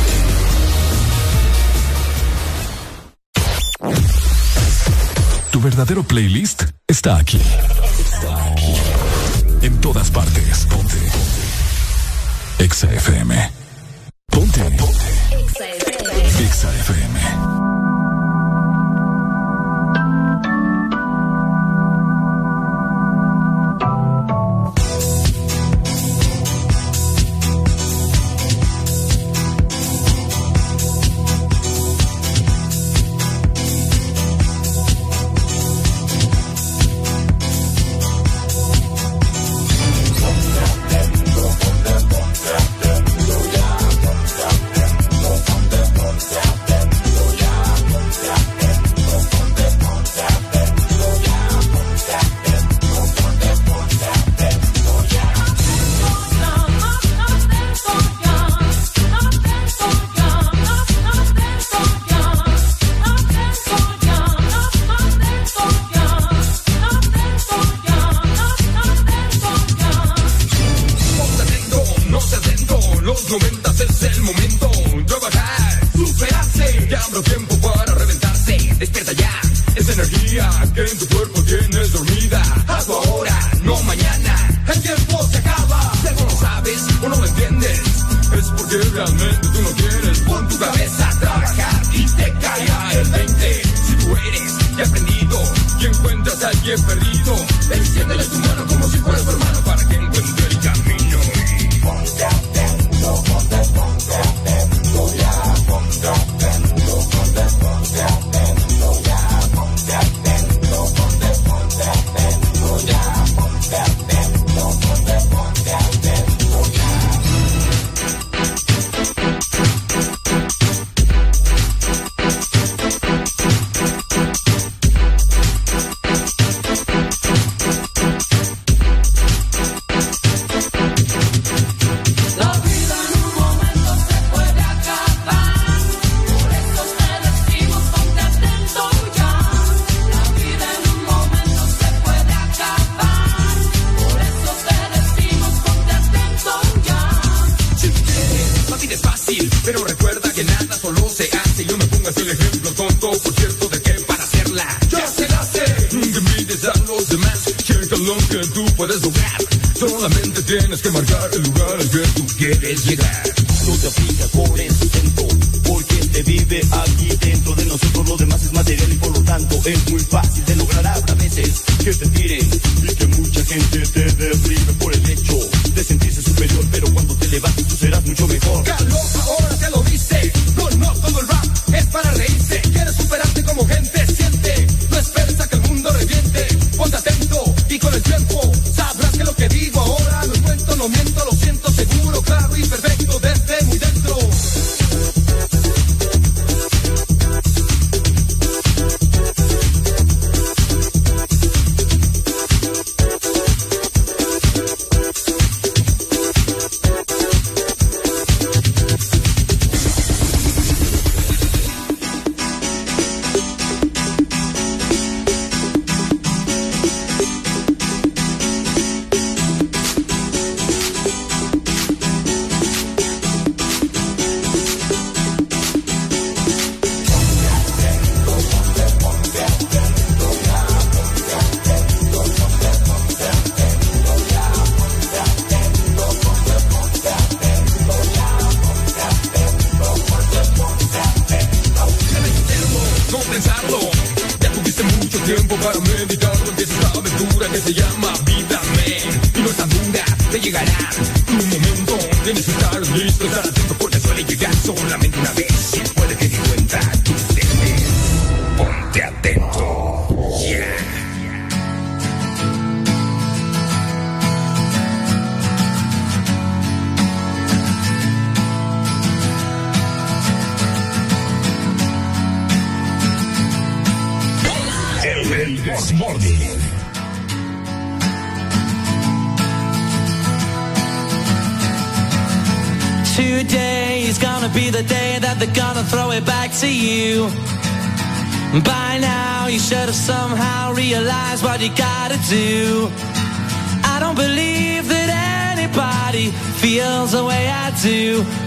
verdadero playlist está aquí. Está aquí. En todas partes. Ponte. Ponte. Exa FM.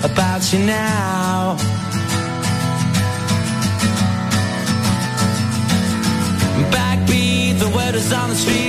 about you now. Backbeat, the word is on the street.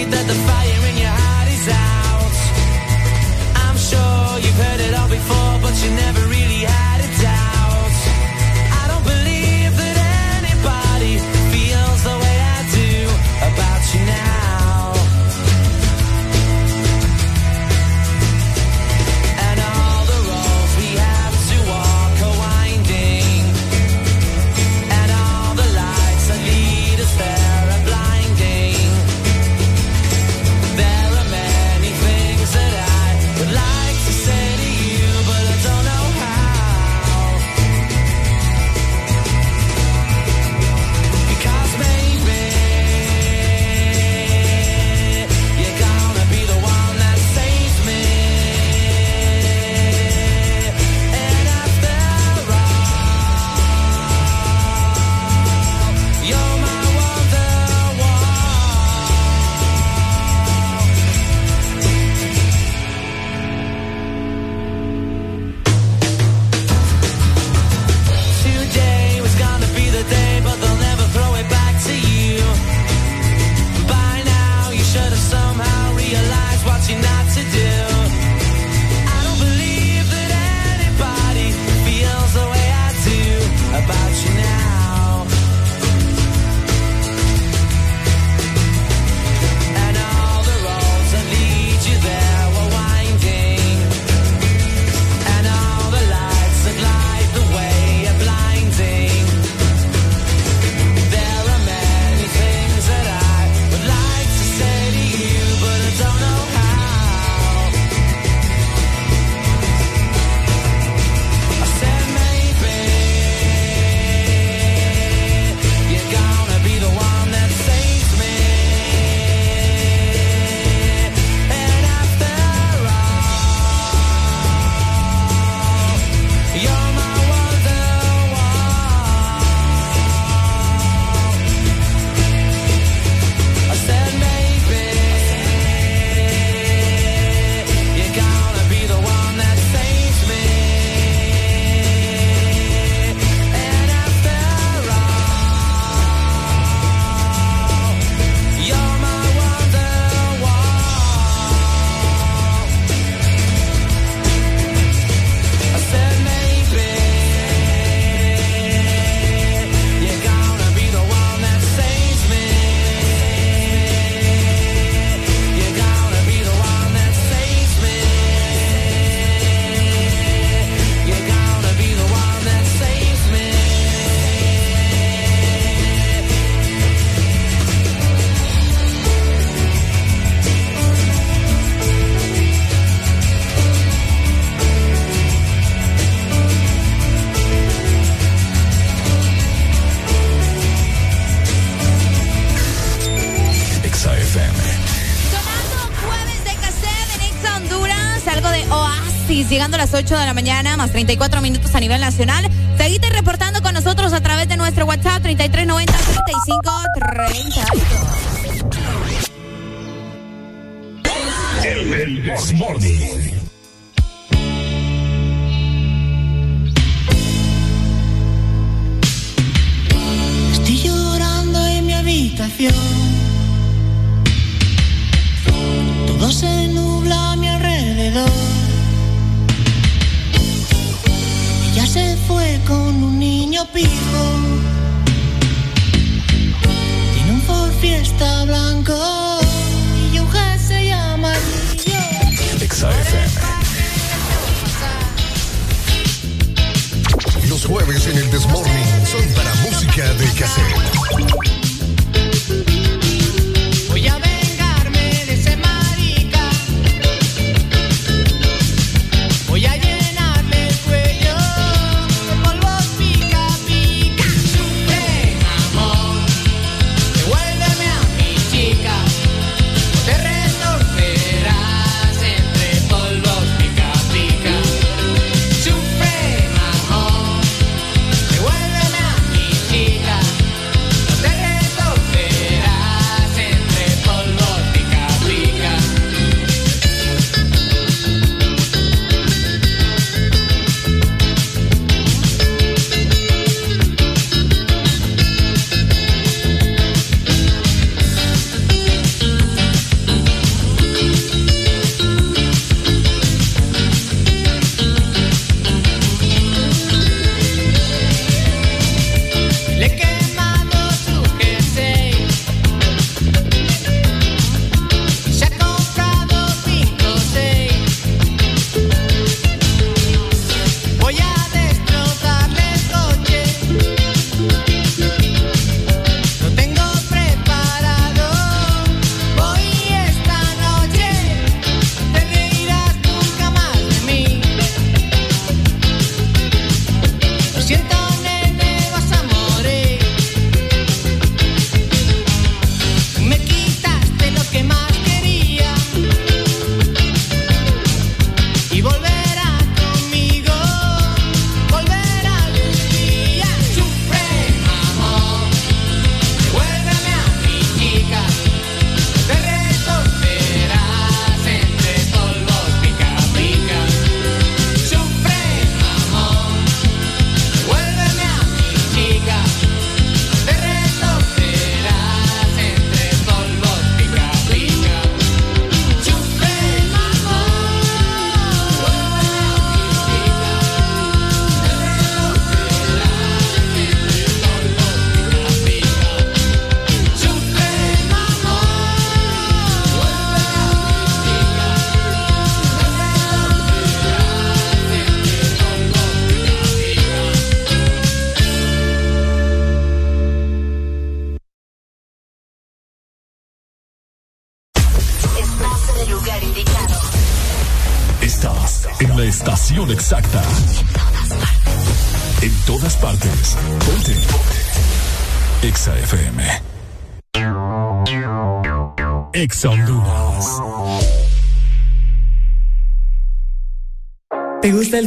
Más 34 minutos a nivel nacional.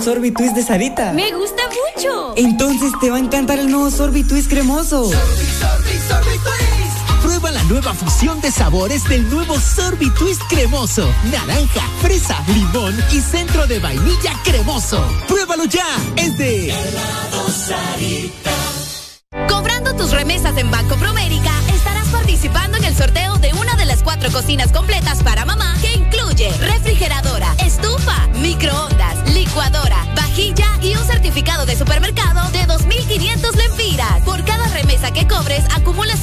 Sorbitwist de Sarita? Me gusta mucho. Entonces te va a encantar el nuevo sorbitwist cremoso. Prueba la nueva fusión de sabores del nuevo Sorbitwist cremoso. Naranja, fresa, limón y centro de vainilla cremoso. Pruébalo ya. Es de Cobrando tus remesas en Banco Promérica, estarás participando en el sorteo de una de las cuatro cocinas completas para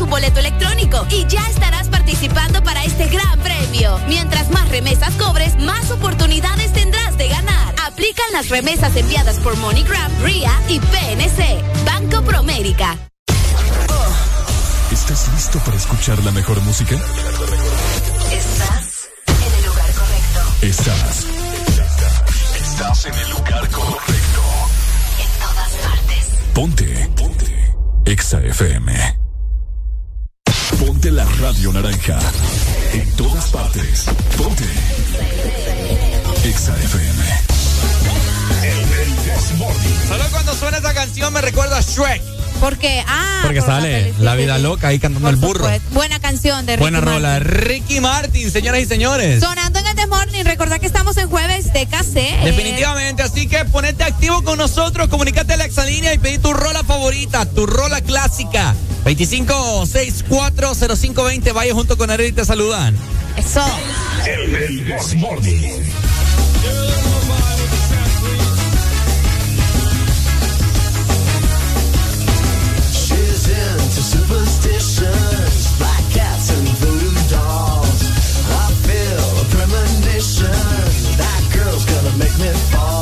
un boleto electrónico y ya estarás participando para este gran premio. Mientras más remesas cobres, más oportunidades tendrás de ganar. Aplican las remesas enviadas por MoneyGram, RIA y PNC. Banco Promérica. ¿Estás listo para escuchar la mejor música? Estás en el lugar correcto. Estás. Estás en el lugar correcto. En todas partes. Ponte. Ponte. Exa FM. Ponte la radio naranja. En todas partes. Ponte. Exa FM. Solo cuando suena esa canción me recuerda a Shrek. Porque, ah, Porque por sale la vida loca ahí cantando el burro. Buena canción de Ricky Buena rola. Ricky Martin, señoras y señores. Sonando en el The Morning, recordad que estamos en jueves de casé. Definitivamente, así que ponete activo con nosotros, comunícate a la exalínea y pedí tu rola favorita, tu rola clásica. 25640520, vaya junto con Ariel y te saludan. Eso. El, el This Morning. She's into superstitions, black cats and voodoo dolls. I feel a premonition. That girl's gonna make me fall.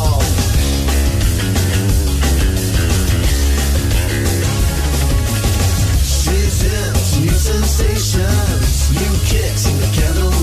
Sensations, new kicks in the candlelight.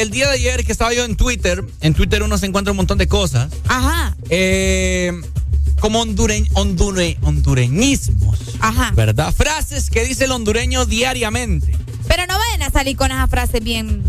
El día de ayer que estaba yo en Twitter. En Twitter uno se encuentra un montón de cosas. Ajá. Eh, como hondure, hondure- hondureñismos. Ajá. ¿Verdad? Frases que dice el hondureño diariamente. Pero no vayan a salir con esas frases bien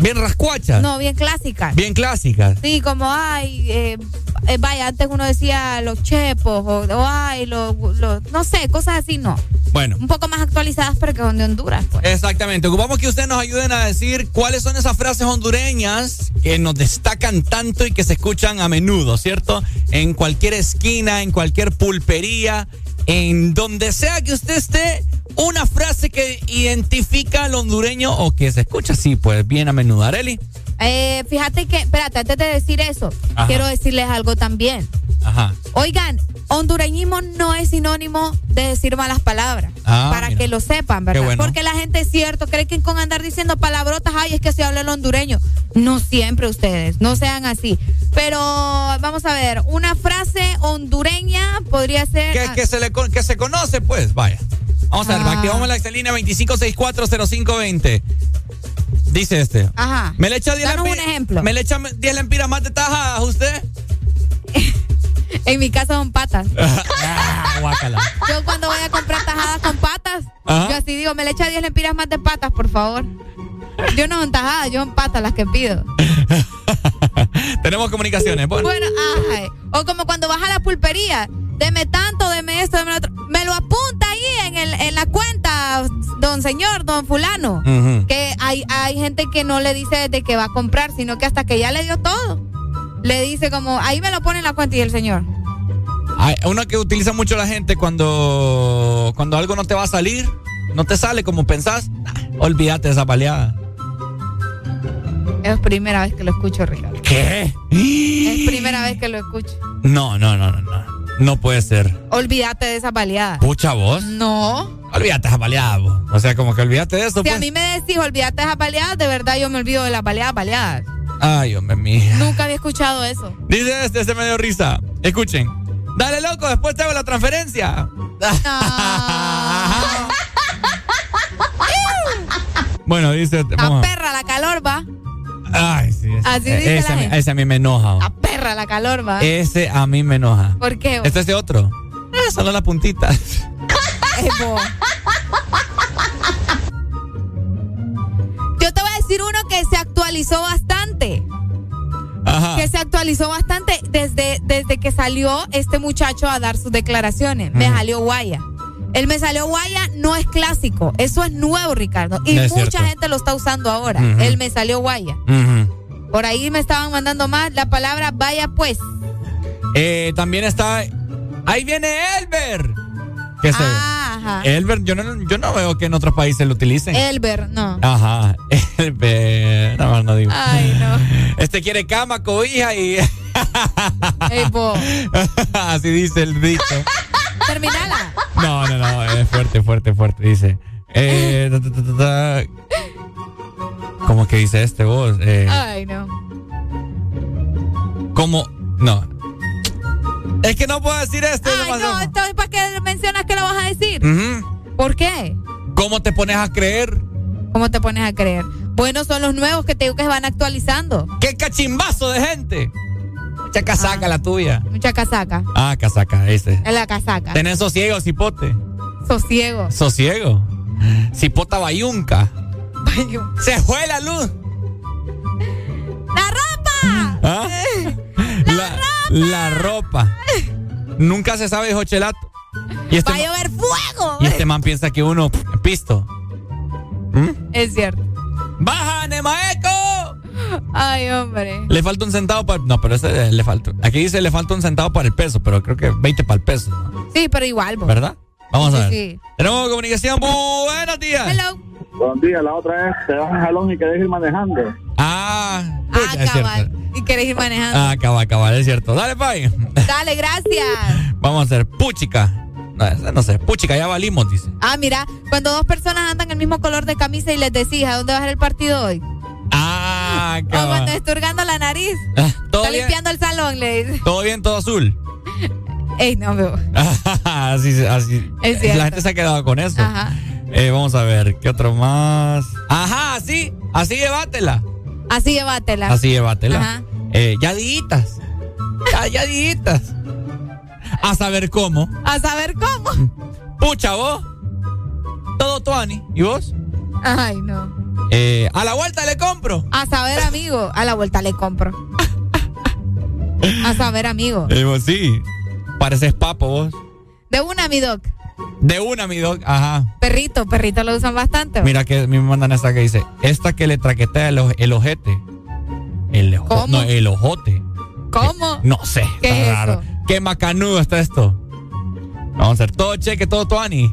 Bien rascuachas. No, bien clásicas. Bien clásicas. Sí, como, ay, eh, eh, vaya, antes uno decía los chepos, o, o, ay, los, los- no sé, cosas así, no. Bueno. Un poco más actualizadas, pero que son de Honduras, pues. Exactamente. Ocupamos que ustedes nos ayuden a decir cuáles son esas frases hondureñas que nos destacan tanto y que se escuchan a menudo, ¿cierto? En cualquier esquina, en cualquier pulpería, en donde sea que usted esté, una frase que identifica al hondureño o que se escucha así, pues bien a menudo. Areli. Eh, fíjate que, espérate, antes de decir eso, Ajá. quiero decirles algo también. Ajá. Oigan, hondureñismo no es sinónimo de decir malas palabras. Ah, para mira. que lo sepan, ¿verdad? Bueno. Porque la gente es cierto, cree que con andar diciendo palabrotas, ay, es que se habla el hondureño. No siempre ustedes, no sean así. Pero vamos a ver, una frase hondureña podría ser. Que, que se le que se conoce, pues, vaya. Vamos a ver, Ah. activamos la excelínea 25640520. Dice este. Ajá. ¿Me le echa 10 Danos un lempi- ejemplo. ¿Me le echa 10 lempiras más de tajadas usted? <laughs> En mi caso son patas. <laughs> Ah. Yo cuando voy a comprar tajadas con patas, Ajá. yo así digo, me le echa 10 lempiras más de patas, por favor. Yo no son tajadas, yo son patas las que pido. <laughs> Tenemos comunicaciones. Bueno. Bueno, ay. O como cuando vas a la pulpería, deme tanto, deme esto, deme lo otro. Me lo apunta ahí en, el, en la cuenta, don señor, don fulano. Que hay, hay gente que no le dice desde que va a comprar, sino que hasta que ya le dio todo. Le dice como, ahí me lo pone en la cuenta y el señor. Hay una que utiliza mucho la gente cuando, cuando algo no te va a salir, no te sale como pensás, olvídate de esa baleada. Es primera vez que lo escucho, Ricardo. ¿Qué? Es primera vez que lo escucho. No, no, no, no, no. No puede ser. Olvídate de esa baleada. Pucha vos. No. Olvídate de esa baleada, vos. O sea, como que olvídate de eso, Si a pues. mí me decís olvídate de esas baleadas, de verdad yo me olvido de las baleadas, baleadas. Ay, hombre mía. Nunca había escuchado eso. Dice este, este me dio risa. Escuchen. Dale, loco, después te hago la transferencia. <laughs> Bueno, dice. este, La vamos a- perra, la calor va. Ay, sí. ese- Así dice ese, la a mí- gente. ese a mí me enoja. La perra, la calor va. Ese a mí me enoja. ¿Por qué? Este es de otro. Eh, solo la puntita. <laughs> Yo te voy a decir uno que se actualizó bastante. Ajá. Que se actualizó bastante desde, desde que salió este muchacho a dar sus declaraciones. Me salió guaya. El me salió guaya no es clásico. Eso es nuevo, Ricardo. Y Es mucha cierto. gente lo está usando ahora. El me salió guaya. Por ahí me estaban mandando más la palabra vaya pues. Eh, también está. Ahí viene Elber. ¿Qué se Ah, ajá. Elber, yo no, yo no veo que en otros países lo utilicen. Elber, no. Ajá. <laughs> Elber. No, no digo. Ay, no. Este quiere cama, cobija y. <laughs> Ey, bo. Así dice el dicho. Terminala. No, no, no. Es fuerte, fuerte, fuerte. Dice. Eh, ta, ta, ta, ta, ta. ¿Cómo que dice este vos? Eh, Ay, no. ¿Cómo? No. Es que no puedo decir esto. es Ay, demasiado- no, entonces ¿para qué mencionas que lo vas a decir? ¿Por qué? ¿Cómo te pones a creer? ¿Cómo te pones a creer? Bueno, son los nuevos que te digo que se van actualizando. ¡Qué cachimbazo de gente! Mucha casaca la tuya. Mucha casaca. Ah, casaca, ese. Es la casaca. Tenés sosiego, cipote. Sosiego. Sosiego. Cipota bayunca. Se fue la luz. ¡La ropa! ¿Ah? La, ropa. Nunca se sabe, dijo Chelato. Y este, ¡Va a llover fuego! y este man piensa que uno pisto. ¿Mm? Es cierto. ¡Baja, Nemaeco! Ay, hombre. Le falta un centavo para. No, pero ese le falta. Aquí dice le falta un centavo para el peso, pero creo que 20 para el peso, ¿no? Sí, pero igual. ¿verdad? Vamos a ver. Sí. Tenemos comunicación. Buenos días. Hello. Buenos días, la otra es, te das un jalón y querés ir manejando. Ah, Ah, es cabal. cierto. Querés ir manejando. Ah, cabal, cabal, es cierto. Dale, pay. Dale, gracias. <laughs> Vamos a hacer puchica. No, sé, puchica, ya valimos, dice. Ah, mira, cuando dos personas andan el mismo color de camisa y les decís, ¿a dónde va a ser el partido hoy? Ah, <laughs> O cuando cabal. está hurgando la nariz. Ah, ¿Todo Está bien? limpiando el salón, le dice. ¿Todo bien? ¿Todo azul? <laughs> Ey, no, veo. así, así. Es cierto. La gente se ha quedado con eso. Ajá. Eh, vamos a ver, ¿qué otro más? Ajá, así, así llévatela. Así llévatela. Así llévatela. Ajá. Eh, ya diitas. Ya, ya. A saber cómo. A saber cómo. Pucha, vos. Todo tuani. ¿Y vos? Ay, no. Eh, a la vuelta le compro. A saber, amigo. A la vuelta le compro. A saber, amigo. Eh, vos sí. Pareces papo vos. De una, mi doc. De una, mi dog. Ajá. Perrito, perrito lo usan bastante. Mira que me mandan esta que dice, esta que le traquetea el, el ojete. El, ojo- ¿Cómo? No, el ojote. ¿Cómo? No sé. ¿Qué está es raro. eso? Qué macanudo está esto. Vamos a hacer todo cheque, todo tuani.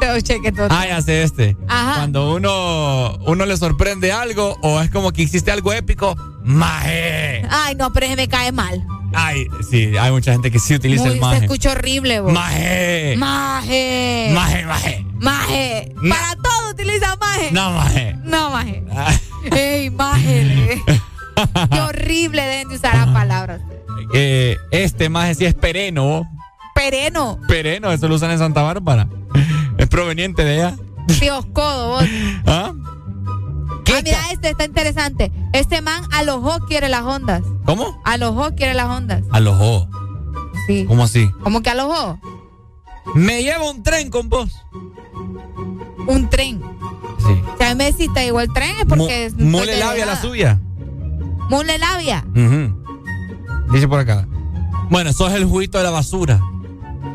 Todo cheque, todo. Ah, ya sé este. Ajá. Cuando uno, uno le sorprende algo o es como que hiciste algo épico, maje. Ay, no, pero ese me cae mal. Ay, sí, hay mucha gente que sí utiliza Muy, el se maje. escucha horrible, vos. Maje. Maje. Maje, maje. Maje. Ma- Para todo utiliza maje. No, maje. No, maje. Ah, Ey, maje. <laughs> <laughs> Qué horrible deben de usar las palabras. eh, este maje sí es pereno. Pereno. Pereno, eso lo usan en Santa Bárbara. Es proveniente de allá. Dios codo, vos. <laughs> ¿Ah? Ah, mira, este está interesante. Este man a los ojos quiere las ondas. ¿Cómo? A los ojos quiere las ondas. A los ojos. Sí. ¿Cómo así? ¿Cómo que a los ojos? Me lleva un tren con vos. Un tren. Sí. Si a mí me decís igual tren es porque es. Mu- soy Mule labia la suya. Mule labia. Dice por acá. Bueno, eso es el juguito de la basura.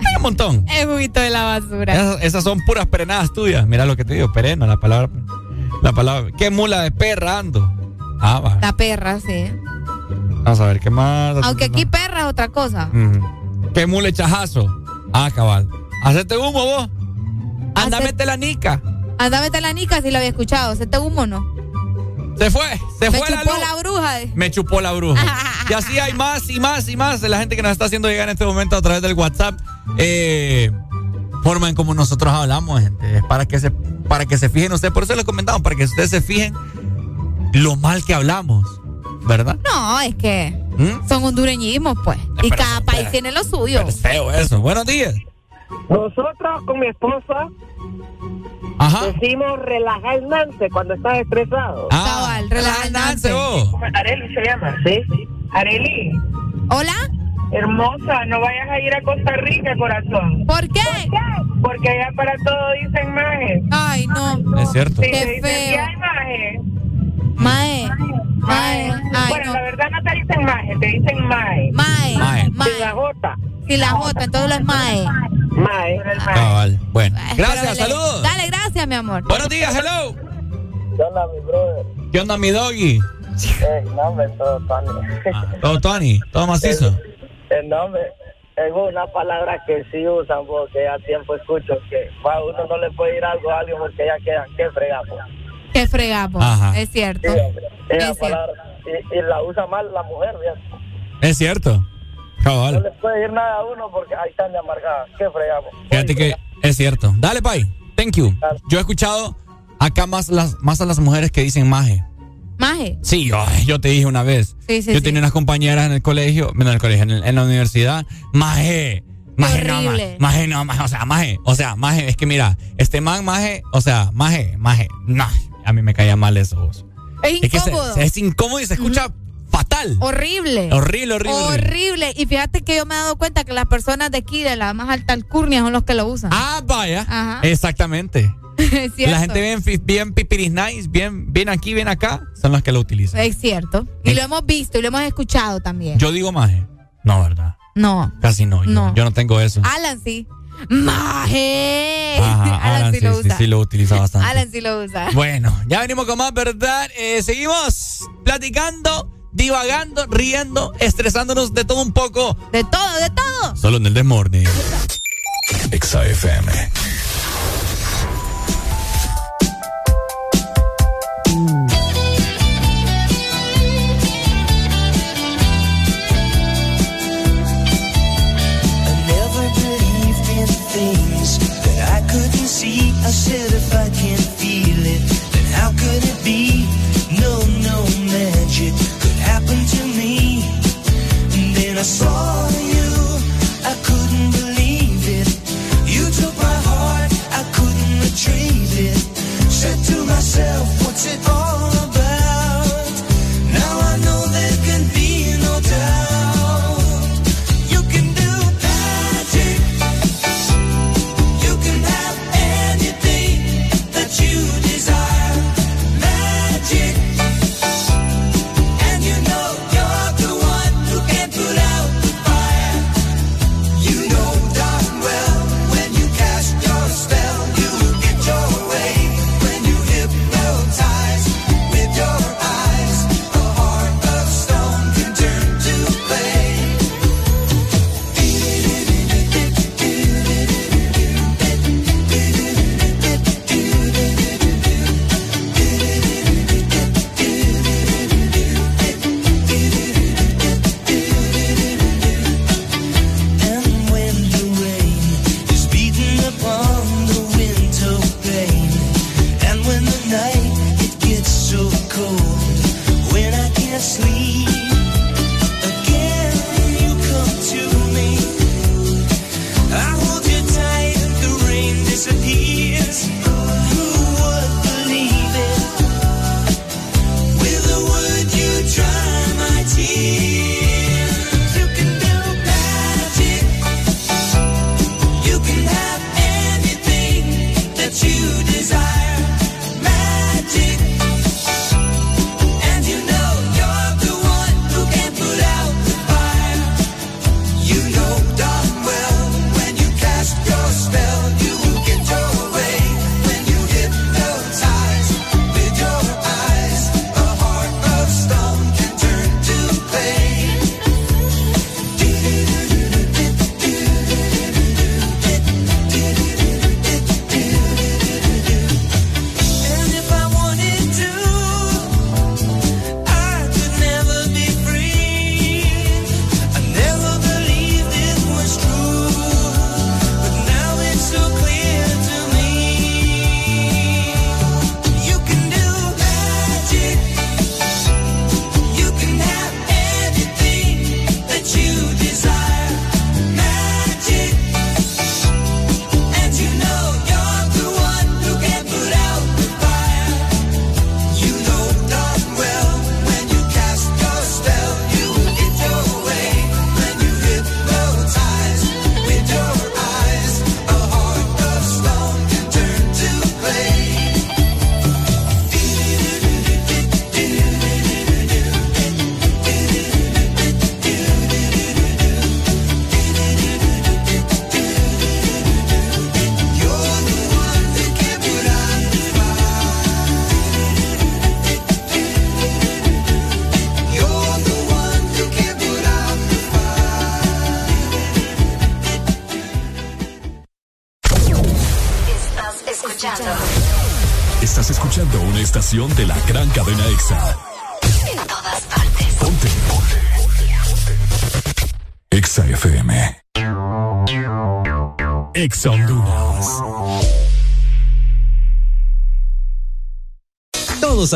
Hay un montón. El juguito de la basura. Esas, esas son puras perenadas tuyas. Mira lo que te digo, pereno, la palabra. La palabra. ¿Qué mula de perra ando? Ah, va. La perra, sí. Vamos a ver, ¿qué más? Aunque aquí perra es otra cosa. Ujú. ¿Qué mula de chajazo? Ah, cabal. Hacete humo vos. Anda, Hace- mete la nica. Anda, vete a la nica si lo había escuchado. ¿Se te humo o no? Se fue, se Me fue la chupó luz. la bruja. de- Me chupó la bruja. <laughs> y así hay más y más y más de la gente que nos está haciendo llegar en este momento a través del WhatsApp. Eh, forma en como nosotros hablamos, gente. Es para que se, para que se fijen ustedes. Por eso les comentamos, para que ustedes se fijen lo mal que hablamos. ¿Verdad? No, es que ¿Mm? son hondureñismos, pues. Y cada país tiene lo suyo. Es feo eso. Buenos días. Nosotros con mi esposa Ajá. decimos relajarse cuando estás estresado. Ah, Cabal, relajante. vos. Areli se llama. Sí. Areli, ¿Hola? hermosa, no vayas a ir a Costa Rica, corazón. ¿Por qué? Porque allá para todo dicen maje. Ay, no. Es cierto. Sí, Qué te dicen, feo. "¿Qué hay maje? Mae. Mae. Ay, bueno, no. la verdad no te dicen maje, te dicen mae. Mae. Mae. Sin la Mae. J. Si la J, entonces lo es Mae. Mae. Cabal. Bueno. Ay, Gracias, pero le- saludos. Dale, gracias, mi amor. Buenos días, hello. ¿Qué onda, mi brother? ¿Qué onda, mi doggy? Eh, no, hombre, todo Tony. Ah, todo Tony, todo macizo. El nombre es una palabra que sí usan porque a tiempo escucho que a uno no le puede ir algo a alguien porque ya queda que fregamos. Qué fregamos. Ajá. Es cierto. Sí, hombre. Esa Es cierto. palabra y, y la usa mal la mujer, fíjate. Es cierto. No Cabal. le puede ir nada a uno porque ahí están de amargada. ¿Qué fregamos? Fíjate que es cierto. Dale, Pai. Thank you. Yo he escuchado acá más, las, más a las mujeres que dicen maje. Maje. Sí, yo, yo te dije una vez. Sí, sí, yo sí. tenía unas compañeras en el colegio, no, en el colegio, en, el- en la universidad. Maje. Maje, no, ma- horrible. maje, no, maje, o sea, maje, o sea, maje, es que mira, este man, maje, o sea, maje, maje, no, a mí me caía mal eso. vos. Es Es que se- incómodo. es incómodo y se escucha fatal. Horrible. Horrible, horrible, horrible. Y fíjate que yo me he dado cuenta que las personas de aquí, de la más alta alcurnia, son los que lo usan. Ah, vaya. Ajá. Exactamente. <laughs> es cierto. La gente bien, bien pipiris nice, bien, bien aquí, bien acá, son las que lo utilizan. Es cierto. Y lo hemos visto y lo hemos escuchado también. Yo digo maje. No, ¿verdad? no. Casi no. Yo No. no, yo no tengo eso. Alan sí. Maje. Ajá, <laughs> Alan, Alan sí, sí, lo sí, usa. sí lo utiliza bastante. Alan sí lo usa. Bueno, ya venimos con más, ¿verdad? Eh, seguimos platicando, divagando, riendo, estresándonos de todo un poco. De todo, de todo. Solo en el Desmorning. Exa I said if I can't feel it, then how could it be? No, no magic could happen to me. And then I saw you, I couldn't believe it. You took my heart, I couldn't retrieve it. Said to myself, what's it all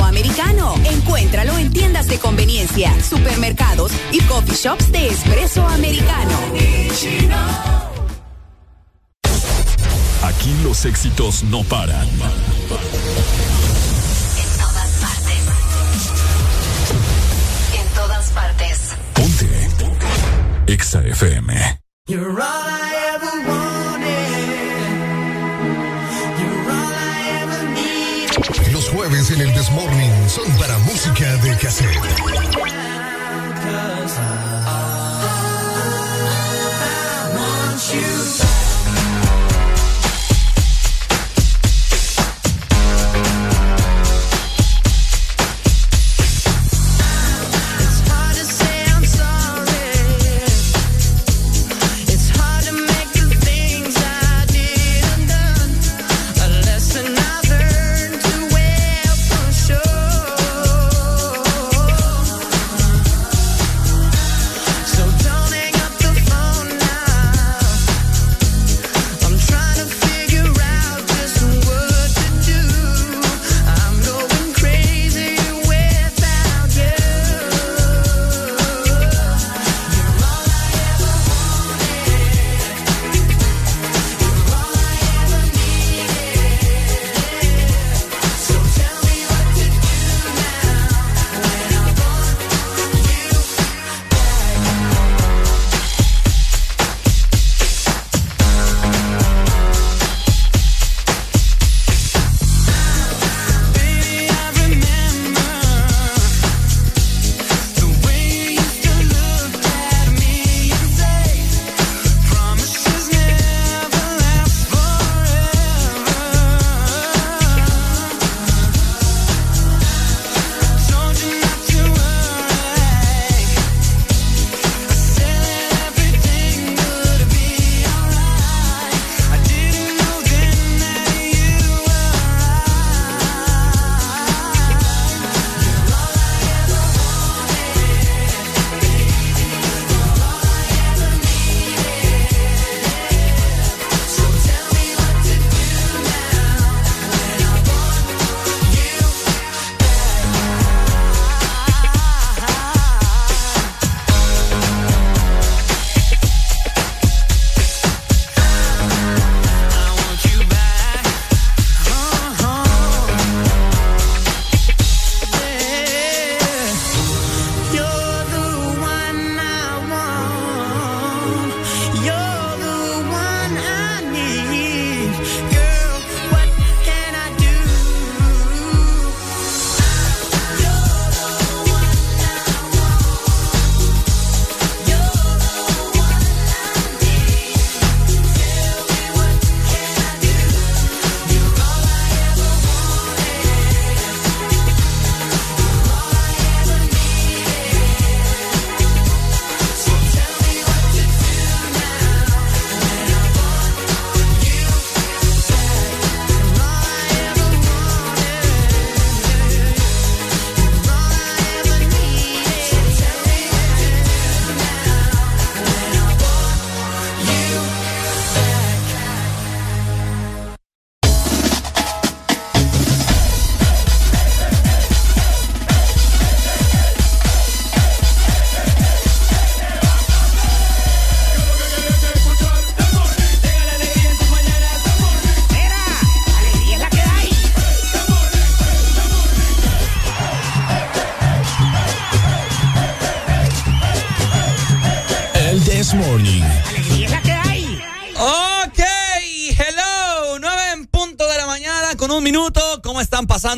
Americano. Encuéntralo en tiendas de conveniencia, supermercados y coffee shops de espresso americano. Aquí los éxitos no paran. En todas partes. En todas partes. Ponte. EXA FM. You're all I son para música de cassette.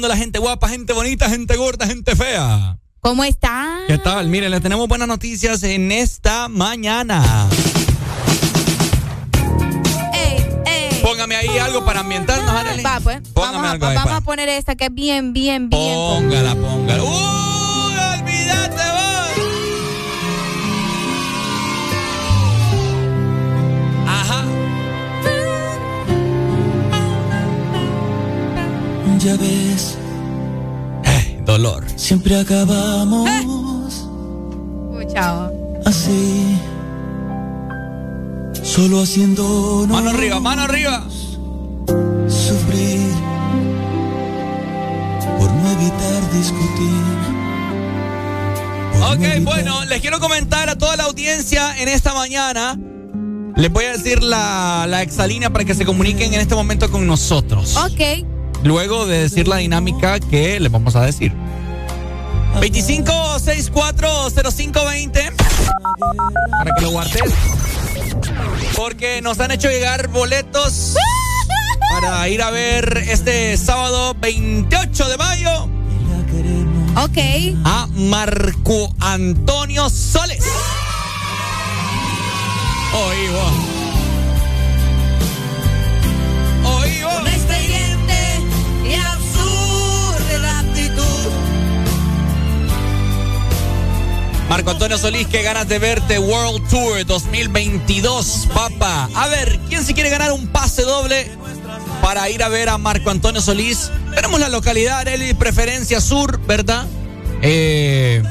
La gente guapa, gente bonita, gente gorda, gente fea? ¿Cómo está? ¿Qué tal? Miren, les tenemos buenas noticias en esta mañana. Ey, ey. Póngame ahí algo para ambientarnos, Arely. Va, pues. Póngame vamos, a- algo ahí vamos para- a poner esta que es bien, bien, bien. Póngala, póngala. ¡Uy, Ya ves, Dolor. siempre acabamos Uy, chao. así. Solo haciendo Mano arriba, mano arriba. sufrir por no evitar discutir. Ok, bueno, les quiero comentar a toda la audiencia en esta mañana. Les voy a decir la, la exalínea para que se comuniquen en este momento con nosotros. Ok. Luego de decir la dinámica que les vamos a decir. 25640520 para que lo guardes. Porque nos han hecho llegar boletos para ir a ver este sábado 28 de mayo Ok. a Marco Antonio Soles. Oigo. Marco Antonio Solís, qué ganas de verte World Tour 2022, papá. A ver, ¿quién se quiere ganar un pase doble para ir a ver a Marco Antonio Solís? Tenemos la localidad, Arely, preferencia sur, ¿verdad? Eh,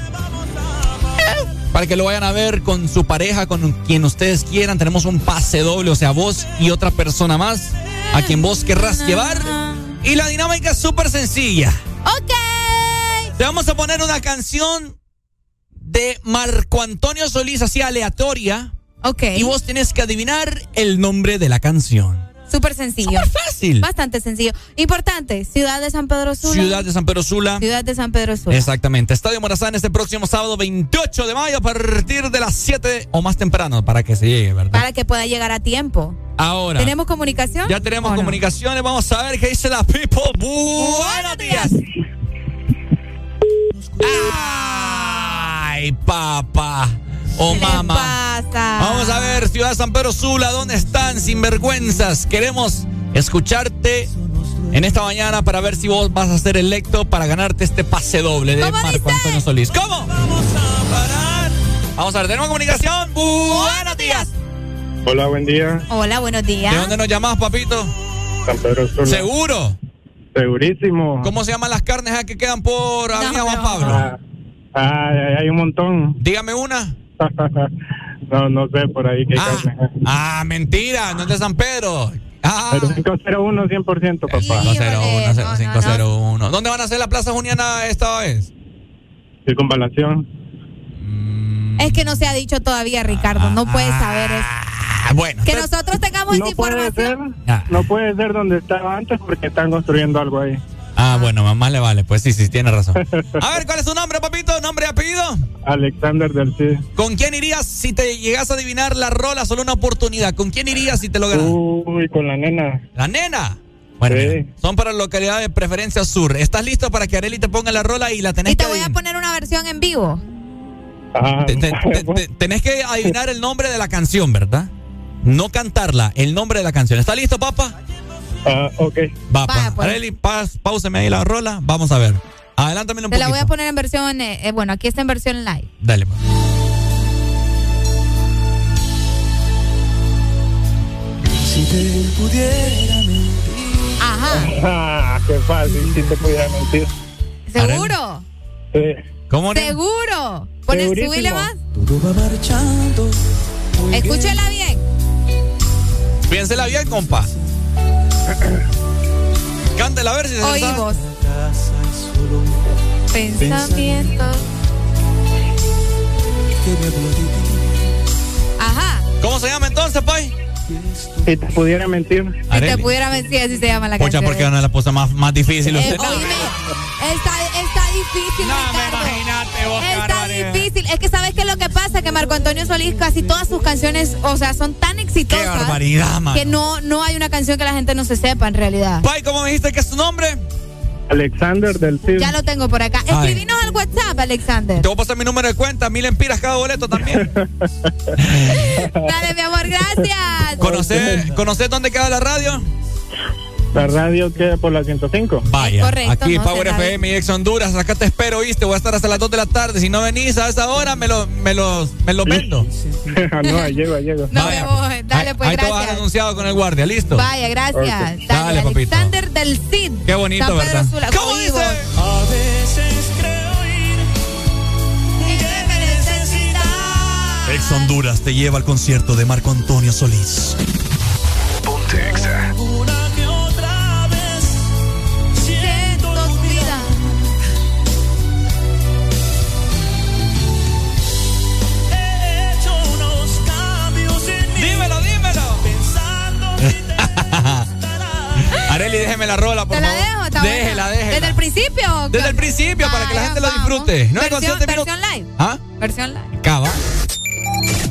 para que lo vayan a ver con su pareja, con quien ustedes quieran. Tenemos un pase doble, o sea, vos y otra persona más a quien vos querrás llevar. Y la dinámica es súper sencilla. Ok. Te vamos a poner una canción de Marco Antonio Solís, así aleatoria. Ok. Y vos tenés que adivinar el nombre de la canción. Súper sencillo. Súper fácil. Bastante sencillo. Importante, Ciudad de San Pedro Sula. Ciudad de San Pedro Sula. Ciudad de San Pedro Sula. Exactamente. Estadio Morazán este próximo sábado 28 de mayo a partir de las 7 o más temprano para que se llegue, ¿verdad? Para que pueda llegar a tiempo. Ahora. ¿Tenemos comunicación? Ya tenemos comunicaciones. Vamos a ver qué dice la people. Buenos días. Ay, papá. Oh, ¿Qué mamá. Vamos a ver, Ciudad de San Pedro Sula, ¿dónde están? Sinvergüenzas. Queremos escucharte en esta mañana para ver si vos vas a ser electo para ganarte este pase doble de Marco Antonio Solís. ¿Cómo? Vamos a parar. Vamos a ver, ¿tenemos comunicación? Buenos días. Hola, buen día. Hola, buenos días. ¿De dónde nos llamás, papito? San Pedro Sula. ¿Seguro? Segurísimo. ¿Cómo se llaman las carnes que quedan por Avenida Juan Pablo? Ah, ah, hay un montón. Dígame una. <laughs> no, no sé por ahí qué carne. Ah, mentira, no es de San Pedro. Ah. Pero 501 100%, papá. 501, 501. ¿Dónde van a hacer la Plaza Juniana esta vez? Circunvalación. Es que no se ha dicho todavía, Ricardo. No puedes saber eso. Ah, bueno. Que nosotros tengamos esa No puede ser, información. no puede ser donde estaba antes porque están construyendo algo ahí. Ah, bueno, mamá le vale. Pues sí, sí, tiene razón. A ver, ¿cuál es su nombre, papito? ¿Nombre y apellido? Alexander del Cid. ¿Con quién irías si te llegas a adivinar la rola? Solo una oportunidad. ¿Con quién irías si te lo ganas? Uy, con la nena. ¿La nena? Bueno, mira, son para localidad de preferencia sur. ¿Estás listo para que Areli te ponga la rola y la tenés Y te que voy a poner una versión en vivo. Te- te- <laughs> te- te- tenés que adivinar el nombre de la canción, ¿verdad? No cantarla, el nombre de la canción. ¿Está listo, papá? Ah, ok. Va, Vaya, pa. pues. Paz, pauseme ahí la rola. Vamos a ver. Adelántame un Te la voy a poner en versión, eh, eh, bueno, aquí está en versión live. Dale, pues. Si te pudiera mentir. Ajá. Ah, qué fácil, si te pudiera mentir. ¿Seguro? Sí. ¿Cómo ¿Seguro? Poner, subile más. Todo va marchando. Escúchela bien. Piénsela bien, compa. Cántela a ver si se. Oímos. Pensamientos. Ajá. ¿Cómo se llama entonces, Pai? Si te pudiera mentir. Si te pudiera mentir, así se llama la Pucha, canción. porque no es la cosa más, más difícil. Eh, oíme, difícil, No, me Ricardo. imagínate vos, Está difícil. Es que sabes qué es lo que pasa, que Marco Antonio Solís casi todas sus canciones, o sea, son tan exitosas Qué barbaridad, mano. que no, no hay una canción que la gente no se sepa en realidad. Pai, ¿cómo me dijiste que es tu nombre? Alexander del CID. Ya lo tengo por acá. Ay. Escribinos al WhatsApp, Alexander. Te voy a pasar mi número de cuenta, mil empiras cada boleto también. <laughs> Dale, mi amor, gracias. ¿Conoces, ¿Conoces dónde queda la radio? La radio queda por la 105. Vaya, correcto, aquí no, Power. FM y Ex Honduras, acá te espero, ¿viste? Voy a estar hasta las 2 de la tarde. Si no venís a esa hora, me lo, me los, me los vendo. <laughs> no, ahí llego, ahí llego. <laughs> No me voy. Dale, ahí, pues, ahí te vas gracias. anunciado con el guardia, ¿listo? Vaya, gracias. Ok. Dale, Dale, papito. Alexander del CID. Qué bonito, San Pedro ¿verdad? Sula. ¿Cómo dice? A veces creo ir y que me. Ex Honduras te lleva al concierto de Marco Antonio Solís. Ponte Exa. Areli, déjeme la rola, por ¿Te la favor. dejo? Está déjela, déjela. ¿Desde el principio? Desde el principio, para que la gente lo vamos. disfrute. No es versión, versión live. ¿Ah? Versión live. Cava.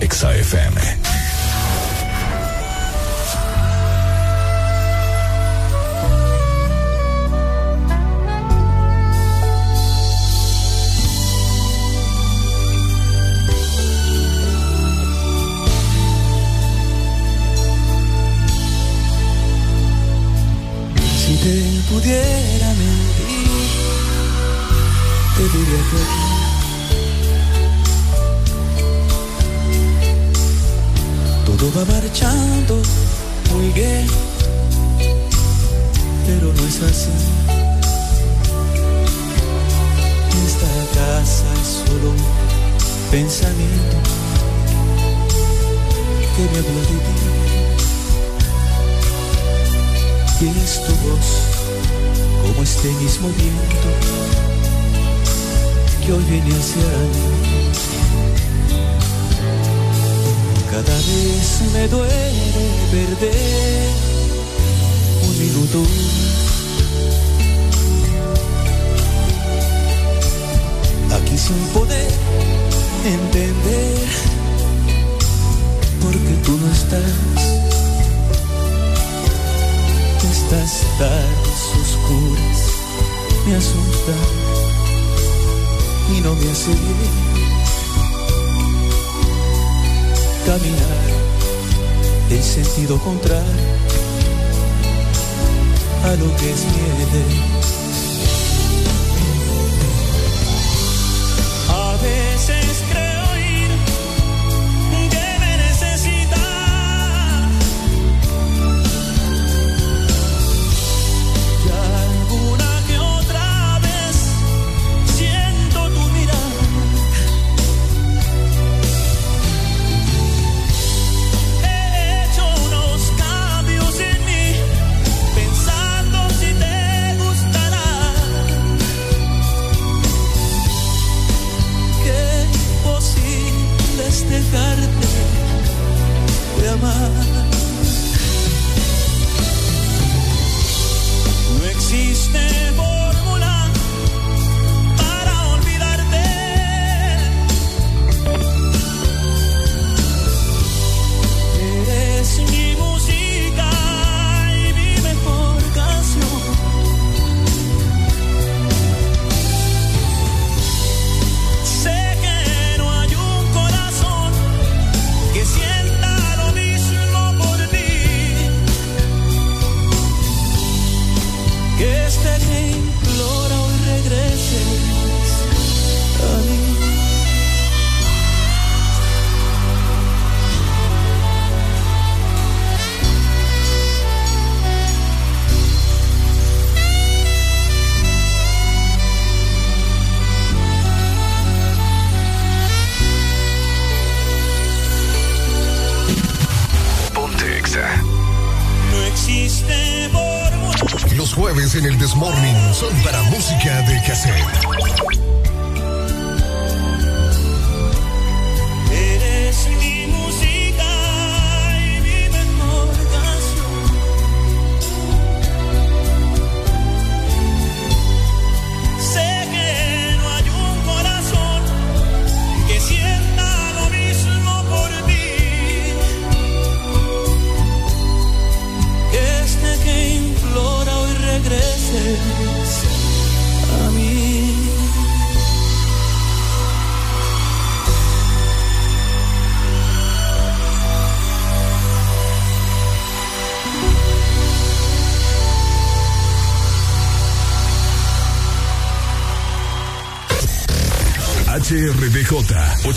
Exa pudiera mentir, te diría que todo va marchando muy bien, pero no es así. Esta casa es solo un pensamiento que me habló de ti. Y es tu voz como este mismo viento que hoy viene hacia mí. Cada vez me duele perder un minuto. Aquí sin poder entender por qué tú no estás. Estas tardes oscuras me asustan y no me hace bien caminar en sentido contrario a lo que es mi. A veces creo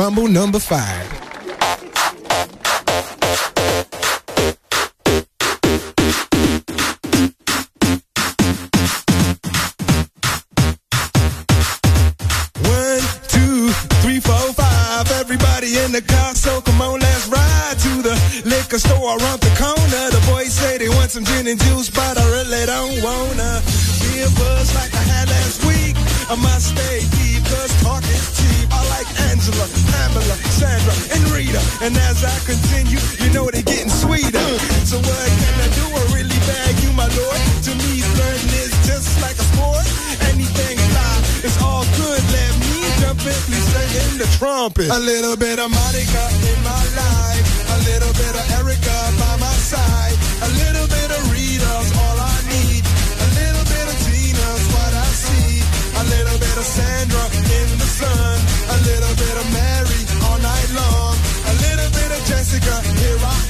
Mumble number five. And as I continue, you know they're getting sweeter. So what can I do? I really beg you, my lord. To me, learning is just like a sport. Anything fly, it's all good. Let me jump in, please sing the trumpet. A little bit of Monica in my life. A little bit of Erica by my side. A little bit of Rita's all I need. A little bit of Tina's what I see. A little bit of Sandra in the sun. A little bit of Mary Here I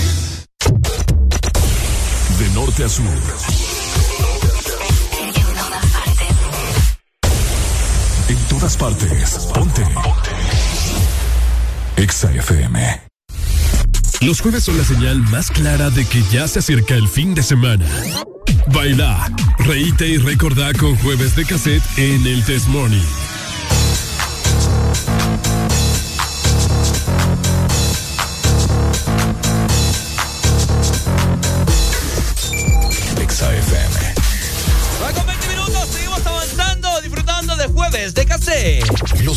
En todas partes. Ponte. Exa FM. Los jueves son la señal más clara de que ya se acerca el fin de semana. Baila, reíte y recordá con jueves de cassette en el Test Morning.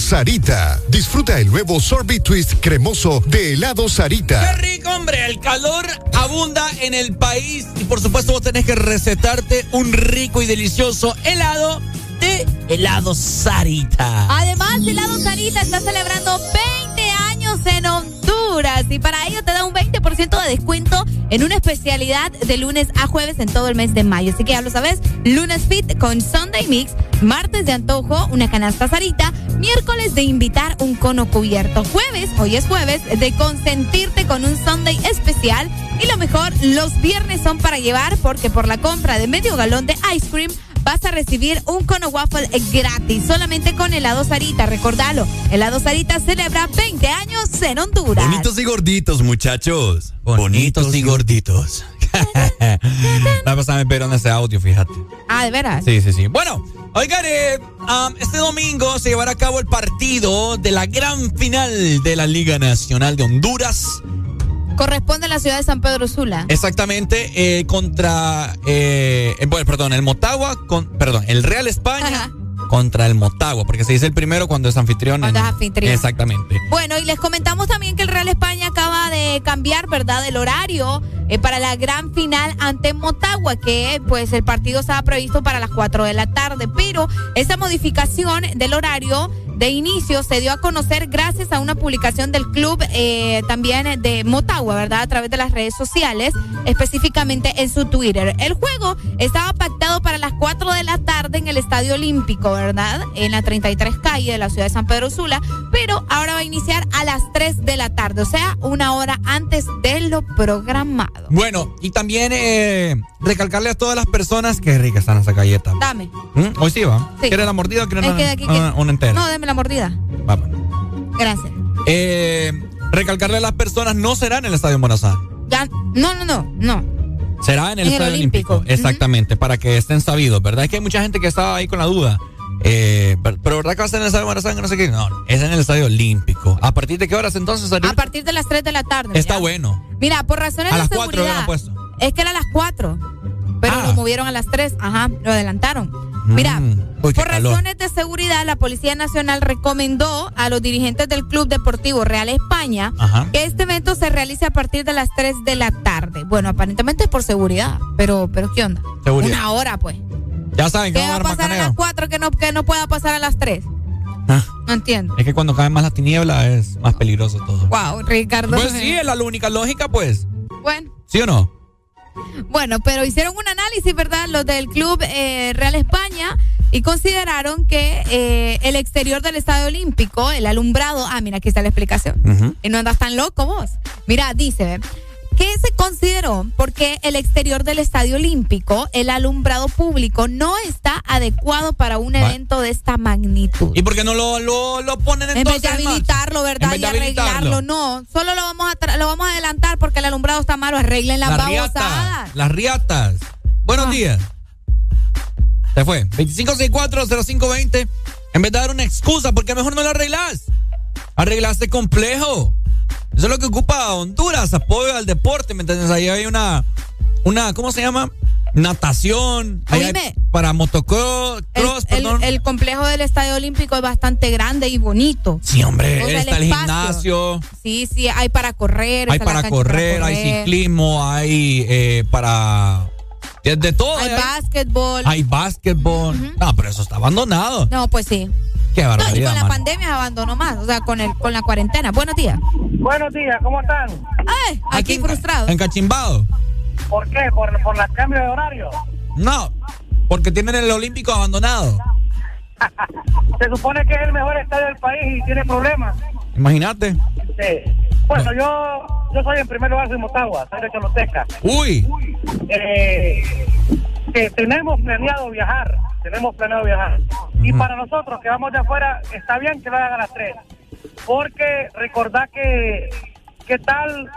Sarita. Disfruta el nuevo sorbet twist cremoso de Helado ¡Qué Sarita. rico, hombre! El calor abunda en el país y por supuesto vos tenés que recetarte un rico y delicioso helado de helado Sarita. Además, Helado Sarita está celebrando 20 años en Honduras y para ello te da un 20% de descuento en una especialidad de lunes a jueves en todo el mes de mayo. Así que ya lo sabes, lunes fit con Sunday Mix, martes de antojo, una canasta Sarita, miércoles de invitar un cono cubierto, jueves, hoy es jueves, de consentirte con un Sunday especial. Y lo mejor, los viernes son para llevar porque por la compra de medio galón de ice cream vas a recibir un cono waffle gratis solamente con helado Sarita. Recordalo, helado Sarita celebra 20 años en Honduras. Bonitos y gorditos, muchachos. Bonitos, y gorditos. <laughs> La pasada me pero en ese audio, fíjate. Ah, de veras. Sí, sí, sí. Bueno, oigan, eh, um, este domingo se llevará a cabo el partido de la gran final de la Liga Nacional de Honduras. Corresponde a la ciudad de San Pedro Sula. Exactamente, eh, contra, eh, eh, bueno, perdón, el Motagua, con, perdón, el Real España contra el Motagua, porque se dice el primero cuando es anfitrión. Cuando es anfitrión. Exactamente. Bueno, y les comentamos también que el Real España acaba de cambiar, ¿verdad?, el horario eh, para la gran final ante Motagua, que pues el partido estaba previsto para las 4 de la tarde, pero esa modificación del horario de inicio se dio a conocer gracias a una publicación del club eh, también de Motagua, ¿verdad?, a través de las redes sociales, específicamente en su Twitter. El juego estaba pactado para las 4 de la tarde en el Estadio Olímpico, ¿verdad?, en la 33 calle de la ciudad de San Pedro Sula, pero ahora va a iniciar a las 3 de la tarde, o sea, una hora antes de lo programado. Bueno, y también eh, recalcarle a todas las personas que rica están esas galletas. Dame. ¿Mm? Hoy sí va. Sí. ¿Quieres la mordida o quieres Es una, que de aquí una- entera? No, deme la mordida. Vamos. Gracias. Eh, recalcarle a las personas, no será en el Estadio Morazán. Ya, no, no, no, no. Será en el En el Estadio Olímpico. Olímpico. Exactamente, para que estén sabidos, ¿verdad? Es que hay mucha gente que estaba ahí con la duda. Eh, pero, pero ¿verdad que va a ser en el Estadio Morazán? que No sé qué. No, es en el Estadio Olímpico. ¿A partir de qué horas entonces? A partir de las 3 de la tarde. Está mira. bueno. Mira, por razones A de las 4 seguridad. hubieran puesto. Es que era a las 4. Pero Ah. lo movieron a las 3. Ajá, lo adelantaron. Mira, Mm. Uy, por calor. razones de seguridad, la Policía Nacional recomendó a los dirigentes del Club Deportivo Real España Ajá. que este evento se realice a partir de las 3 de la tarde. Bueno, aparentemente es por seguridad, pero, pero ¿qué onda? Seguridad. Una hora, pues. Ya saben que ¿Qué va a pasar a las 4 que no, que no pueda pasar a las 3? Ah. No entiendo. Es que cuando cae más la tiniebla es más peligroso todo. Wow, Ricardo. Pues sí, es la única lógica, pues. Bueno. ¿Sí o no? Bueno, pero hicieron un análisis, ¿verdad? Los del Club eh, Real España y consideraron que eh, el exterior del Estadio Olímpico, el alumbrado, ah, mira, aquí está la explicación. Y no andas tan loco vos. Mira, dice, ¿ve? Que se consideró porque el exterior del Estadio Olímpico, el alumbrado público, no está adecuado para un evento de esta magnitud. ¿Y por qué no lo, lo, lo ponen En entonces vez de en habilitarlo, ¿verdad? En Y arreglarlo, no. Solo lo vamos a lo vamos a adelantar porque el alumbrado está malo. Arreglen las Las babosadas. Las riatas. Buenos Ah. días. Se fue. 25640520. En vez de dar una excusa, ¿por qué mejor no la arreglas? Arreglaste complejo. Eso es lo que ocupa Honduras, apoyo al deporte, ¿me entiendes? Ahí hay una, una, ¿cómo se llama? Natación. Oíme. para motocross, El, cross, el- perdón. el complejo del Estadio Olímpico es bastante grande y bonito. sí, hombre, O sea, está el espacio. gimnasio. Sí, sí, hay para correr. Hay para correr, hay ciclismo, hay eh, para... De, todo. Hay hay- básquetbol. Hay básquetbol. No, pero eso está abandonado. No, pues sí. Qué No, y barbaridad, con la mano. pandemia se abandonó más, o sea, con el con la cuarentena. Buenos días. Buenos días, ¿cómo están? Ay, aquí frustrado. Encachimbado. ¿Por qué? ¿Por, por el cambio de horario? No, porque tienen el Olímpico abandonado. <laughs> Se supone que es el mejor estadio del país y tiene problemas. Imagínate. Sí. Bueno, yo, yo soy en primer lugar de Motagua, soy de Choloteca. Uy. Eh, que tenemos planeado viajar, tenemos planeado viajar. Y para nosotros que vamos de afuera, está bien que lo hagan a las tres. Porque recordad que, ¿qué tal?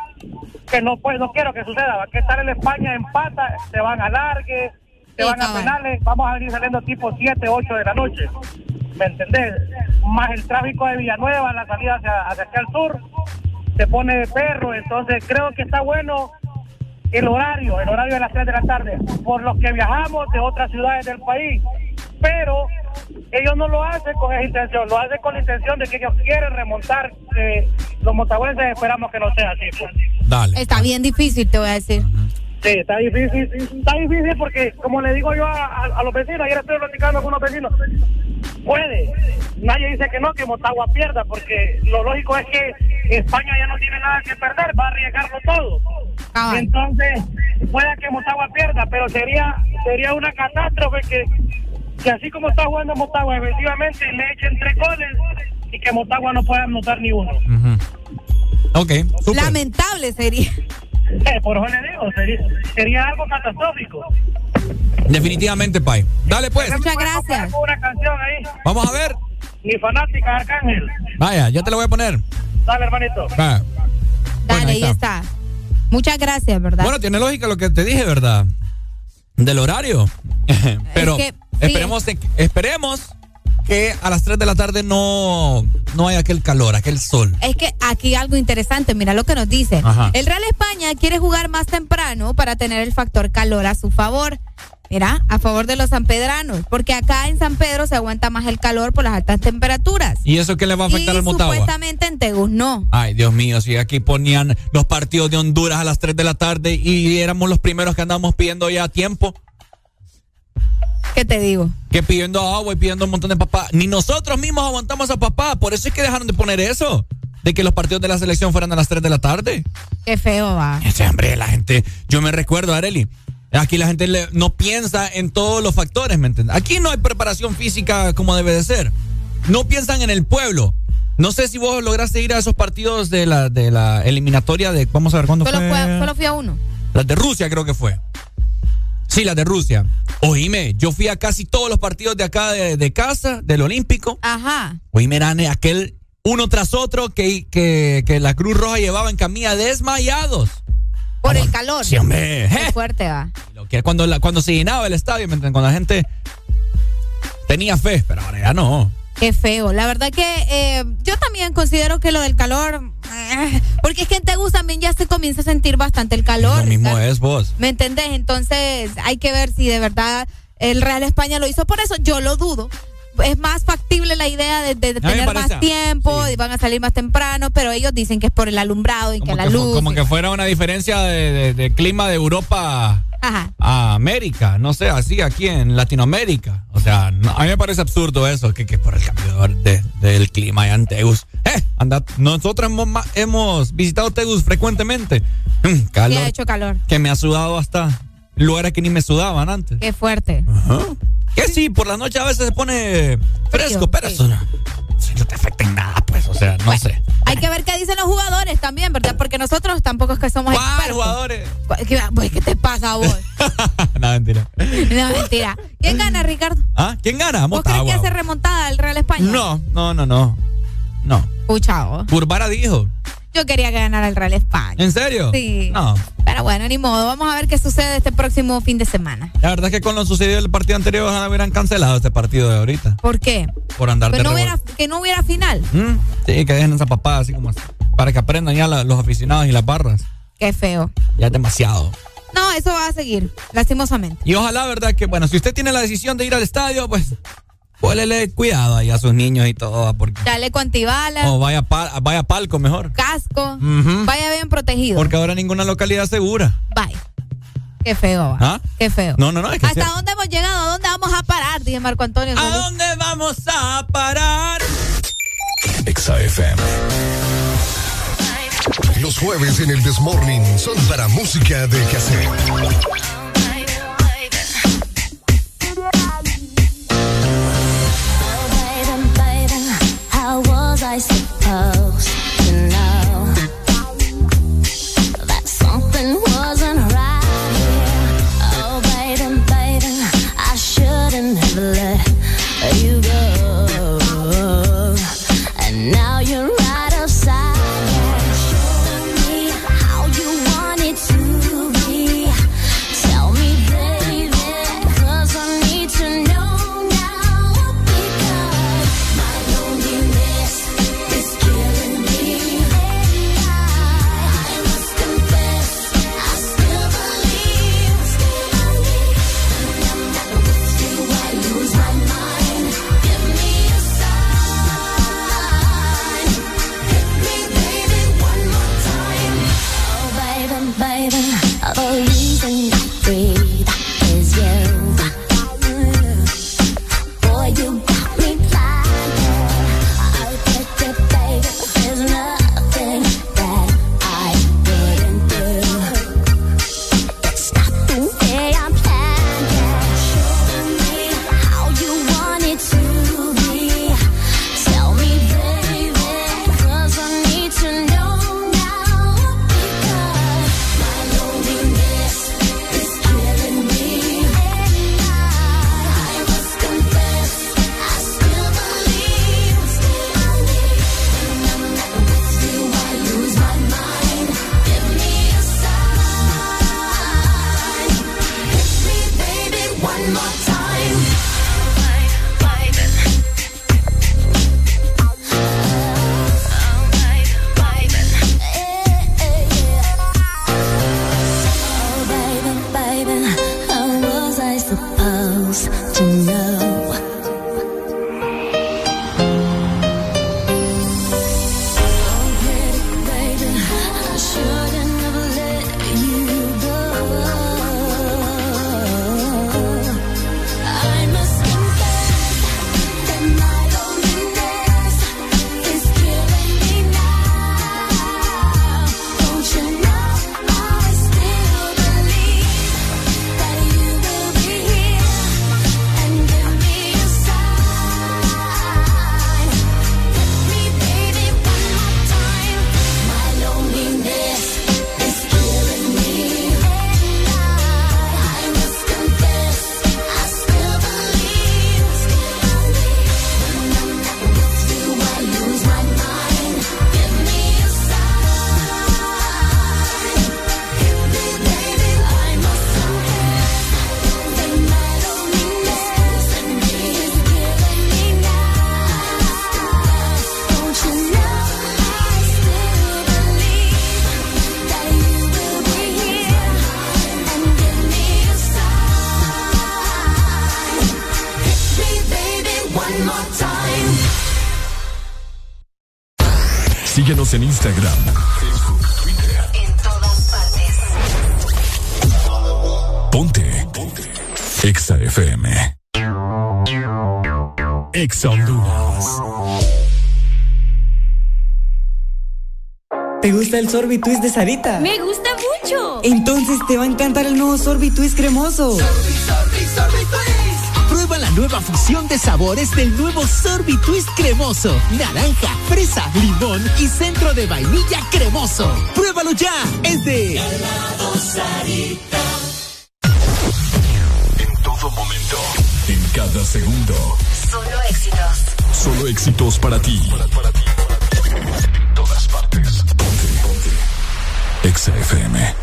Que no, pues, no quiero que suceda, ¿va? ¿qué tal en España empata? Se van a largue, se Sí, van a penales, vamos a venir saliendo tipo 7, 8 de la noche. ¿Me entendés? Más el tráfico de Villanueva, la salida hacia, hacia al sur. se pone de perro, entonces creo que está bueno el horario, el horario de las 3 de la tarde, por los que viajamos de otras ciudades del país, pero ellos no lo hacen con esa intención, lo hacen con la intención de que ellos quieren remontar, eh, los motahuenses esperamos que no sea así. pues. Dale. Está bien difícil, te voy a decir. Sí, está difícil, está difícil porque, como le digo yo a, a- a los vecinos, ayer estoy platicando con unos vecinos, puede, nadie dice que no, que Motagua pierda, porque lo lógico es que España ya no tiene nada que perder, va a arriesgarlo todo. Entonces, puede que Motagua pierda, pero sería sería una catástrofe que, que así como está jugando Motagua, efectivamente le echen tres goles y que Motagua no pueda anotar ni uno. Ok, súper. Lamentable sería. <laughs> Eh, por eso le digo, sería, sería algo catastrófico. Definitivamente, Pai. Dale pues. Muchas gracias. Una canción ahí. Vamos a ver. Mi fanática Arcángel. Vaya, ya te lo voy a poner. Dale, hermanito. Va. Dale, ahí ahí está. Muchas gracias, ¿verdad? Bueno, tiene lógica lo que te dije, ¿verdad? Del horario. <laughs> Pero que, sí. esperemos, esperemos que a las 3 de la tarde no, no haya aquel calor, aquel sol. Es que aquí algo interesante, mira lo que nos dice. Ajá. El Real España quiere jugar más temprano para tener el factor calor a su favor. Mira, a favor de los sanpedranos, porque acá en San Pedro se aguanta más el calor por las altas temperaturas. ¿Y eso qué le va a afectar y al Motagua? supuestamente en Tegus no. Ay, Dios mío, si aquí ponían los partidos de Honduras a las 3 de la tarde y éramos los primeros que andábamos pidiendo ya tiempo, ¿Qué te digo? que pidiendo agua y pidiendo un montón de papá. Ni nosotros mismos aguantamos a papá. Por eso es que dejaron de poner eso. De que los partidos de la selección fueran a las 3 de la tarde. Qué feo va. Ese hombre, la gente, yo me recuerdo, Areli, aquí la gente le- no piensa en todos los factores, ¿me entiendes? Aquí no hay preparación física como debe de ser. No piensan en el pueblo. No sé si vos lograste ir a esos partidos de la, de la eliminatoria de, vamos a ver cuándo Solo, fue. fue- solo fui a uno. Las de Rusia creo que fue. Sí, las de Rusia. Oíme, yo fui a casi todos los partidos de acá de, de casa, del Olímpico. Ajá. Oíme, eran aquel uno tras otro que, que, que la Cruz Roja llevaba en camilla desmayados. Por el calor. Sí, hombre. Qué fuerte va. Lo que cuando, la- cuando se llenaba el estadio. Cuando la gente tenía fe, pero ahora ya no. Qué feo. La verdad que eh, yo también considero que lo del calor, eh, porque es que en Tegus también ya se comienza a sentir bastante el calor. Lo mismo es vos. ¿Me entendés? Entonces hay que ver si de verdad el Real España lo hizo. Por eso yo lo dudo. Es más factible la idea de, tener más tiempo y van a salir más temprano, pero ellos dicen que es por el alumbrado y que la luz. como que fuera una diferencia de, de- de clima de Europa Ajá. a América, no sé, así aquí en Latinoamérica. O sea, no, a mí me parece absurdo eso, que, que por el cambio de- del clima en Tegus. Eh, anda, nosotros hemos, hemos visitado Tegus frecuentemente. Mm, Sí, ha hecho calor. que me ha sudado hasta lugares que ni me sudaban antes. Qué fuerte. Ajá. Que sí, por la noche a veces se pone fresco, pero eso no, no te afecta en nada, pues, o sea, no sé. Hay que ver qué dicen los jugadores también, ¿verdad? Porque nosotros tampoco es que somos ¿Cuál expertos. jugadores? ¿Qué, pues, ¿qué te pasa a vos? <laughs> no, mentira. No, mentira. ¿Quién gana, Ricardo? ¿Ah? ¿Quién gana? ¿Vos crees que hace remontada el Real España? No, no, no, no. No. Escucha vos. Burbara dijo. Yo quería que ganara el Real España. ¿En serio? Sí. No. Pero bueno, ni modo. Vamos a ver qué sucede este próximo fin de semana. La verdad es que con lo sucedido el partido anterior ojalá hubieran cancelado este partido de ahorita. ¿Por qué? Por andar de no hubiera, que no hubiera final. ¿Mm? Sí, que dejen esa papada así como así. Para que aprendan ya la- los aficionados y las barras. Qué feo. Ya es demasiado. No, eso va a seguir, lastimosamente. Y ojalá, ¿verdad? Que bueno, si usted tiene la decisión de ir al estadio, pues pólele cuidado ahí a sus niños y todo. Porque, Dale con antibala, o vaya, pa- vaya a palco mejor. casco, vaya bien protegido. Porque ahora ninguna localidad es segura. Bye. Qué feo va. ¿Ah? Qué feo. No, no, no. Es que ¿Hasta dónde hemos llegado? ¿A dónde vamos a parar? Dije Marco Antonio. ¿A dónde vamos a parar? Exa FM. Los jueves en el Desmorning son para música de cassette. I supposed Síguenos en Instagram, Facebook, Twitter. En todas partes. Ponte. Ponte. Exa FM. Exa Honduras. ¿Te gusta el Sorbitwist de Sarita? Me gusta mucho. Entonces te va a encantar el nuevo Sorbitwist cremoso. La nueva fusión de sabores del nuevo Sorbitwist cremoso. Naranja, fresa, limón y centro de vainilla cremoso. Pruébalo ya. Es de En todo momento. En cada segundo. Solo éxitos. Solo éxitos para ti. En todas partes. Ponte. Ponte. Exa FM.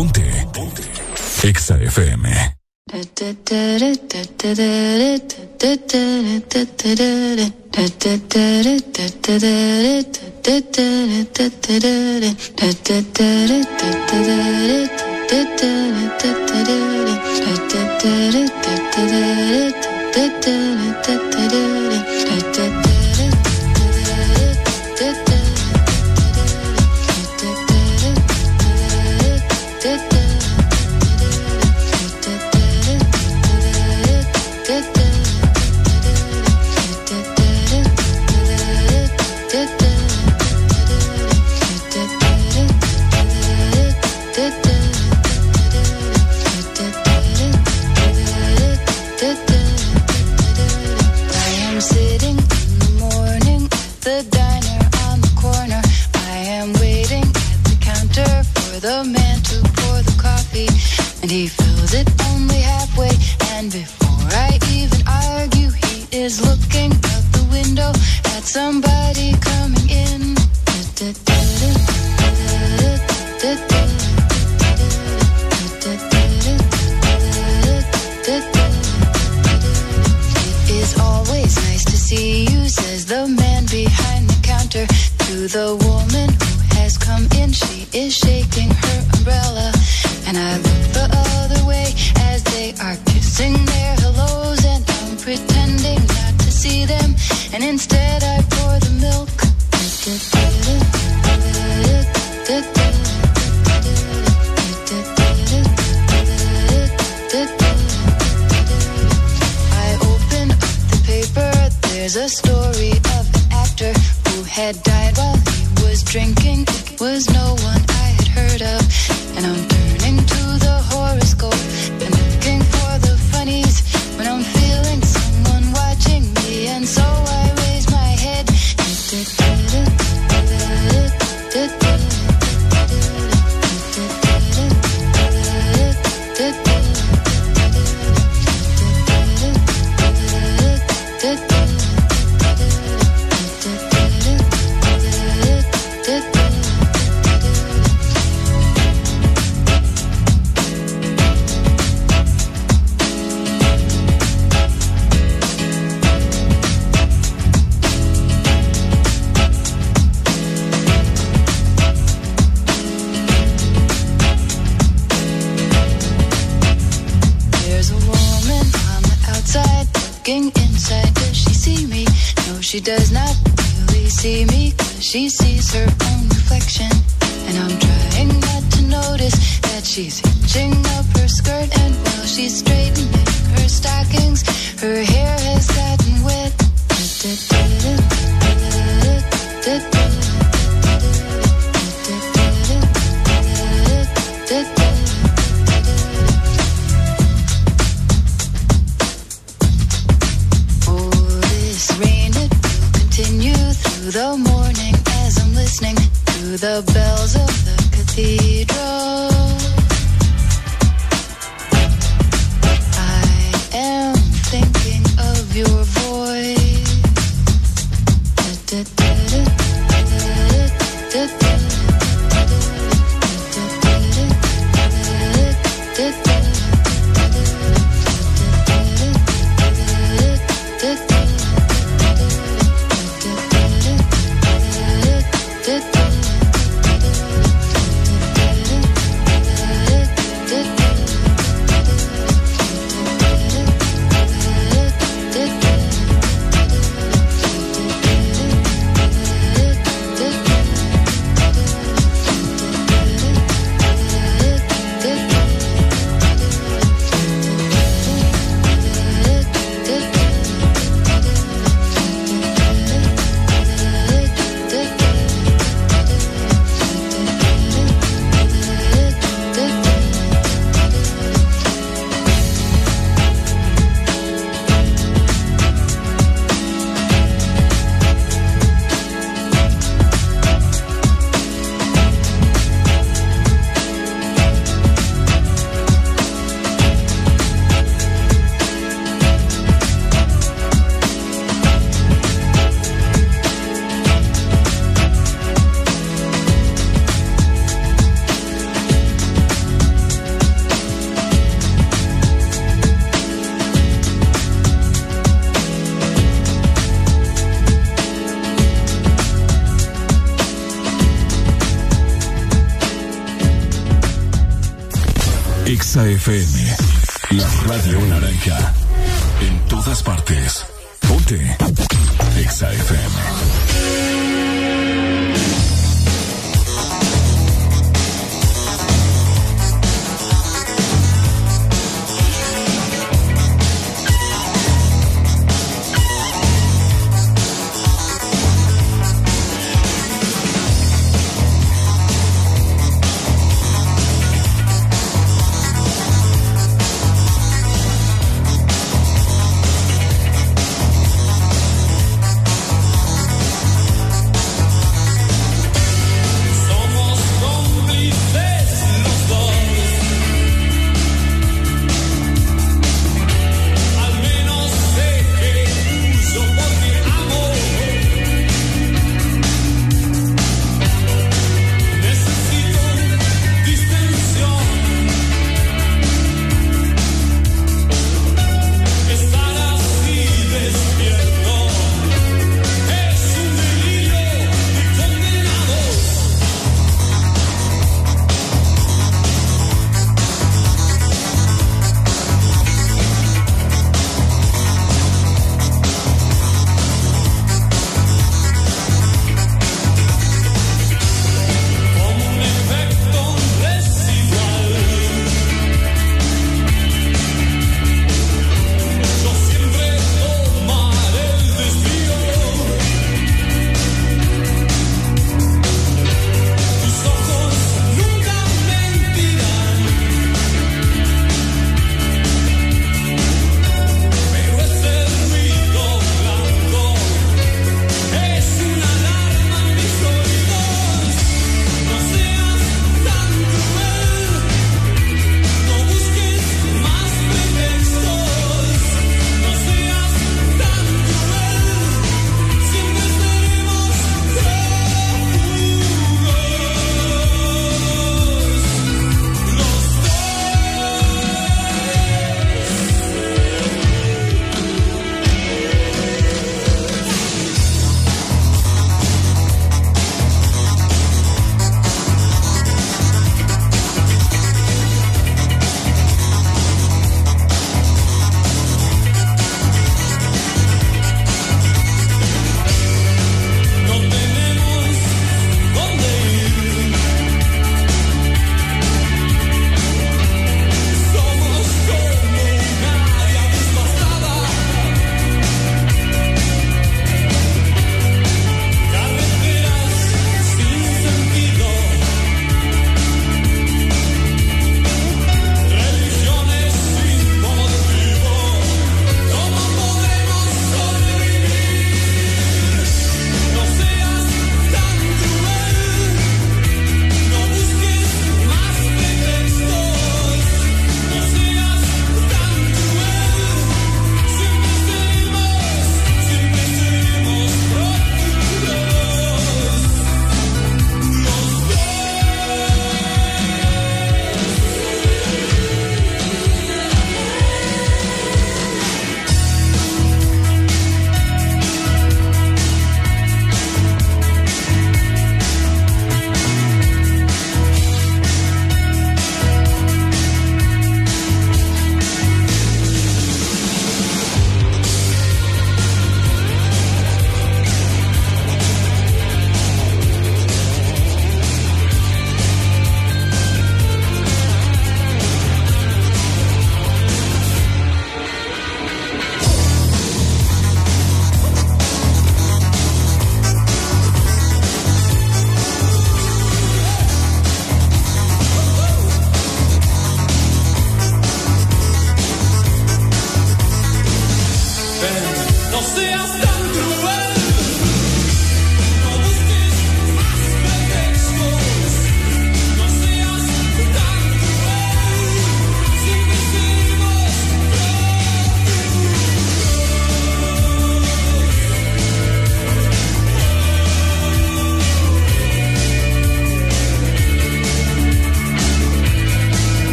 Ponte. Ponte. Exa FM. <laughs>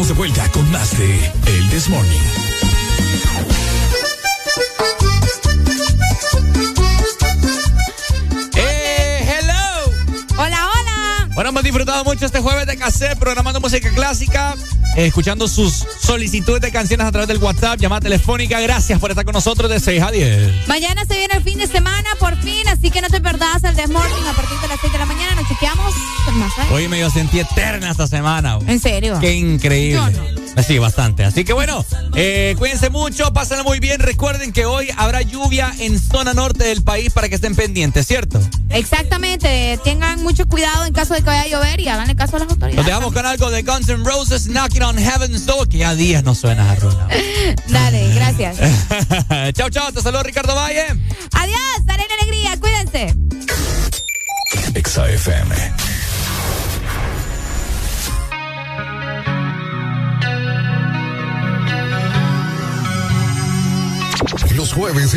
estamos de vuelta con más de El This Morning. ¡Eh, hello! Hola, hola. Bueno, hemos disfrutado mucho este jueves de cassette, programando música clásica, eh, escuchando sus solicitudes de canciones a través del WhatsApp, llamada telefónica. Gracias por estar con nosotros de 6 a 10. Mañana se viene el fin de semana, por fin, así que no te perdás el Desmorning a partir de las 6 de la mañana. Nos chequeamos. Hoy me yo sentí eterna esta semana. güey. ¿En serio? Qué increíble. Sí, bastante. Así que bueno, eh, cuídense mucho, pásenla muy bien. Recuerden que hoy habrá lluvia en zona norte del país para que estén pendientes, ¿cierto? Exactamente. Tengan mucho cuidado en caso de que vaya a llover y háganle caso a las Nos autoridades. dejamos con algo de Guns N' Roses, Knocking on Heaven's Door, que ya días no suena a Runa. <laughs> Dale, gracias. <laughs> chao, chao. Te saludo Ricardo Valle.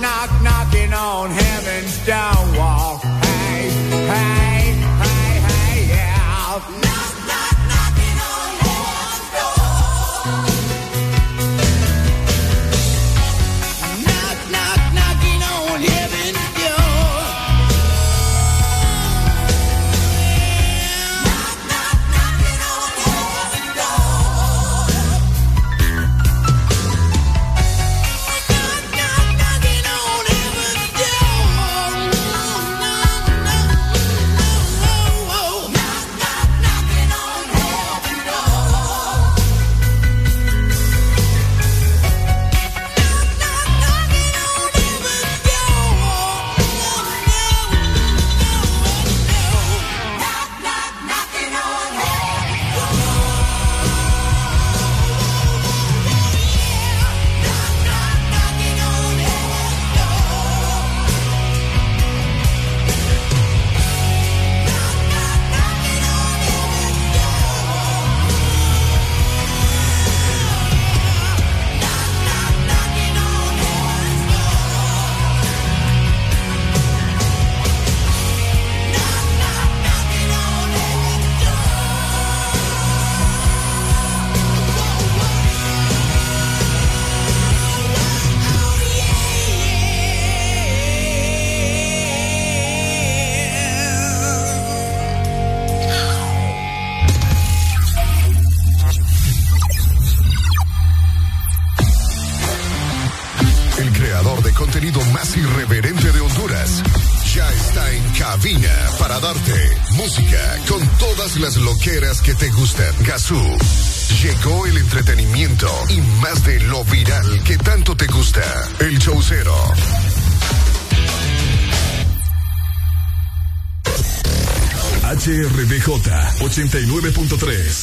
knock, knocking on heaven's door. Hey, hey, hey, hey, yeah.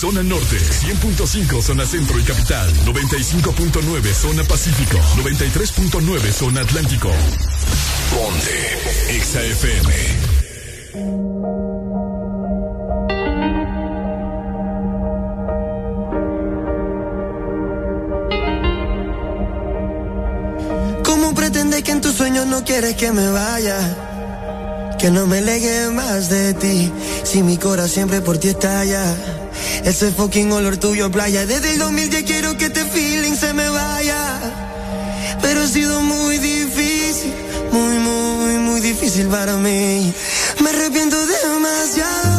zona norte, 100.5 zona centro y capital, 95.9 zona pacífico, 93.9 zona atlántico. Ponte XAFM. que en tus sueños no quieres que me vaya, que no me legue más de ti, si mi corazón siempre por ti estalla. Ese fucking olor tuyo playa. Desde el 2000 ya quiero que este feeling se me vaya. Pero ha sido muy difícil, muy, muy, muy difícil para mí. Me arrepiento demasiado.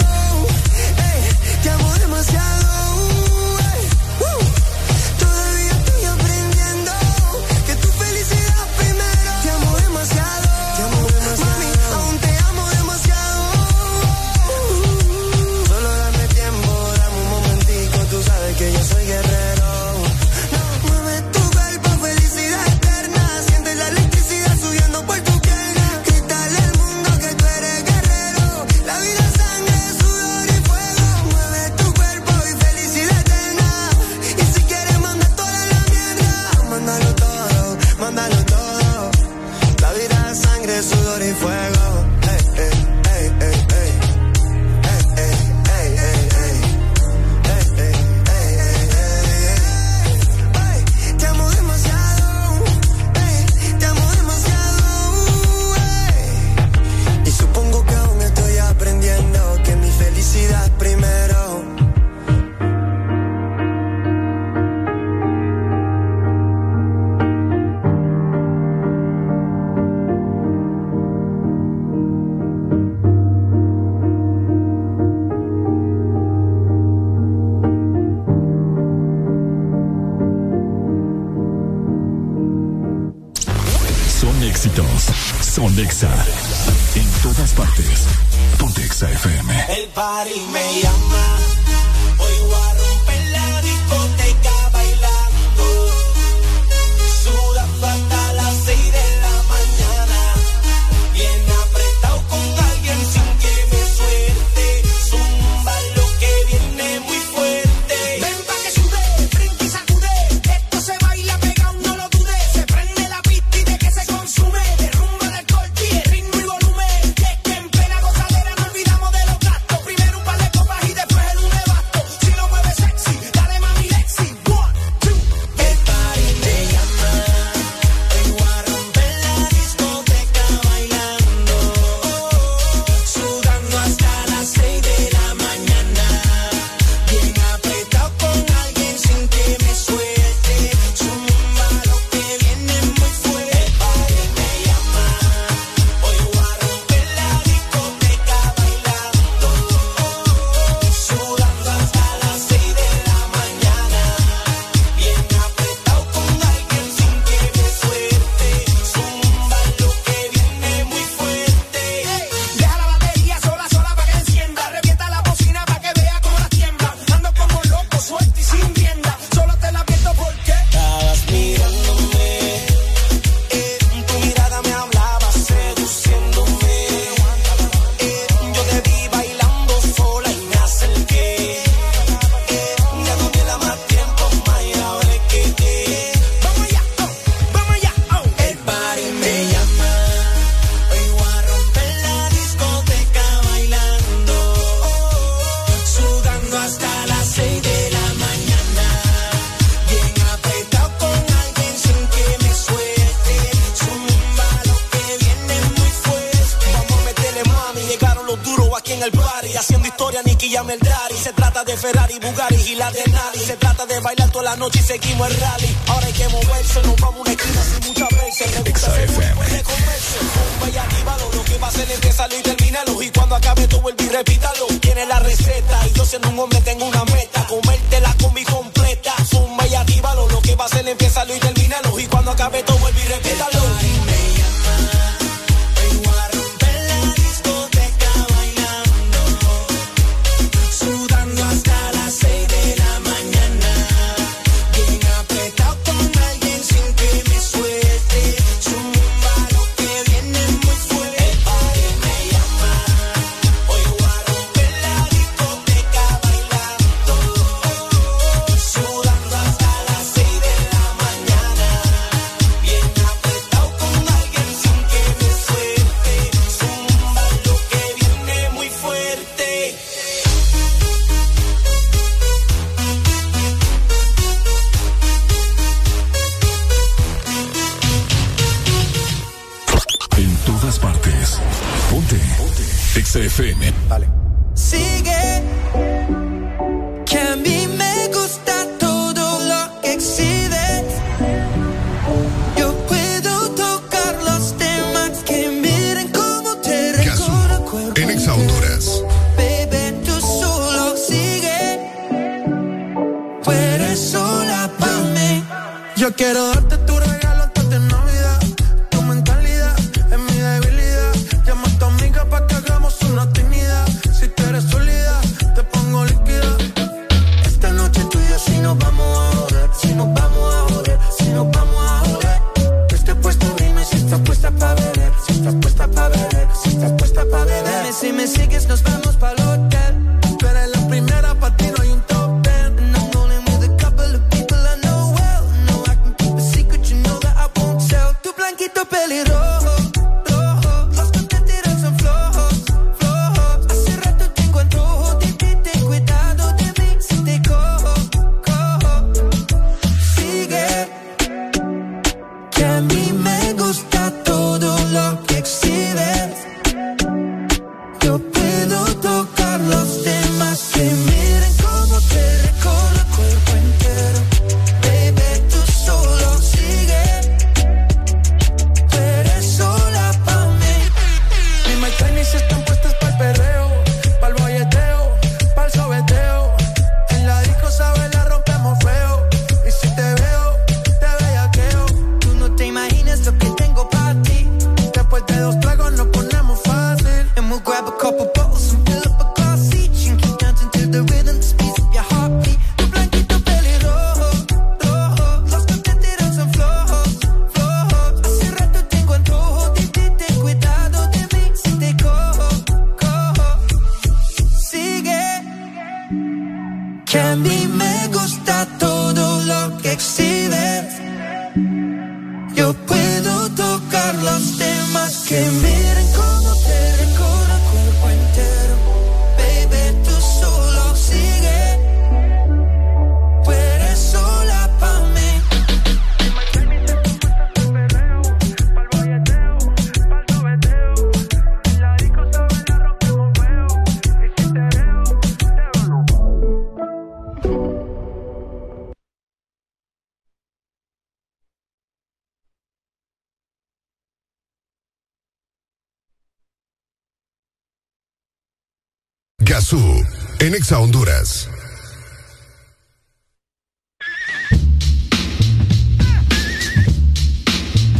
Sue en Exa Honduras.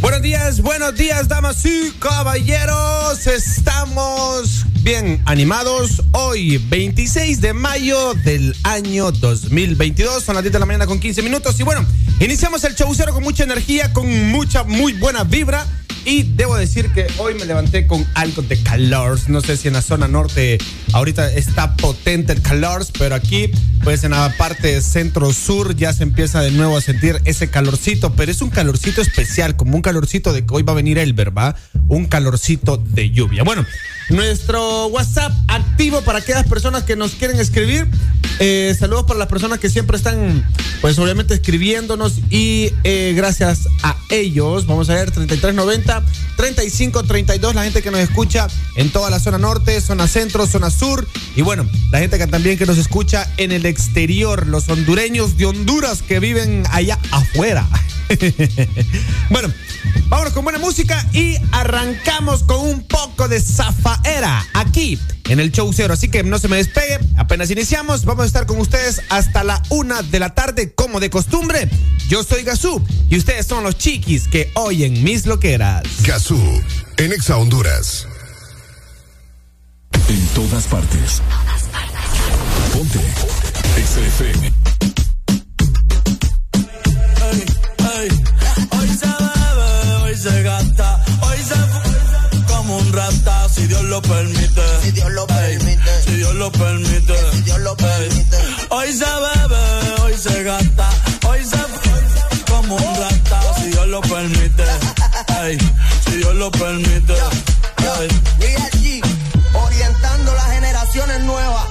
Buenos días, buenos días, damas y caballeros. Estamos bien animados. Hoy, 26 de mayo del año 2022. Son las 10 de la mañana con 15 minutos. Y bueno, iniciamos el showcero con mucha energía, con mucha, muy buena vibra. Y debo decir que hoy me levanté con algo de calor. No sé si en la zona norte ahorita está potente el calor, pero aquí, pues en la parte centro-sur ya se empieza de nuevo a sentir ese calorcito, pero es un calorcito especial, como un calorcito de que hoy va a venir el ¿va? Un calorcito de lluvia. Bueno, nuestro WhatsApp activo para aquellas personas que nos quieren escribir. Eh, saludos para las personas que siempre están, pues obviamente escribiéndonos y eh, gracias a ellos, vamos a ver, 3390, 3532, la gente que nos escucha en toda la zona norte, zona centro, zona sur y bueno, la gente que también que nos escucha en el exterior, los hondureños de Honduras que viven allá afuera. <laughs> bueno, vámonos con buena música y arrancamos con un poco de zafaera aquí en el show cero. Así que no se me despegue, apenas iniciamos, vamos a estar con ustedes hasta la una de la tarde como de costumbre. Yo soy Gazú y ustedes son los chiquis que oyen mis loqueras. Gazú, en Exa Honduras. En todas partes. Ponte. Exa FM. Hoy se bebe, hoy se gasta, lo permite. Si Dios lo permite. Si Dios lo permite. Si Dios lo permite. Hoy se bebe, hoy se gasta, hoy se como un rata, si Dios lo permite. Ey, si Dios lo permite. Ey. Real G, orientando las generaciones nuevas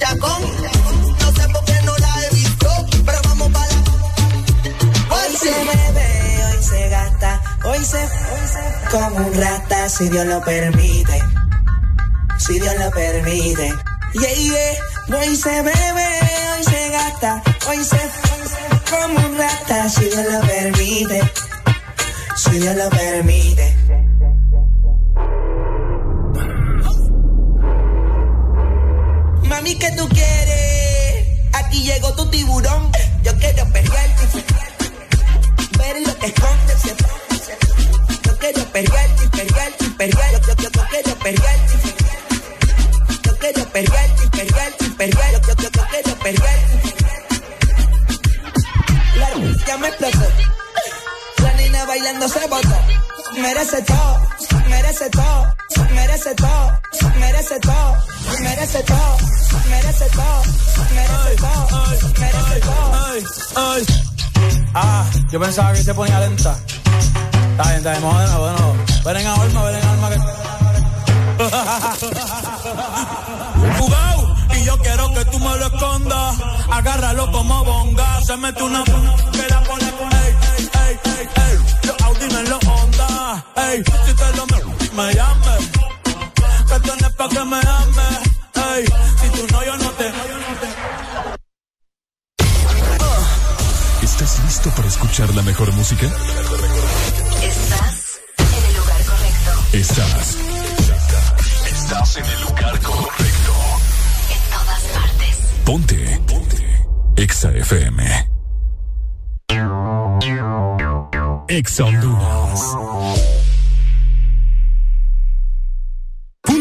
Chacón. No sé por qué no la he visto, pero vamos para la. Hoy se bebe, hoy se gasta, hoy se, hoy se como un rata, si Dios lo permite, si Dios lo permite. Yeah, yeah, hoy se bebe, hoy se gasta, hoy se, hoy se como un rata, si Dios lo permite, si Dios lo permite. Mami, ¿qué tú quieres? Aquí llegó tu tiburón. Yo quiero perrearte ver lo que escondes. Yo quiero perrearte perrearte. Yo, yo, yo, quiero perrearte. Yo quiero perrearte perrearte. Yo, yo, yo, quiero perrearte. La luz ya me explotó. Bailando se botó. Merece todo, merece todo, merece todo, merece todo, merece todo, merece todo, merece todo, merece todo. Ah, yo pensaba que se ponía lenta. Está bien, está bien, de nuevo. Ven en alma, ven en alma que... Jugao, y yo quiero que tú me lo escondas. Agárralo como bonga. Se mete una Ey, si te lo me, me llames. Que tienes pa' que me ames. Ey, si tú no, yo no te. ¿Estás listo para escuchar la mejor música? Estás en el lugar correcto. Estás. Estás en el lugar correcto. En todas partes. Ponte. Ponte. Exa FM. Exa Honduras.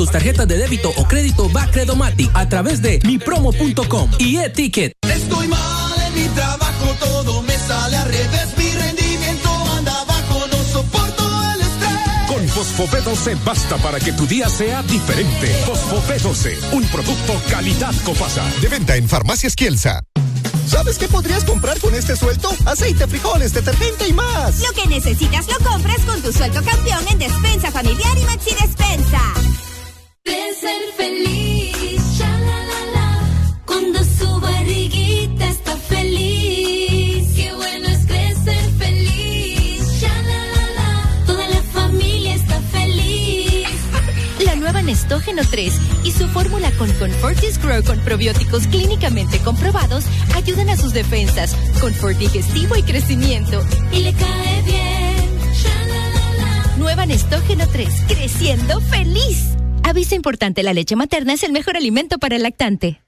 tus tarjetas de débito o crédito Bacredomatic a través de mipromo.com y e-ticket. Estoy mal en mi trabajo, todo me sale al revés. Mi rendimiento anda abajo, no soporto el estrés. Con Fosfopé 12 basta para que tu día sea diferente. Fosfopé 12, un producto calidad Copasa. De venta en Farmacias Kielsa. ¿Sabes qué podrías comprar con este suelto? Aceite, frijoles, detergente y más. Lo que necesitas lo compras con tu sueldo campeón en Despensa Familiar y Maxi Despensa. De ser feliz, ya la la la, cuando su barriguita está feliz. Qué bueno es crecer feliz, ya la la la, toda la familia está feliz. La nueva Nestógeno Endógeno 3 y su fórmula con Confortis Grow con probióticos clínicamente comprobados ayudan a sus defensas, confort digestivo y crecimiento. Y le cae bien. Nueva Nestógeno 3, creciendo feliz. Aviso importante, la leche materna es el mejor alimento para el lactante.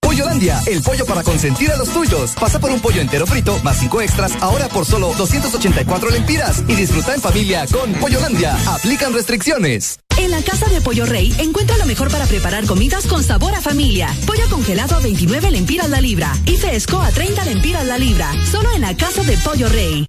Pollolandia, el pollo para consentir a los tuyos. Pasa por un pollo entero frito más cinco extras, ahora por solo 284 lempiras. Y disfruta en familia con Pollolandia. Aplican restricciones. En la Casa de Pollo Rey encuentra lo mejor para preparar comidas con sabor a familia. Pollo congelado a 29 lempiras la libra y fresco a 30 lempiras la libra. Solo en la Casa de Pollo Rey.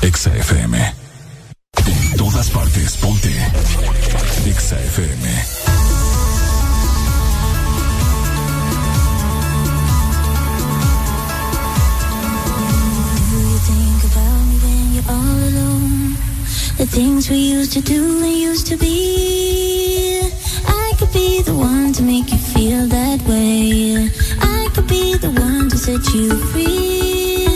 Exa FM. En todas partes. Ponte. Exa FM. Do you think about me when you're all alone? The things we used to do and used to be. I could be the one to make you feel that way. I could be the one to set you free.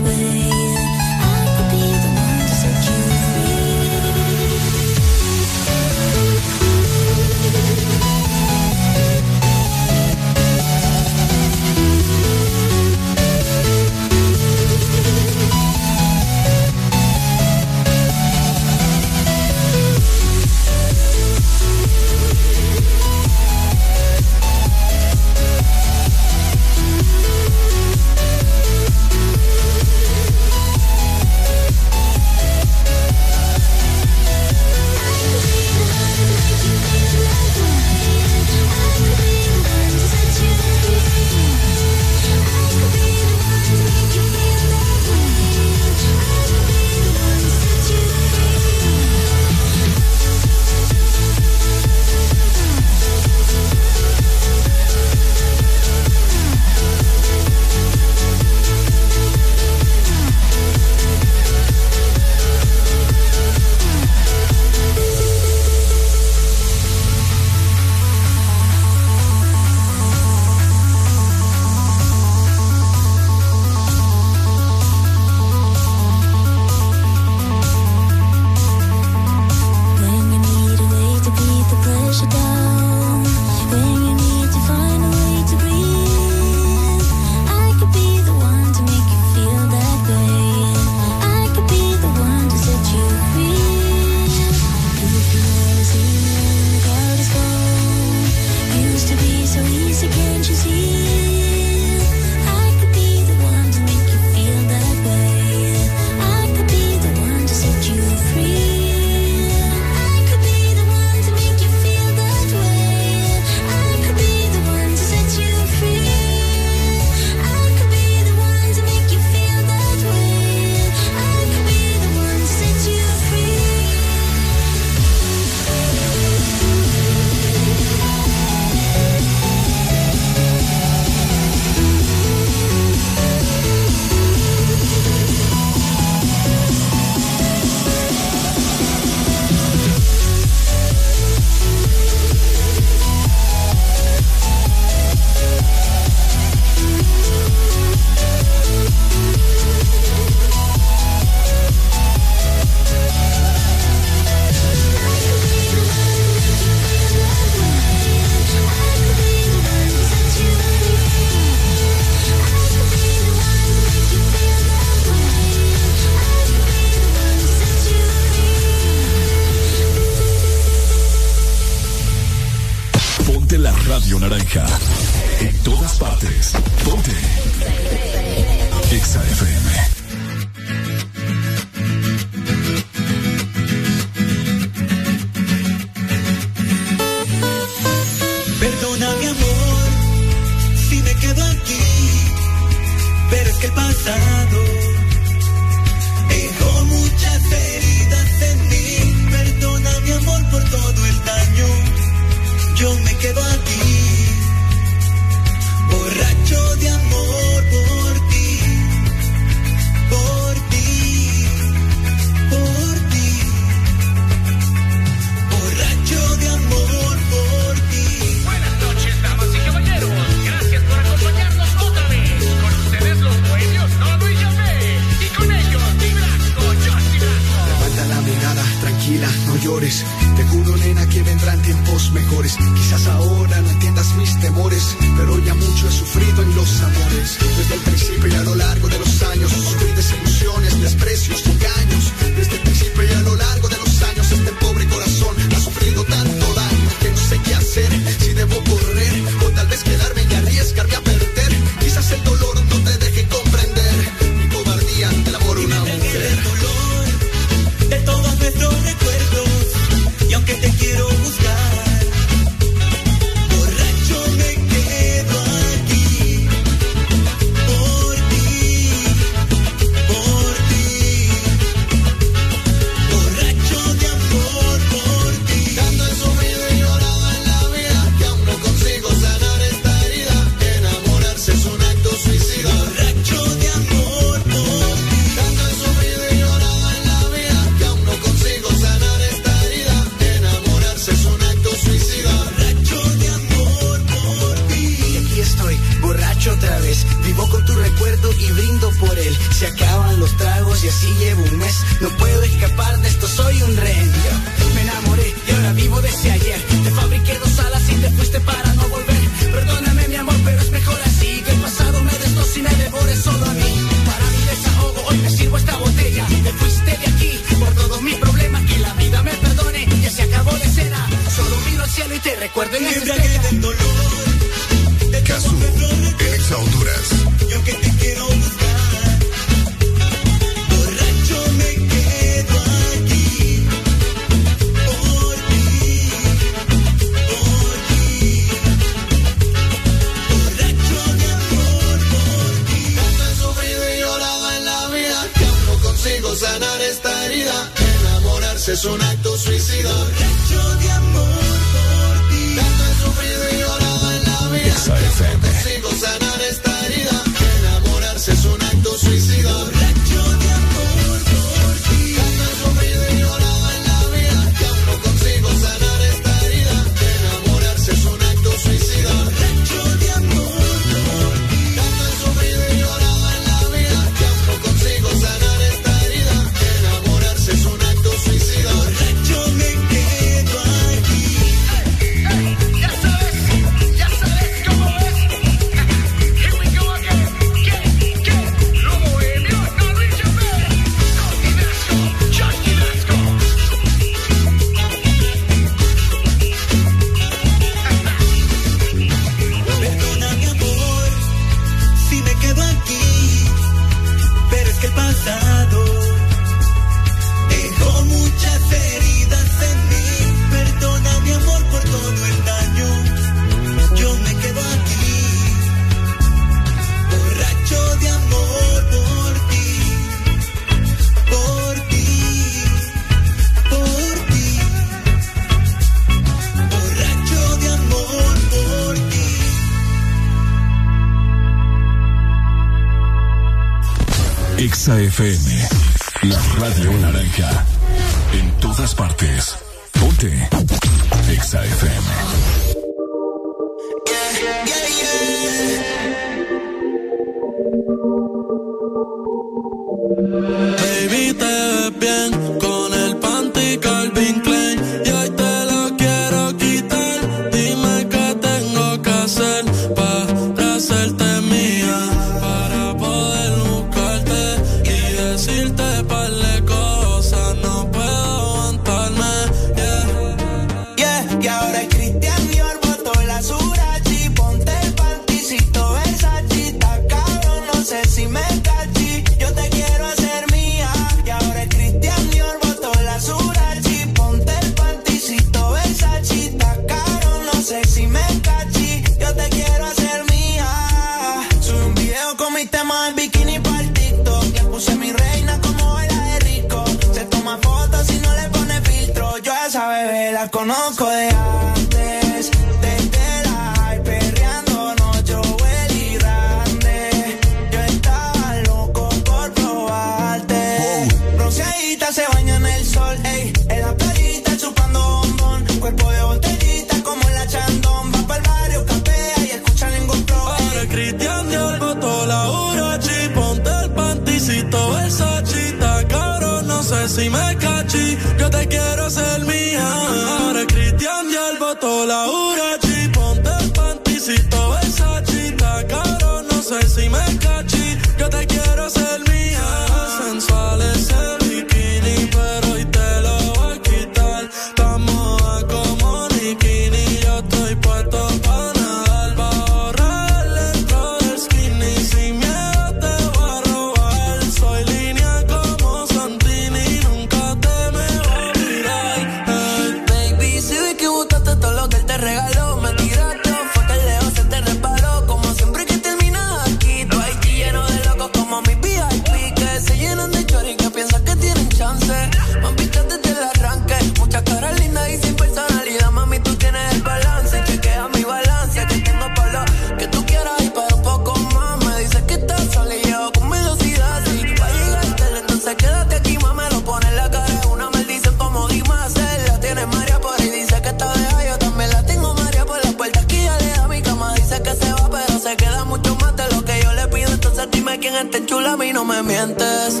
mientes, chula, a mí no me mientes.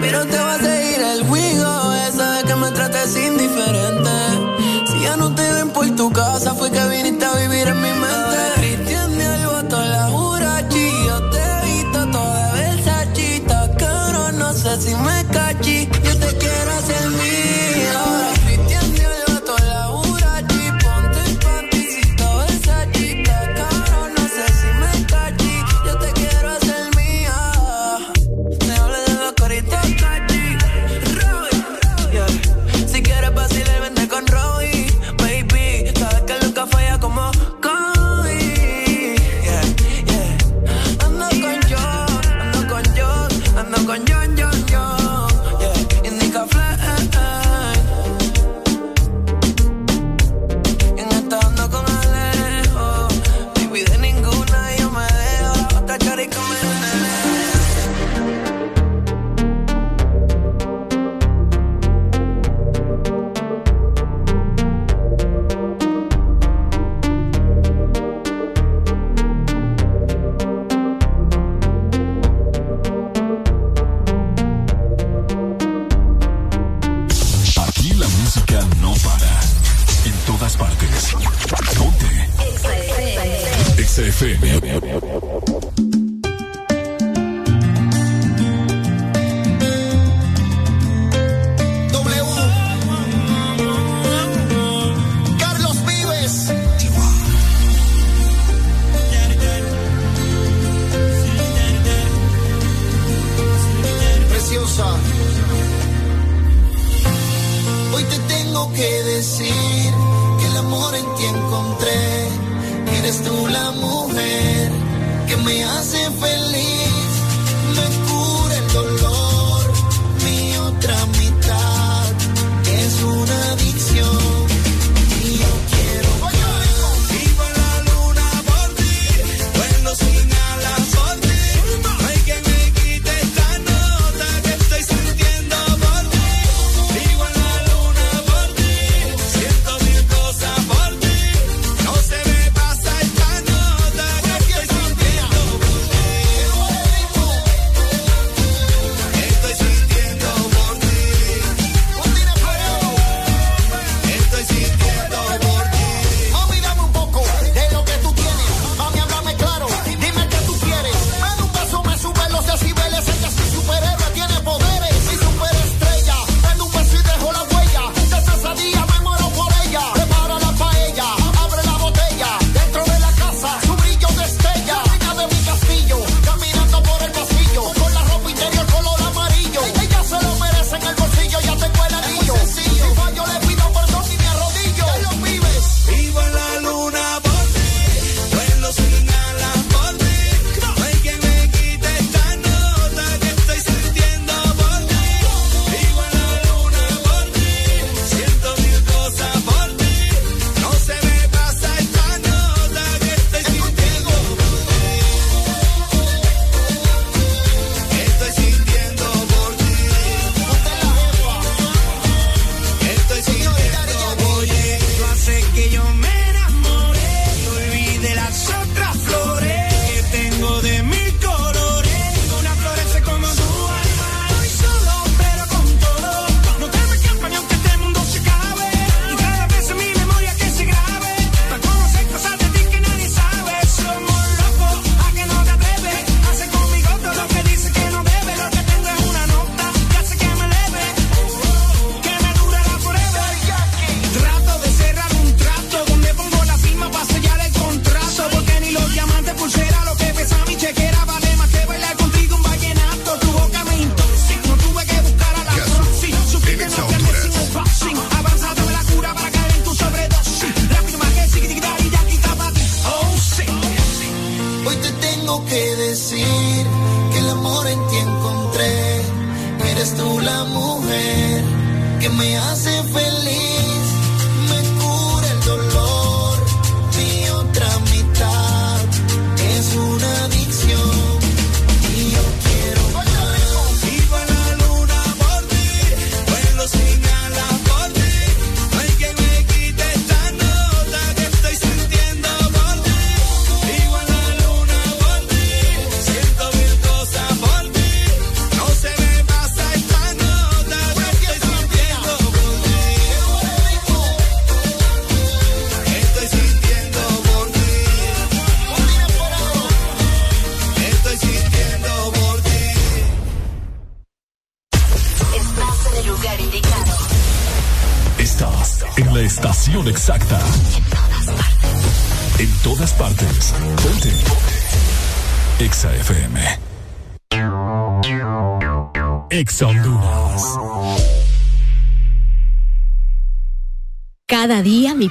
Pero te va a seguir el juego, esa de que me trates indiferente. Si ya no te ven por tu casa, fue que viniste a vivir en mi mente. Cristian me ayudó la jurachi, te he visto toda esa caro, no sé si me cachas.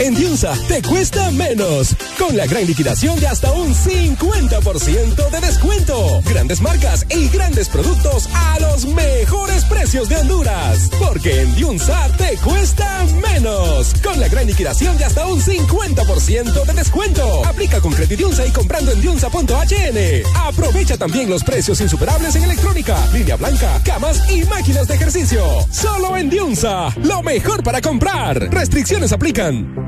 En Diunsa te cuesta menos. Con la gran liquidación de hasta un 50% de descuento. Grandes marcas y grandes productos a los mejores precios de Honduras. Porque en Diunsa te cuesta menos. Con la gran liquidación de hasta un 50% de descuento. Aplica con Credidiunsa y comprando en diunsa.hn. Aprovecha también los precios insuperables en electrónica, línea blanca, camas y máquinas de ejercicio. Solo en Diunsa. Lo mejor para comprar. Restricciones aplican.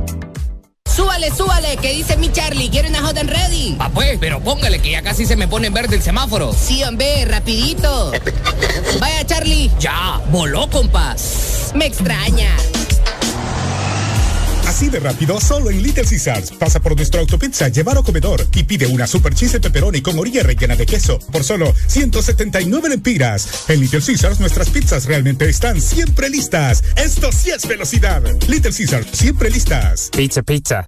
Súbale, súbale, que dice mi Charlie, quiero una hot and ready. Ah, pues, pero póngale que ya casi se me pone en verde el semáforo. Sí, hombre, rapidito. <laughs> Vaya, Charlie. Ya, voló, compas. Me extraña. Así de rápido, solo en Little Caesars. Pasa por nuestro autopizza, llevar o comedor y pide una super cheese de pepperoni con orilla rellena de queso por solo 179 lempiras. En Little Caesars nuestras pizzas realmente están siempre listas. Esto sí es velocidad. Little Caesars, siempre listas. Pizza, pizza.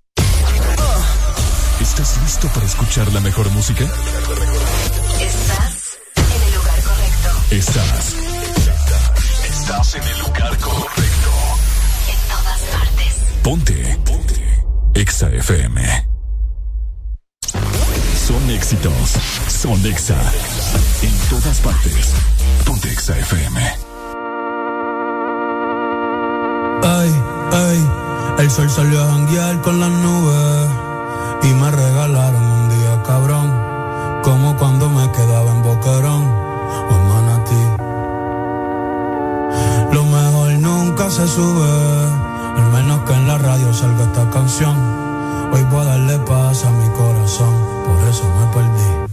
¿Estás listo para escuchar la mejor música? Estás en el lugar correcto. Estás. Estás en el lugar correcto. Ponte. Ponte. Exa FM. Son éxitos. Son Exa. En todas partes. Ponte Exa FM. Ay, ay, el sol salió a janguear con las nubes y me regalaron un día cabrón, como cuando me quedaba en Boquerón o en Manatí. Lo mejor nunca se sube, al menos que en la radio salga esta canción. Hoy voy a darle paz a mi corazón, por eso me perdí.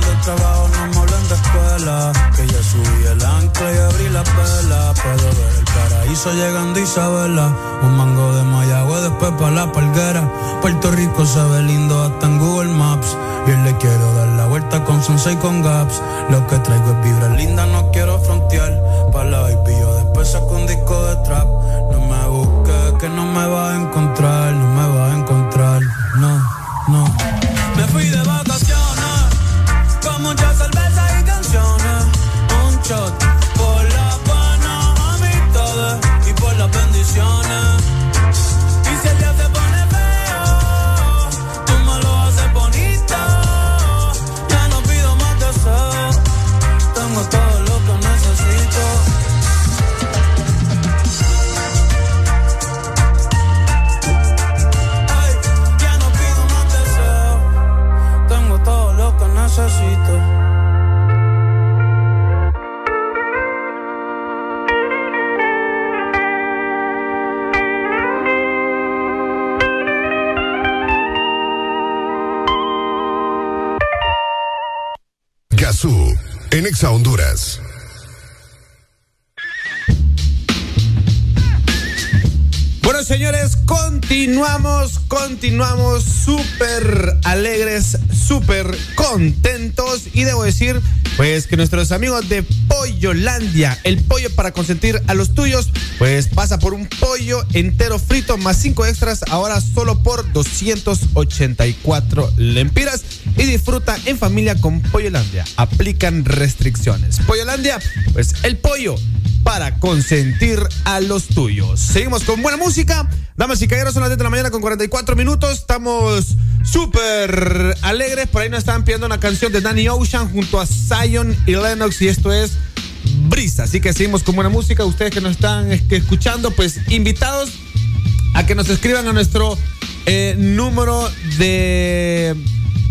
De trabajo, no me hablen de escuela. Que ya subí el ancla y abrí la vela. Puedo ver el paraíso llegando Isabela. Un mango de Mayagüe, después para la palguera. Puerto Rico se ve lindo hasta en Google Maps. Y hoy le quiero dar la vuelta con Sunset y con Gaps. Lo que traigo es vibra linda, no quiero frontear. Pa' la baby, yo después saco un disco de trap. No me busques, que no me vas a encontrar. Continuamos, continuamos súper alegres, súper contentos y debo decir, pues que nuestros amigos de Pollolandia, el pollo para consentir a los tuyos, pues pasa por un pollo entero frito más cinco extras, ahora solo por 284 lempiras y disfruta en familia con Pollolandia. Aplican restricciones. Pollolandia, pues el pollo para consentir a los tuyos. Seguimos con buena música. Damas y caballeros, son las 10 de la mañana con 44 minutos. Estamos súper alegres. Por ahí nos estaban pidiendo una canción de Danny Ocean junto a Zion y Lennox y esto es Brisa. Así que seguimos con buena música. Ustedes que nos están escuchando, pues invitados a que nos escriban a nuestro eh, número de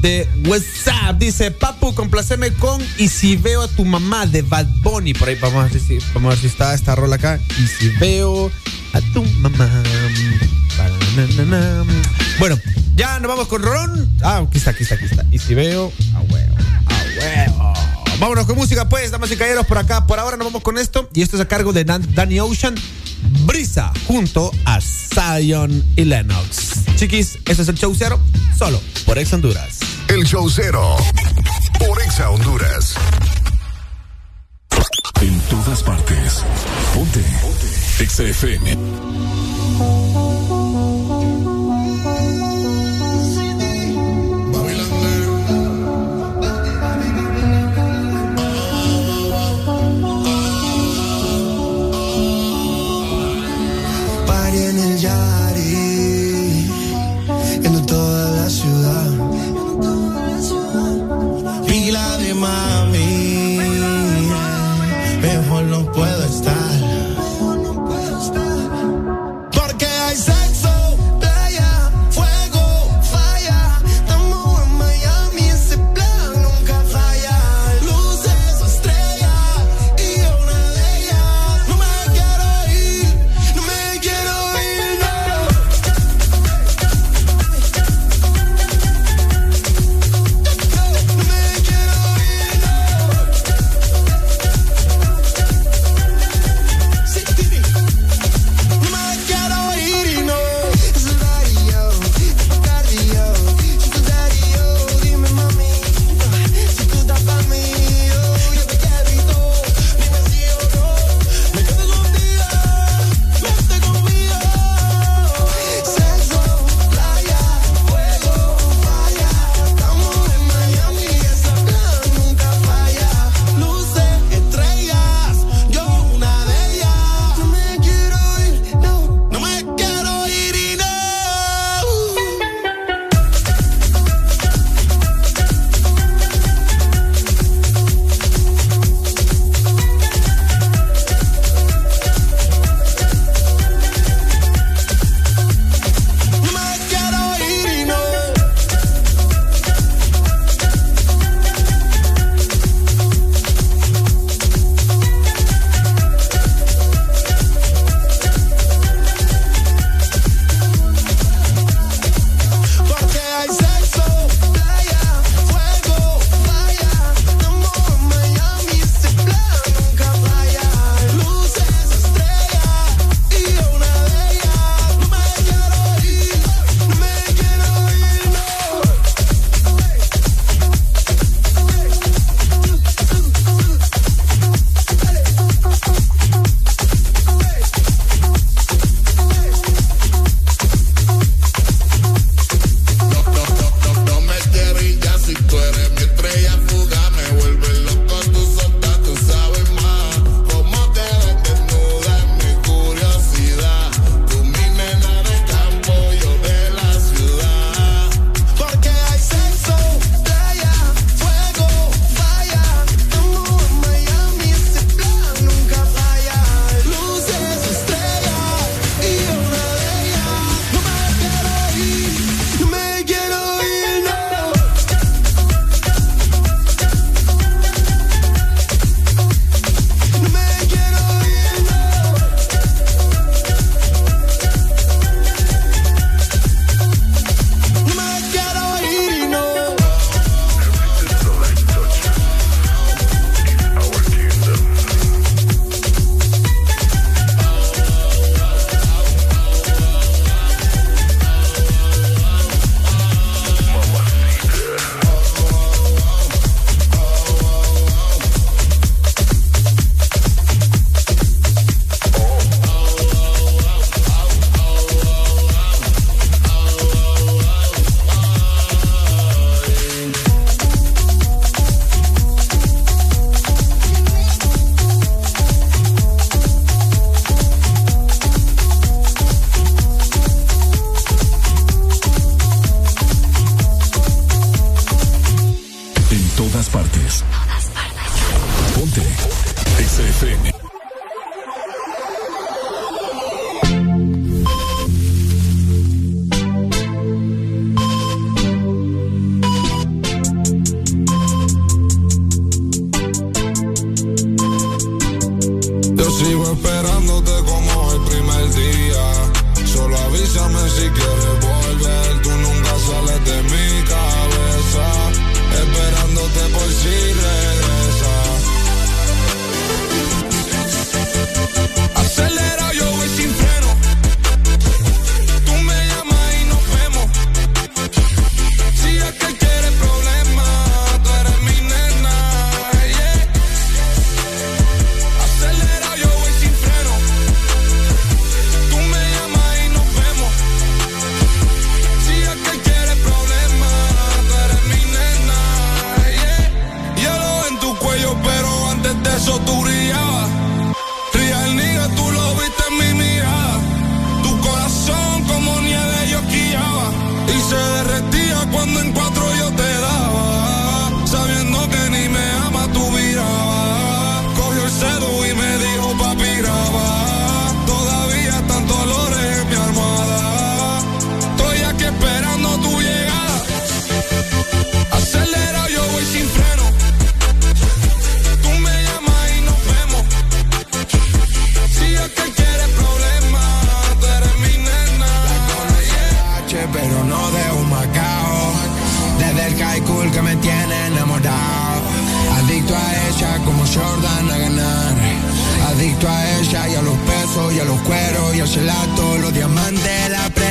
de WhatsApp. Dice, Papu, complaceme con Y si veo a tu mamá de Bad Bunny. Por ahí vamos a ver si, vamos a ver si está esta rola acá. Y si veo a tu mamá. Bueno, ya nos vamos con Rolón. Ah, aquí está, aquí está, aquí está. Y si veo, a huevo, a huevo. Vámonos con música, pues, damas y caballeros, por acá. Por ahora nos vamos con esto. Y esto es a cargo de Dan- Danny Ocean. Brisa junto a Zion y Lennox. Chiquis, este es el show cero, solo por Ex Honduras. El show cero por Exa Honduras. En todas partes. Ponte. FM. a ella y a los pesos y a los cueros y al gelato, los diamantes, la presa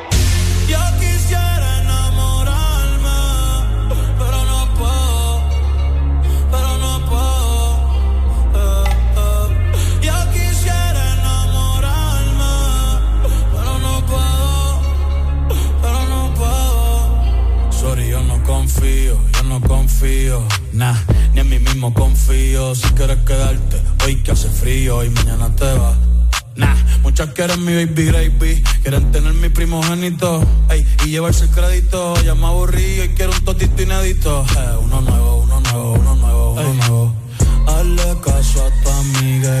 Frío y mañana te vas. Nah, muchas quieren mi baby gravy, quieren tener mi primogénito, ey, y llevarse el crédito. Ya me aburrí y quiero un totito inédito. Eh, uno nuevo, uno nuevo, uno nuevo, uno nuevo. Hazle caso a tu amiga,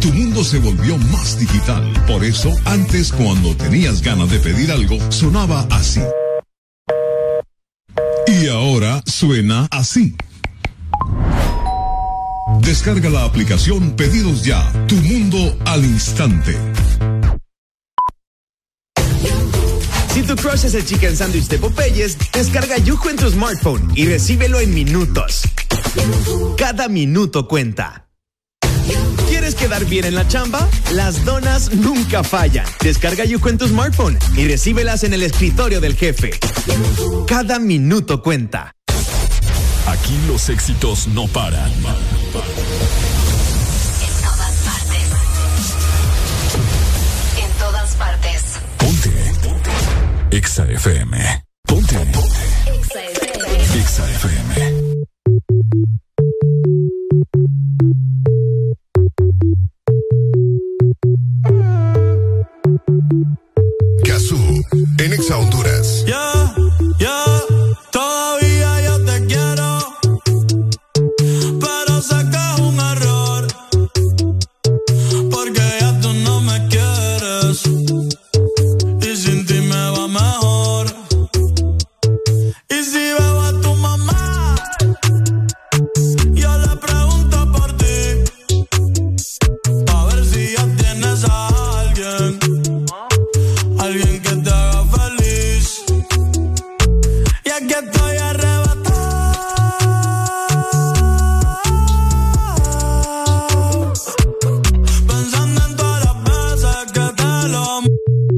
tu mundo se volvió más digital. Por eso, antes cuando tenías ganas de pedir algo, sonaba así. Y ahora suena así. Descarga la aplicación Pedidos Ya, tu mundo al instante. Si tu crush es el chicken sandwich de Popeyes, descarga Yujo en tu smartphone y recíbelo en minutos. Cada minuto cuenta. ¿Quieres quedar bien en la chamba? Las donas nunca fallan. Descarga Yujo en tu smartphone y recíbelas en el escritorio del jefe. Cada minuto cuenta. Aquí los éxitos no paran. En todas partes. En todas partes. Exa FM. Ponte. Exa FM. Exa FM. essa altura.